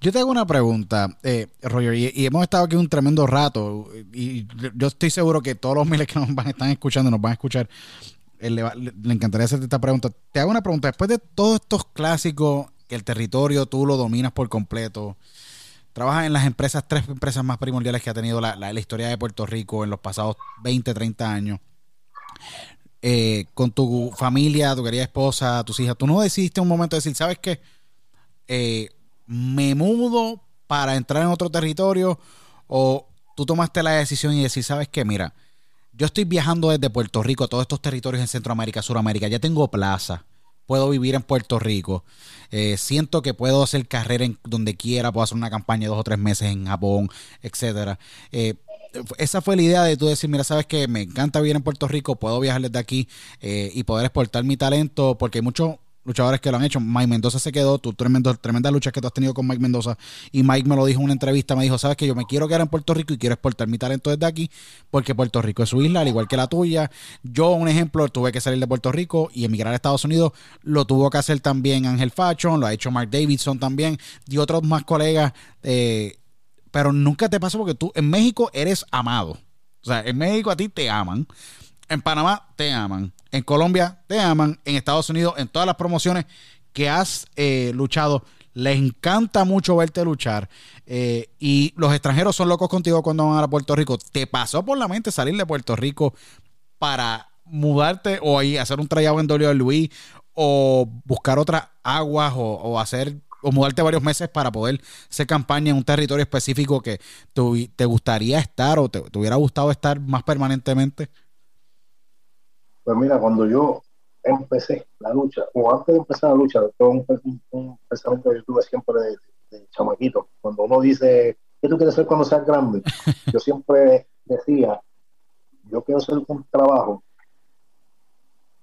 Yo te hago una pregunta, eh, Roger, y, hemos estado aquí un tremendo rato, y yo estoy seguro que todos los miles que nos van, están escuchando, nos van a escuchar, eh, le, encantaría hacerte esta pregunta. Te hago una pregunta, después de todos estos clásicos, el territorio tú lo dominas por completo, trabajas en las empresas, tres empresas más primordiales que ha tenido la, la, historia de Puerto Rico en los pasados 20, 30 años. Eh, con tu familia, tu querida esposa, tus hijas, tú no decidiste un momento decir, ¿sabes qué? Eh, me mudo para entrar en otro territorio o tú tomaste la decisión y decís, sabes qué, mira, yo estoy viajando desde Puerto Rico a todos estos territorios en Centroamérica, Suramérica, ya tengo plaza, puedo vivir en Puerto Rico, eh, siento que puedo hacer carrera en donde quiera, puedo hacer una campaña de dos o tres meses en Japón, etcétera. Eh, esa fue la idea de tú decir, mira, sabes que me encanta vivir en Puerto Rico, puedo viajar desde aquí eh, y poder exportar mi talento, porque hay muchos luchadores que lo han hecho. Mike Mendoza se quedó, tu tremendo, tremenda lucha que tú has tenido con Mike Mendoza. Y Mike me lo dijo en una entrevista, me dijo, sabes que yo me quiero quedar en Puerto Rico y quiero exportar mi talento desde aquí, porque Puerto Rico es su isla, al igual que la tuya. Yo, un ejemplo, tuve que salir de Puerto Rico y emigrar a Estados Unidos. Lo tuvo que hacer también Ángel Fashion, lo ha hecho Mark Davidson también, y otros más colegas. Eh, pero nunca te pasó porque tú en México eres amado. O sea, en México a ti te aman. En Panamá te aman. En Colombia te aman. En Estados Unidos, en todas las promociones que has eh, luchado, les encanta mucho verte luchar. Eh, y los extranjeros son locos contigo cuando van a Puerto Rico. ¿Te pasó por la mente salir de Puerto Rico para mudarte o ahí hacer un trayado en Luis o buscar otras aguas o, hacer o mudarte varios meses para poder hacer campaña en un territorio específico que te gustaría estar o te hubiera gustado estar más permanentemente? Pues mira, cuando yo empecé la lucha, o antes de empezar la lucha, todo un, pensamiento que yo tuve siempre de, chamaquito. Cuando uno dice, ¿qué tú quieres ser cuando seas grande? (laughs) yo siempre decía, yo quiero hacer un trabajo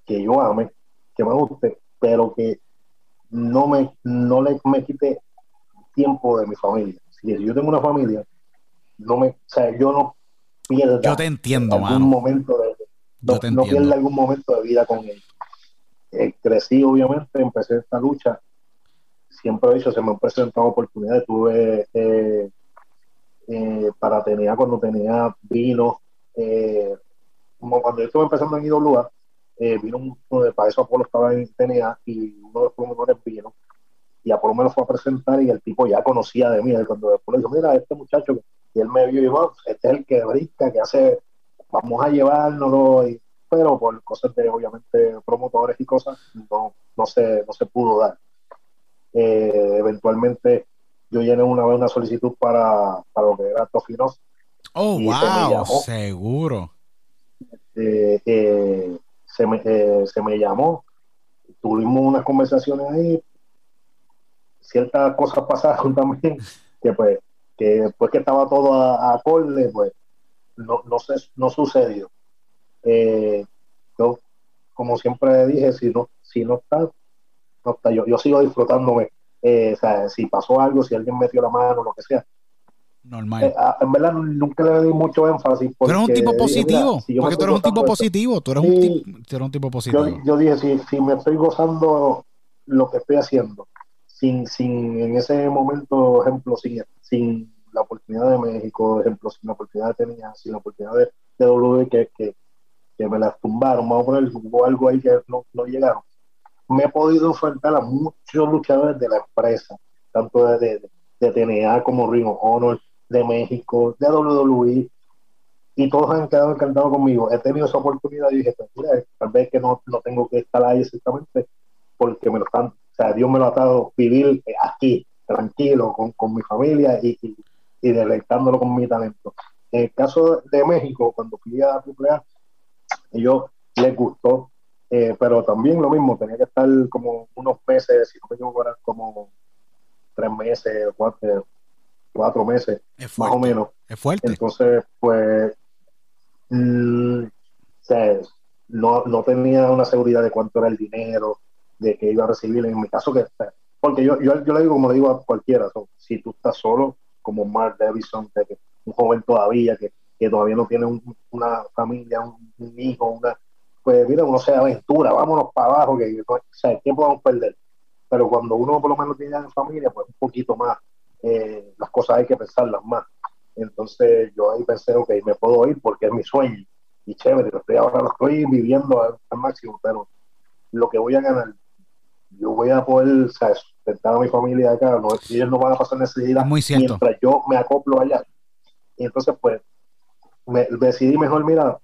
que yo ame, que me guste, pero que no me, no le, me quite tiempo de mi familia. Si yo tengo una familia, no me, o sea, yo no pierdo yo te entiendo, algún momento de, no, no pierde algún momento de vida con él. Eh, crecí, obviamente, empecé esta lucha. Siempre he dicho, se me han presentado oportunidades. Tuve eh, eh, para tener, cuando tenía vino, como cuando yo estuve empezando en IWA, vino uno de para eso Apolo estaba en TNA y uno de los promotores vino y Apolo me lo fue a presentar y el tipo ya conocía de mí. Cuando después le dijo, mira, este muchacho, y él me vio y dijo, ah, este es el que brinca, que hace vamos a llevárnoslo, y, pero por cosas de obviamente promotores y cosas, no, no, se, no se pudo dar. Eh, eventualmente yo llené una vez una solicitud para, para lo que era Tofinos. Oh, wow, seguro. Eh, eh, se, me, se me llamó, tuvimos unas conversaciones ahí, ciertas cosas pasaron (laughs) también, que pues, que después que estaba todo a, a acorde, pues no, no, se, no sucedió. Eh, yo, como siempre dije, si no, si no está, no está. Yo, yo sigo disfrutándome. Eh, o sea, si pasó algo, si alguien metió la mano, lo que sea. Normal. Eh, en verdad nunca le di mucho énfasis. Porque, tú eres un tipo positivo. porque tú eres un tipo positivo. Tú eres, un, tipo, eres un tipo positivo. Yo, yo dije, si, si me estoy gozando lo que estoy haciendo, sin, sin en ese momento, ejemplo, sin, sin la oportunidad de México, ejemplo, sin la oportunidad de tenía, sin la oportunidad de, de W que, que, que, me las tumbaron, vamos a poner, hubo algo ahí que no, no, llegaron. Me he podido enfrentar a muchos luchadores de la empresa, tanto de, de, de TNA como Ring of Honor, de México, de WWE, y todos han quedado encantados conmigo. He tenido esa oportunidad y dije, pues, mira, tal vez que no, no tengo que estar ahí exactamente, porque me lo están, o sea, Dios me lo ha dado vivir aquí, tranquilo, con, con mi familia y, y, y deleitándolo con mi talento. En el caso de México, cuando fui a AAA, ellos les gustó, eh, pero también lo mismo, tenía que estar como unos meses, si no me equivoco, como tres meses, cuatro, cuatro meses, más o menos. Es fuerte. Entonces, pues, mm, no, no tenía una seguridad de cuánto era el dinero, de que iba a recibir. En mi caso, que porque yo, yo, yo le digo como le digo a cualquiera, si tú estás solo, como Mark Davison, que, un joven todavía, que, que todavía no tiene una familia, un, hijo, una, pues mira, uno se aventura, vámonos para abajo, que, o sea, ¿qué podemos perder? Pero cuando uno por lo menos tiene familia, pues un poquito más, eh, las cosas hay que pensarlas más. Entonces yo ahí pensé, ok, me puedo ir porque es mi sueño. Y chévere, lo estoy, ahora lo estoy viviendo al, máximo, pero lo que voy a ganar, yo voy a poder, o sea, a mi familia acá, no, ellos no van a pasar necesidad Muy mientras yo me acoplo allá. Y entonces, pues, me, decidí mejor, mira,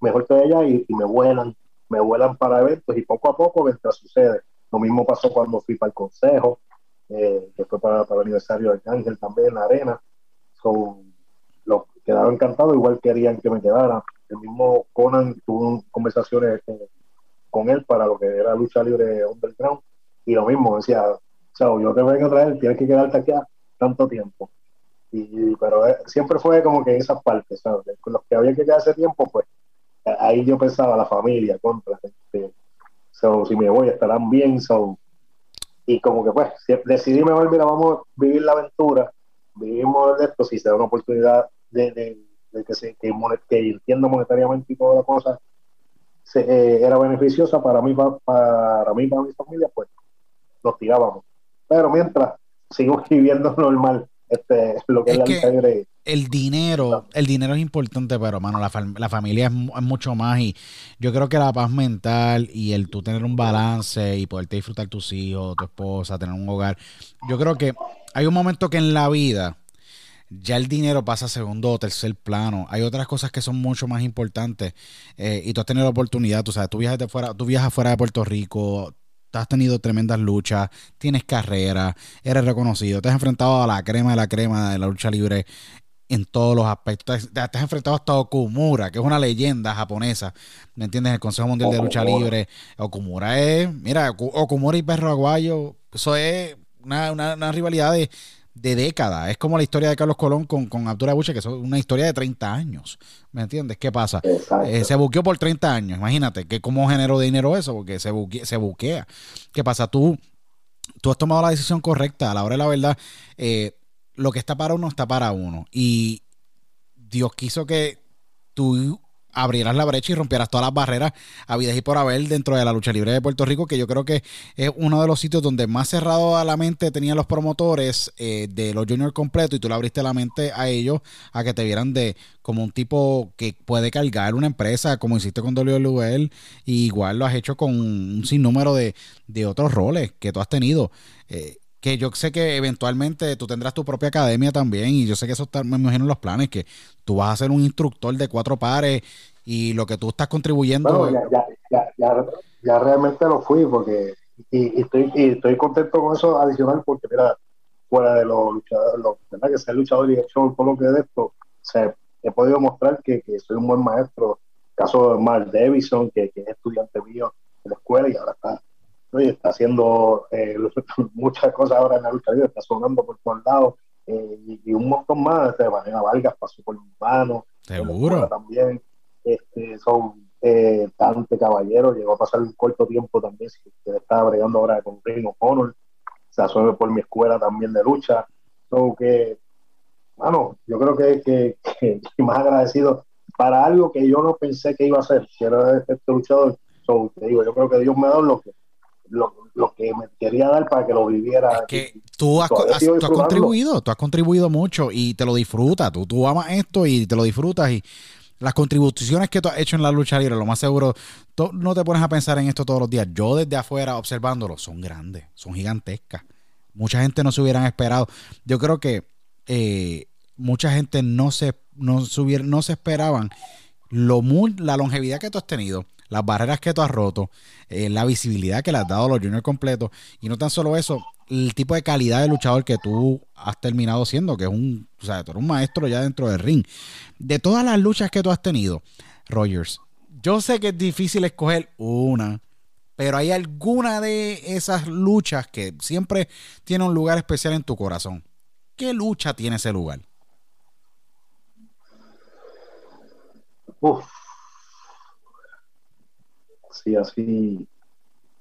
mejor que allá y, me vuelan, me vuelan para eventos y poco a poco mientras sucede. Lo mismo pasó cuando fui para el consejo, eh, que fue para, para, el aniversario de Ángel también en la arena. son los quedaron encantados, igual querían que me quedara. El mismo Conan tuvo conversaciones eh, con él para lo que era lucha libre underground y lo mismo, decía, yo te vengo a traer, tienes que quedarte aquí tanto tiempo. Y, pero eh, siempre fue como que en esas partes, Con los que había que quedarse tiempo, pues ahí yo pensaba la familia contra este, so, si me voy estarán bien so, y como que pues decidí mejor mira vamos a vivir la aventura vivimos de esto si se da una oportunidad de, que se que, que entiendo monetariamente y toda la cosa eh, era beneficiosa para mí para, para mí para mi familia pues nos tirábamos pero mientras sigo (laughs) viviendo normal este, lo que es, la el dinero, el dinero es importante, pero mano, la, la familia es, mucho más y yo creo que la paz mental y el tú tener un balance y poderte disfrutar tus hijos, tu esposa, tener un hogar. Yo creo que hay un momento que en la vida ya el dinero pasa a segundo o tercer plano. Hay otras cosas que son mucho más importantes eh, y tú has tenido la oportunidad, tú sabes, tú viajas de fuera, tú viajas fuera de Puerto Rico, has tenido tremendas luchas, tienes carrera, eres reconocido, te has enfrentado a la crema de la crema de la lucha libre en todos los aspectos. Te, has enfrentado hasta Okumura, que es una leyenda japonesa, ¿me entiendes? El Consejo Mundial de Lucha Libre. Okumura es, mira, Okumura y Perro Aguayo, eso es una, una rivalidad de de décadas. Es como la historia de Carlos Colón con, con Abdullah Buche, que es una historia de 30 años. ¿Me entiendes? ¿Qué pasa? Eh, se buqueó por 30 años. Imagínate, que ¿cómo generó dinero eso? Porque se, se buquea. ¿Qué pasa? Tú, tú has tomado la decisión correcta. A la hora de la verdad, eh, lo que está para uno está para uno. Y Dios quiso que tú abrirás la brecha y rompieras todas las barreras habidas y por haber dentro de la lucha libre de Puerto Rico, que yo creo que es uno de los sitios donde más cerrado a la mente tenían los promotores eh, de los juniors completos y tú le abriste la mente a ellos a que te vieran de como un tipo que puede cargar una empresa, como hiciste con WWL, y igual lo has hecho con un sinnúmero de, de otros roles que tú has tenido. Eh, que yo sé que eventualmente tú tendrás tu propia academia también y yo sé que eso está, me imagino en los planes, que tú vas a ser un instructor de cuatro pares y lo que tú estás contribuyendo... Ya, ya, ya, ya, realmente lo fui porque y, estoy, y estoy contento con eso adicional porque mira, fuera de los luchadores, que ser luchador y hecho todo lo que de esto, o he podido mostrar que, que, soy un buen maestro. caso de Mark Davison, que, que es estudiante mío en la escuela y ahora está está haciendo eh, (laughs) muchas cosas ahora en la lucha libre, está sonando por todos lados eh, y, un montón más. De manera Vargas pasó por mi mano. Seguro. También este, son eh, Dante Caballero, llegó a pasar un corto tiempo también, si usted estaba bregando ahora con Ring O'Connor, se asume por mi escuela también de lucha. So que, bueno, yo creo que, que, que, más agradecido para algo que yo no pensé que iba a hacer, que era este luchador. So, te digo, yo creo que Dios me ha dado lo que lo, lo, que me quería dar para que lo viviera. que tú has, contribuido, tú has contribuido mucho y te lo disfrutas. Tú, tú amas esto y te lo disfrutas y las contribuciones que tú has hecho en la lucha libre, lo más seguro, tú no te pones a pensar en esto todos los días. Yo desde afuera observándolo, son grandes, son gigantescas. Mucha gente no se hubieran esperado. Yo creo que eh, mucha gente no se, no, no se esperaban lo la longevidad que tú has tenido las barreras que tú has roto, eh, la visibilidad que le has dado a los juniors completos, y no tan solo eso, el tipo de calidad de luchador que tú has terminado siendo, que es un, o sea, tú eres un maestro ya dentro del ring. De todas las luchas que tú has tenido, Rogers, yo sé que es difícil escoger una, pero hay alguna de esas luchas que siempre tiene un lugar especial en tu corazón. ¿Qué lucha tiene ese lugar? Uf, sí, así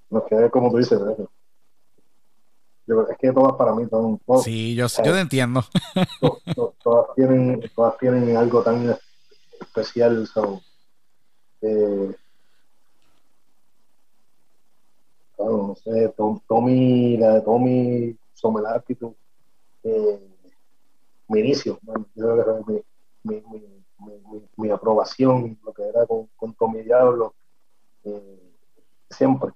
nos queda como tú dices. Yo, es que todas para mí son. sí, yo, yo te entiendo. todas, tienen, todas tienen algo tan especial. son eh, no sé, Tommy, la de Tommy Somelartitud, eh, mi inicio, mi, mi, mi, mi, aprobación, lo que era con, con Tommy Diablo, eh, siempre,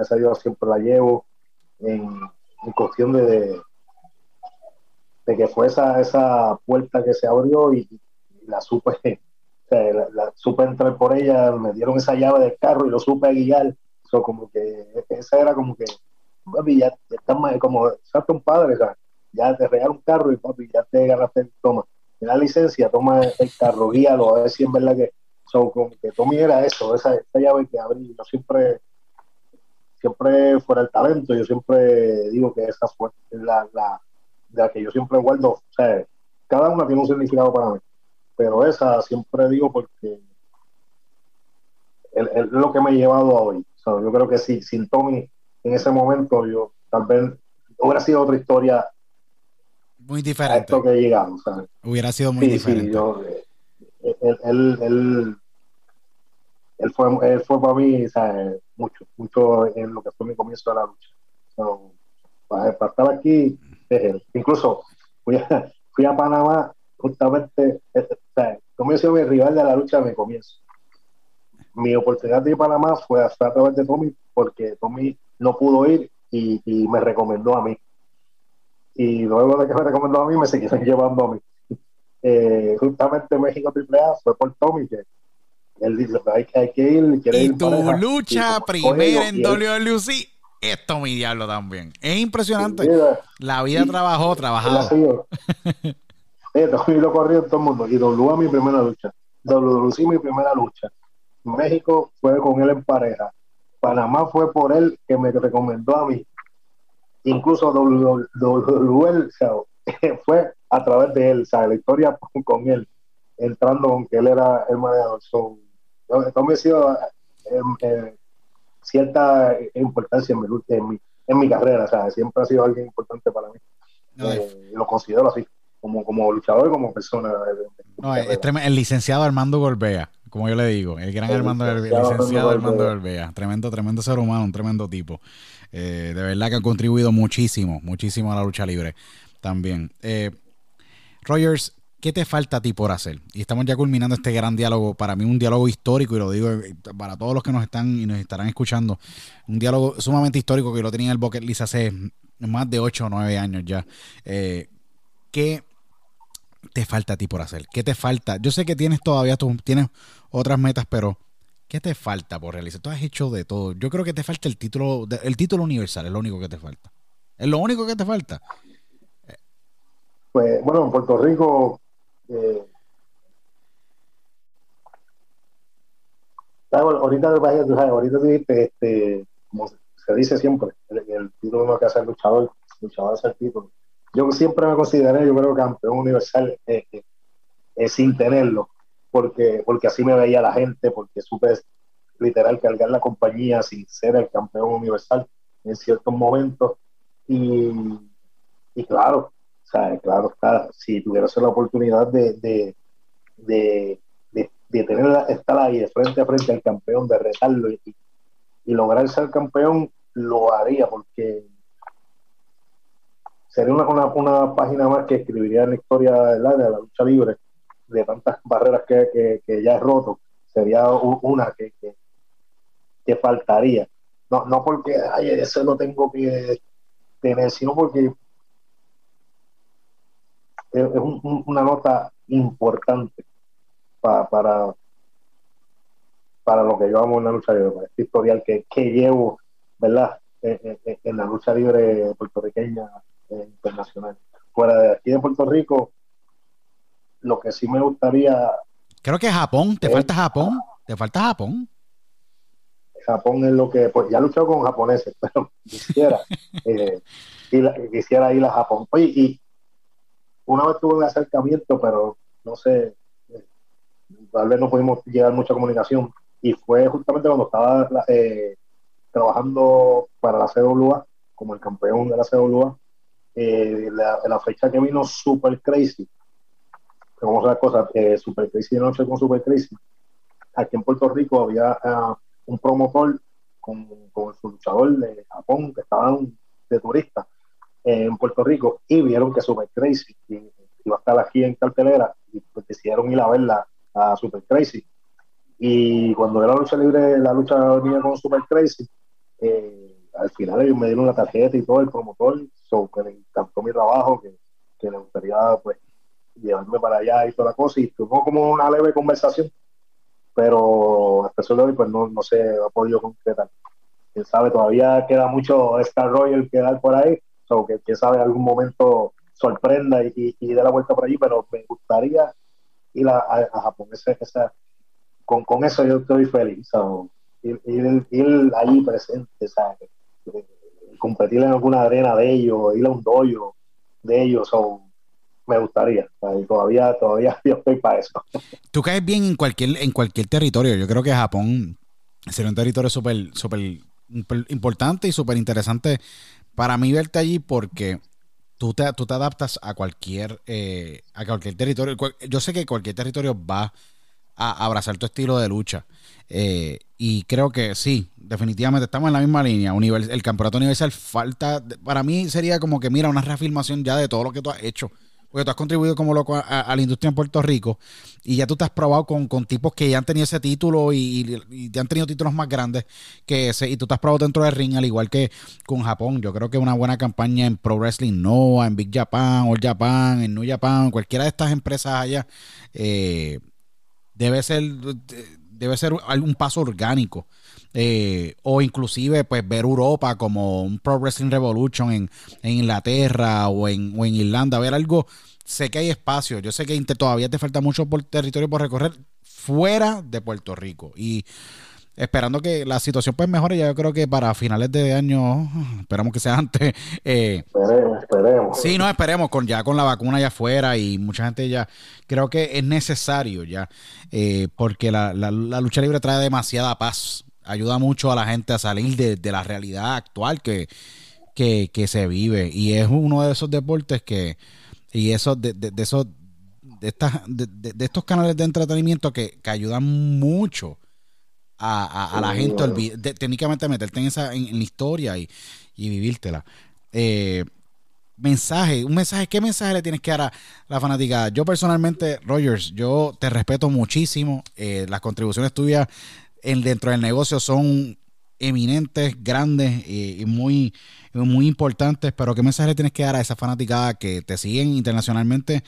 esa yo siempre la llevo en, cuestión de, de, que fue esa, puerta que se abrió y, la supe, (laughs) la, supe entrar por ella, me dieron esa llave del carro y lo supe guiar, eso como que esa era como que papi, ya, estás más, como exacto un padre, ya te regala un carro y papi, ya te ganaste toma. Te da licencia, toma el carro, guíalo, a ver si en verdad que, so, con, que Tommy era eso, esa, esa llave que abrí. Yo siempre, siempre fuera el talento, yo siempre digo que esa fue la, la, la que yo siempre guardo, o sea, cada una tiene un significado para mí, pero esa siempre digo porque es lo que me ha llevado a hoy. yo creo que si, sin Tommy en ese momento, yo tal vez hubiera sido otra historia muy diferente. esto que llegamos. Hubiera sido muy diferente. Eh, él, él, él, fue, él fue para mí mucho, mucho en lo que fue mi comienzo de la lucha. para, estar aquí, incluso fui a, (laughs) fui a Panamá justamente, eh, o sea, como yo mi rival de la lucha mi comienzo mi oportunidad de ir a Panamá fue a través de Tommy, porque Tommy no pudo ir y, me recomendó a mí. Y luego de que me recomendó a mí, me siguieron (laughs) llevando a mí. Eh, justamente México AAA fue por Tommy, que él dice, hay, hay que ir. Quiere y tu lucha primera en WLC es Tommy Diablo también. Es impresionante. la vida trabajó, trabajaba. Tommy lo corrió todo el mundo. Y W mi primera lucha. WLC mi primera lucha. México fue con él en pareja. Panamá fue por él que me recomendó a mí. Incluso WL (laughs) fue a través de él, o la historia (laughs) con él, entrando aunque él era el manejador. So, esto me ha sido eh, eh, cierta importancia en mi, en mi, carrera, o sea, siempre ha sido alguien importante para mí. Eh, lo considero así, como, como luchador y como persona. No, el licenciado Armando Golbea como yo le digo, el gran Armando, el licenciado Armando Berbea, tremendo, tremendo ser humano, un tremendo tipo. Eh, de verdad que ha contribuido muchísimo, muchísimo a la lucha libre también. Eh, Rogers, ¿qué te falta a ti por hacer? Y estamos ya culminando este gran diálogo, para mí un diálogo histórico, y lo digo eh, para todos los que nos están y nos estarán escuchando, un diálogo sumamente histórico que lo tenía en el Bucket List hace más de 8 o 9 años ya. Eh, ¿Qué te falta a ti por hacer? ¿Qué te falta? Yo sé que tienes todavía, tú tienes otras metas, pero ¿qué te falta por realizar? Tú has hecho de todo. Yo creo que te falta el título, el título universal, es lo único que te falta. Es lo único que te falta. Pues bueno, en Puerto Rico, eh, ahorita, ahorita dijiste, este, como se dice siempre, el, título no que hacer luchador, luchador es el título yo siempre me consideré, yo creo, campeón universal eh, eh, eh, sin tenerlo, porque, porque así me veía la gente, porque supe literal cargar la compañía sin ser el campeón universal en ciertos momentos. Y, y claro, sea, claro está, si tuvieras la oportunidad de, de, de, de, tener, estar ahí de frente a frente al campeón, de retarlo y, lograr ser campeón, lo haría, porque sería una, una, página más que escribiría en la historia de la, de la lucha libre, de tantas barreras que, que, ya he roto, sería una que, que, faltaría. No, no porque ay, eso lo tengo que tener, sino porque es, una nota importante para, para, para lo que yo amo en la lucha libre, este historial que, que llevo, ¿verdad? En, en la lucha libre puertorriqueña internacional. Fuera de aquí de Puerto Rico, lo que sí me gustaría. Creo que Japón, te falta Japón, te falta Japón. Japón es lo que, pues ya luchado con japoneses, (laughs) pero quisiera, eh, quisiera ir a Japón. Oye, y una vez tuve un acercamiento, pero no sé, tal vez no pudimos llegar mucha comunicación, y fue justamente cuando estaba eh, trabajando para la CWA, como el campeón de la CWA, eh, la, fecha que vino Super Crazy, a ver cosas, eh, Super Crazy de noche con Super Crazy, aquí en Puerto Rico había ah, un promotor con, su luchador de Japón que estaban de turista en Puerto Rico y vieron que Super Crazy iba a estar aquí en cartelera y pues decidieron ir a verla a Super Crazy. Y cuando era la lucha libre, la lucha venía con Super Crazy, eh, al final ellos me dieron la tarjeta y todo, el promotor, que le encantó mi trabajo, que, que, le gustaría pues llevarme para allá y toda la cosa, y tuvo como una leve conversación, pero hasta eso de hoy pues no, no se ha podido concretar. quién sabe, todavía queda mucho Star Royal que dar por ahí, o que quién sabe, algún momento sorprenda y, y, dé la vuelta por allí, pero me gustaría ir a, a, Japón. esa, con, con, eso yo estoy feliz. ir, ir, allí presente, ¿sabes? competir en alguna arena de ellos, ir a un dojo de ellos, o me gustaría. todavía, todavía (laughs) yo estoy para eso. Tú caes bien en cualquier, en cualquier territorio. Yo creo que Japón sería un territorio súper súper importante y súper interesante para mí verte allí porque tú te, tú te adaptas a cualquier, eh, a cualquier territorio. Yo sé que cualquier territorio va a abrazar tu estilo de lucha. Eh, y creo que sí, definitivamente estamos en la misma línea. el campeonato universal falta, para mí sería como que, mira, una reafirmación ya de todo lo que tú has hecho porque tú has contribuido como loco a, la industria en Puerto Rico y ya tú te has probado con, tipos que ya han tenido ese título y, ya han tenido títulos más grandes que ese y tú te has probado dentro del ring al igual que con Japón. Yo creo que una buena campaña en Pro Wrestling Noah, en Big Japan, All Japan, en New Japan, cualquiera de estas empresas allá eh, debe ser debe ser un paso orgánico. Eh, o inclusive pues ver Europa como un Pro Wrestling Revolution en, Inglaterra o en, o en, Irlanda, ver algo, sé que hay espacio, yo sé que todavía te falta mucho por territorio por recorrer fuera de Puerto Rico y esperando que la situación pues mejore, ya yo creo que para finales de año, (laughs) esperamos que sea antes. Eh, esperemos, esperemos. Sí, no, esperemos, con ya con la vacuna allá afuera y mucha gente ya, creo que es necesario ya, eh, porque la, la, lucha libre trae demasiada paz ayuda mucho a la gente a salir de, la realidad actual que, que, se vive. Y es uno de esos deportes que, y eso, de, de, esos, de, estas, de, estos canales de entretenimiento que, ayudan mucho a, la gente, técnicamente meterte en esa en, la historia y, y vivírtela. Eh, mensaje, un mensaje, ¿qué mensaje le tienes que dar a la fanática? Yo personalmente, Rogers, yo te respeto muchísimo, eh, las contribuciones tuyas dentro del negocio son eminentes, grandes y, muy, muy importantes, pero ¿qué mensaje tienes que dar a esa fanaticada que te siguen internacionalmente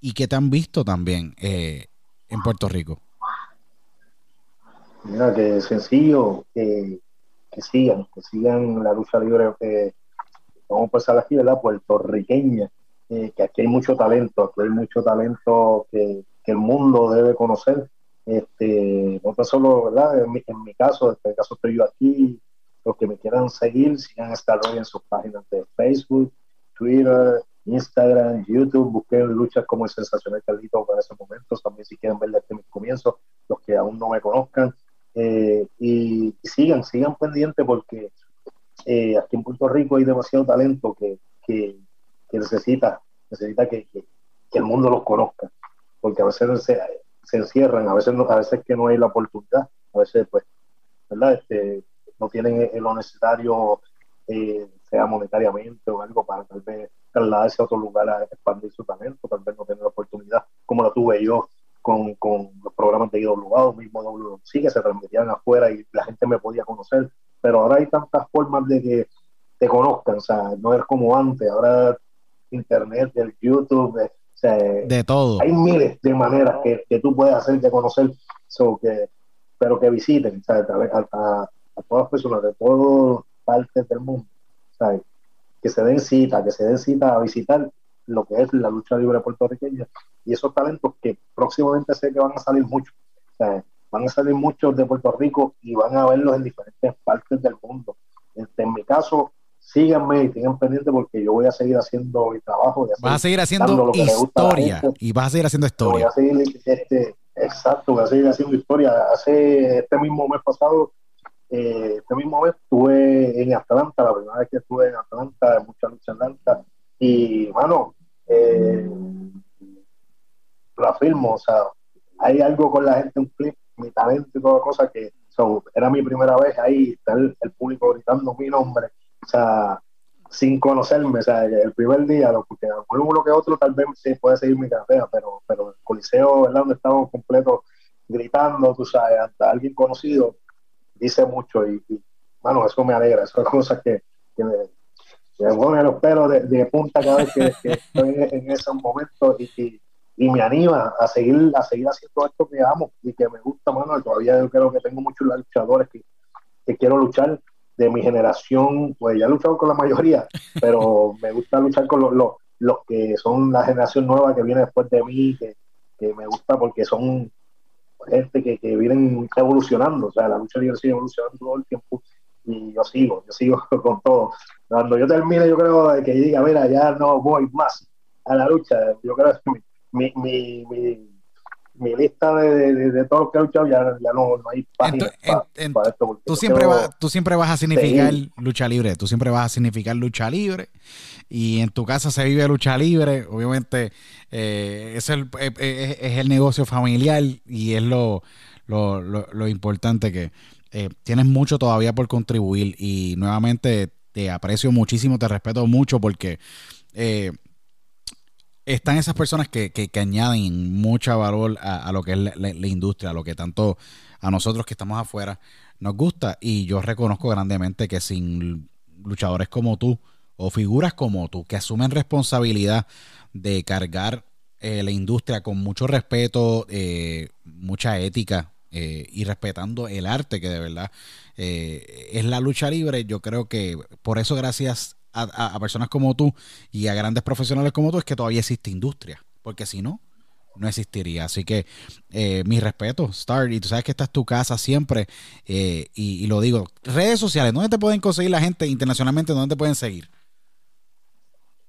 y que te han visto también eh, en Puerto Rico? Mira, que sencillo, que, sigan, que sigan la lucha libre, que vamos a empezar aquí, ¿verdad? Puertorriqueña, eh, que aquí hay mucho talento, aquí hay mucho talento que, que el mundo debe conocer este, no tan solo, ¿verdad? En mi, en mi caso, en este caso estoy yo aquí, los que me quieran seguir, sigan esta en sus páginas de Facebook, Twitter, Instagram, YouTube, busquen luchas como el sensacional Carlito para esos momentos, también si quieren ver desde mis comienzos, los que aún no me conozcan, eh, y, sigan, sigan pendientes porque eh, aquí en Puerto Rico hay demasiado talento que, que, necesita, necesita que, que, el mundo los conozca, porque a veces se, se encierran, a veces, no, a veces que no hay la oportunidad, a veces pues, ¿verdad? Este, no tienen lo necesario, eh, sea monetariamente o algo, para tal vez trasladarse a otro lugar a expandir su talento, tal vez no tienen la oportunidad, como la tuve yo con, con los programas de IWA, mismo WC, que se transmitían afuera y la gente me podía conocer, pero ahora hay tantas formas de que te conozcan, o sea, no es como antes, ahora internet, el YouTube, de todo. Hay miles de maneras que, que tú puedes hacer de conocer, que, pero que visiten A, a, todas las personas de todas partes del mundo, que se den cita, que se den cita a visitar lo que es la lucha libre puertorriqueña y esos talentos que próximamente sé que van a salir muchos. van a salir muchos de Puerto Rico y van a verlos en diferentes partes del mundo. Este, en mi caso, síganme y tengan pendiente porque yo voy a seguir haciendo mi trabajo. Vas a seguir haciendo historia y vas a seguir haciendo historia. este, exacto, voy a seguir haciendo historia. Hace este mismo mes pasado, eh, este mismo mes estuve en Atlanta, la primera vez que estuve en Atlanta, mucha lucha en Atlanta, y bueno, eh, lo afirmo, o sea, hay algo con la gente, un clip, mi talento y toda cosa que era mi primera vez ahí, está el público gritando mi nombre o sea, sin conocerme, o sea, el primer día, porque a uno que otro tal vez sí puede seguir mi carrera, pero, pero el coliseo, ¿verdad? Donde estamos completos gritando, tú sabes, hasta alguien conocido, dice mucho y, bueno, eso me alegra, eso es cosas que, que me, me pone los pelos de, punta cada vez que, estoy en esos momentos y, y, me anima a seguir, a seguir haciendo esto que amo y que me gusta, mano, todavía yo creo que tengo muchos luchadores que, que quiero luchar de mi generación, pues ya he luchado con la mayoría, (laughs) pero me gusta luchar con los, los, los que son la generación nueva que viene después de mí, que, que me gusta porque son gente que, que vienen evolucionando, o sea, la lucha libre sigue evolucionando todo el tiempo y yo sigo, yo sigo (laughs) con todo. Cuando yo termine, yo creo que diga, mira, ya no voy más a la lucha, yo creo que mi, mi, mi, mi lista de, de, de todos los que he luchado ya, ya no, no hay páginas para esto. Tú siempre, va, tú siempre vas a significar lucha libre, tú siempre vas a significar lucha libre y en tu casa se vive lucha libre, obviamente eh, es, el, es, es, el negocio familiar y es lo, lo, lo, lo importante que eh, tienes mucho todavía por contribuir y nuevamente te aprecio muchísimo, te respeto mucho porque... Eh, están esas personas que, que, que añaden mucho valor a, lo que es la, industria, a lo que tanto a nosotros que estamos afuera nos gusta. Y yo reconozco grandemente que sin luchadores como tú o figuras como tú que asumen responsabilidad de cargar eh, la industria con mucho respeto, eh, mucha ética eh, y respetando el arte que de verdad es la lucha libre, yo creo que por eso gracias a, personas como tú y a grandes profesionales como tú es que todavía existe industria, porque si no, no existiría. Así que eh, mi respeto, Star, y tú sabes que esta es tu casa siempre, eh, y, lo digo, redes sociales, ¿dónde te pueden conseguir la gente internacionalmente? ¿Dónde te pueden seguir?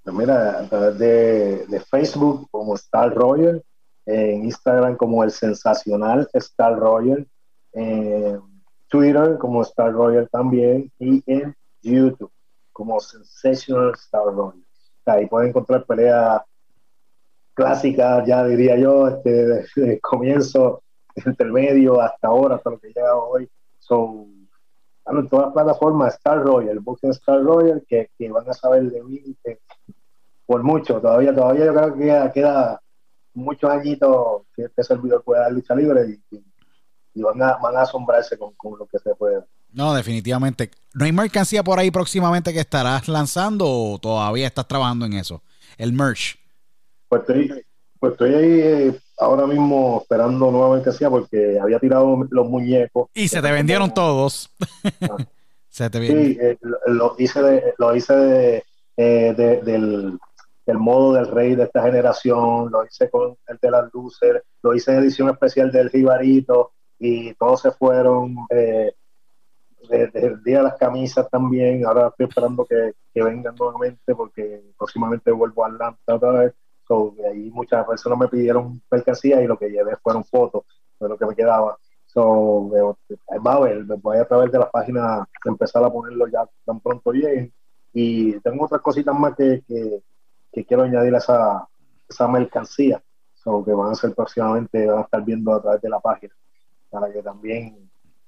Pues mira, a través de, Facebook como Star Royal, en Instagram como el sensacional Star Royal, en Twitter como Star Royal también, y en YouTube como Sensational Star Royal. Ahí pueden encontrar peleas clásicas, ya diría yo, este, de, de comienzo, intermedio, hasta ahora, hasta lo que llega hoy. Son bueno, en todas las plataformas Star Royal, busquen Star Royal, que, que van a saber de mí que, por mucho. Todavía, todavía yo creo que queda, queda muchos añitos que este servidor pueda dar lucha libre y, y van, a, van a asombrarse con, con lo que se puede. No, definitivamente. ¿No hay mercancía por ahí próximamente que estarás lanzando o todavía estás trabajando en eso? El merch. Pues estoy, pues estoy ahí eh, ahora mismo esperando nueva mercancía porque había tirado los muñecos. Y se te vendieron como... todos. Ah. (laughs) se te sí, eh, lo, hice, de, lo hice de, eh, de, del, del modo del rey de esta generación, lo hice con el de las luces, lo hice en edición especial del Jibarito y todos se fueron. Eh, desde el día de las camisas también. Ahora estoy esperando que, que, vengan nuevamente porque próximamente vuelvo a Atlanta otra vez. So, ahí muchas personas me pidieron mercancía y lo que llevé fueron fotos de lo que me quedaba. So, va a ver, voy a través de la página empezar a ponerlo ya tan pronto lleguen. Y tengo otras cositas más que, que, que quiero añadir a esa, esa mercancía. So, que van a ser próximamente, van a estar viendo a través de la página para que también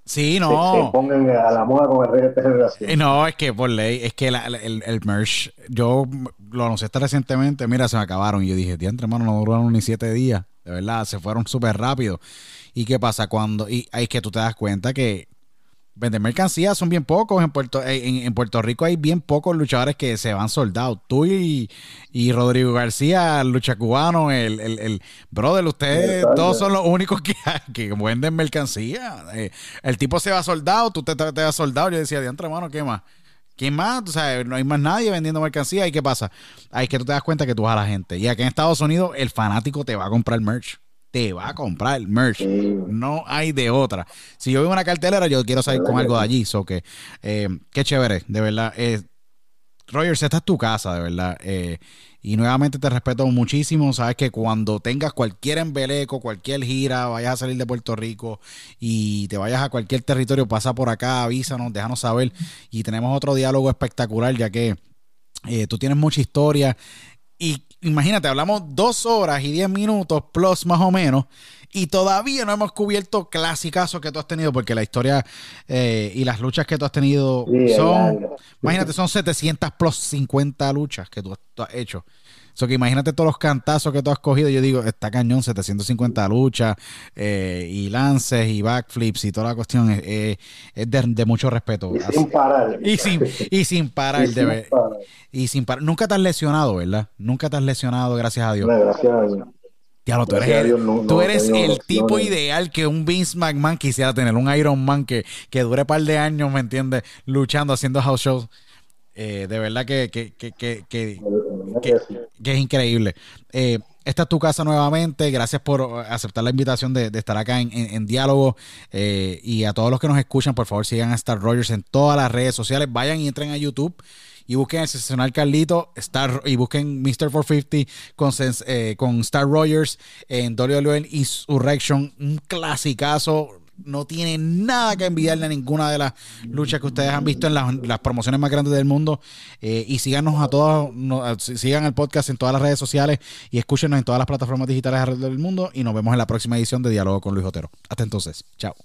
Sí, no. Se, se, pongan a la moda con el rey de esta generación. No, es que por ley, es que la, el, el, merch, yo lo anuncié recientemente, mira, se me acabaron. Y yo dije, diantre, hermano, no duraron ni siete días. De verdad, se fueron súper rápido. ¿Y qué pasa cuando? Y es que tú te das cuenta que vender mercancía son bien pocos. En Puerto, en, en, Puerto Rico hay bien pocos luchadores que se van soldados. Tú y, y Rodrigo García, lucha cubano, el, el, el brother, ustedes todos son los únicos que, (laughs) que venden mercancía. Eh, el tipo se va soldado, tú te, te, te vas soldado. Yo decía, diantre, hermano, ¿qué más? ¿Quién más? O sea, no hay más nadie vendiendo mercancía. ¿Y qué pasa? Ahí que tú te das cuenta que tú vas a la gente. Y aquí en Estados Unidos, el fanático te va a comprar merch te va a comprar el merch. No hay de otra. Si yo veo una cartelera, yo quiero salir con algo de allí. So que, eh, qué chévere, de verdad. Eh, Rogers, esta es tu casa, de verdad. Eh, y nuevamente te respeto muchísimo. Sabes que cuando tengas cualquier embeleco, cualquier gira, vayas a salir de Puerto Rico y te vayas a cualquier territorio, pasa por acá, avísanos, déjanos saber. Y tenemos otro diálogo espectacular, ya que eh, tú tienes mucha historia. Y imagínate, hablamos dos horas y diez minutos plus más o menos. Y todavía no hemos cubierto clasicazos que tú has tenido, porque la historia eh, y las luchas que tú has tenido sí, son, imagínate, son 700 plus 50 luchas que tú, tú has hecho. So que imagínate todos los cantazos que tú has cogido. Yo digo, está cañón, 750 luchas eh, y lances y backflips y toda la cuestión es, es, es de, de, mucho respeto. Y sin parar. Y sin, y sin parar, y sin de parar. Y sin parar. Nunca te has lesionado, ¿verdad? Nunca te has lesionado, gracias a Dios. No, gracias a Dios. Diablo, tú eres, Dios no- tú no eres el tipo ideal que un Vince McMahon quisiera tener, un Iron Man que, que dure un par de años, ¿me entiendes? Luchando, haciendo house shows. Eh, de verdad que, que, que, que, que- es increíble. Eh, esta es tu casa nuevamente. Gracias por uh, aceptar la invitación de, de estar acá en, en- en diálogo. Eh, y a todos los que nos escuchan, por favor, sigan a Star Rogers en todas las redes sociales. Vayan y entren a YouTube y busquen el Sensacional Carlito Star, y busquen Mr. 450 con, eh, con Star Rogers en WWE Insurrection. Un clasicazo. No tiene nada que envidiarle a ninguna de las luchas que ustedes han visto en las, promociones más grandes del mundo. Eh, y síganos a todos, sigan el podcast en todas las redes sociales y escúchenos en todas las plataformas digitales alrededor del mundo. Y nos vemos en la próxima edición de Diálogo con Luis Otero. Hasta entonces, chao.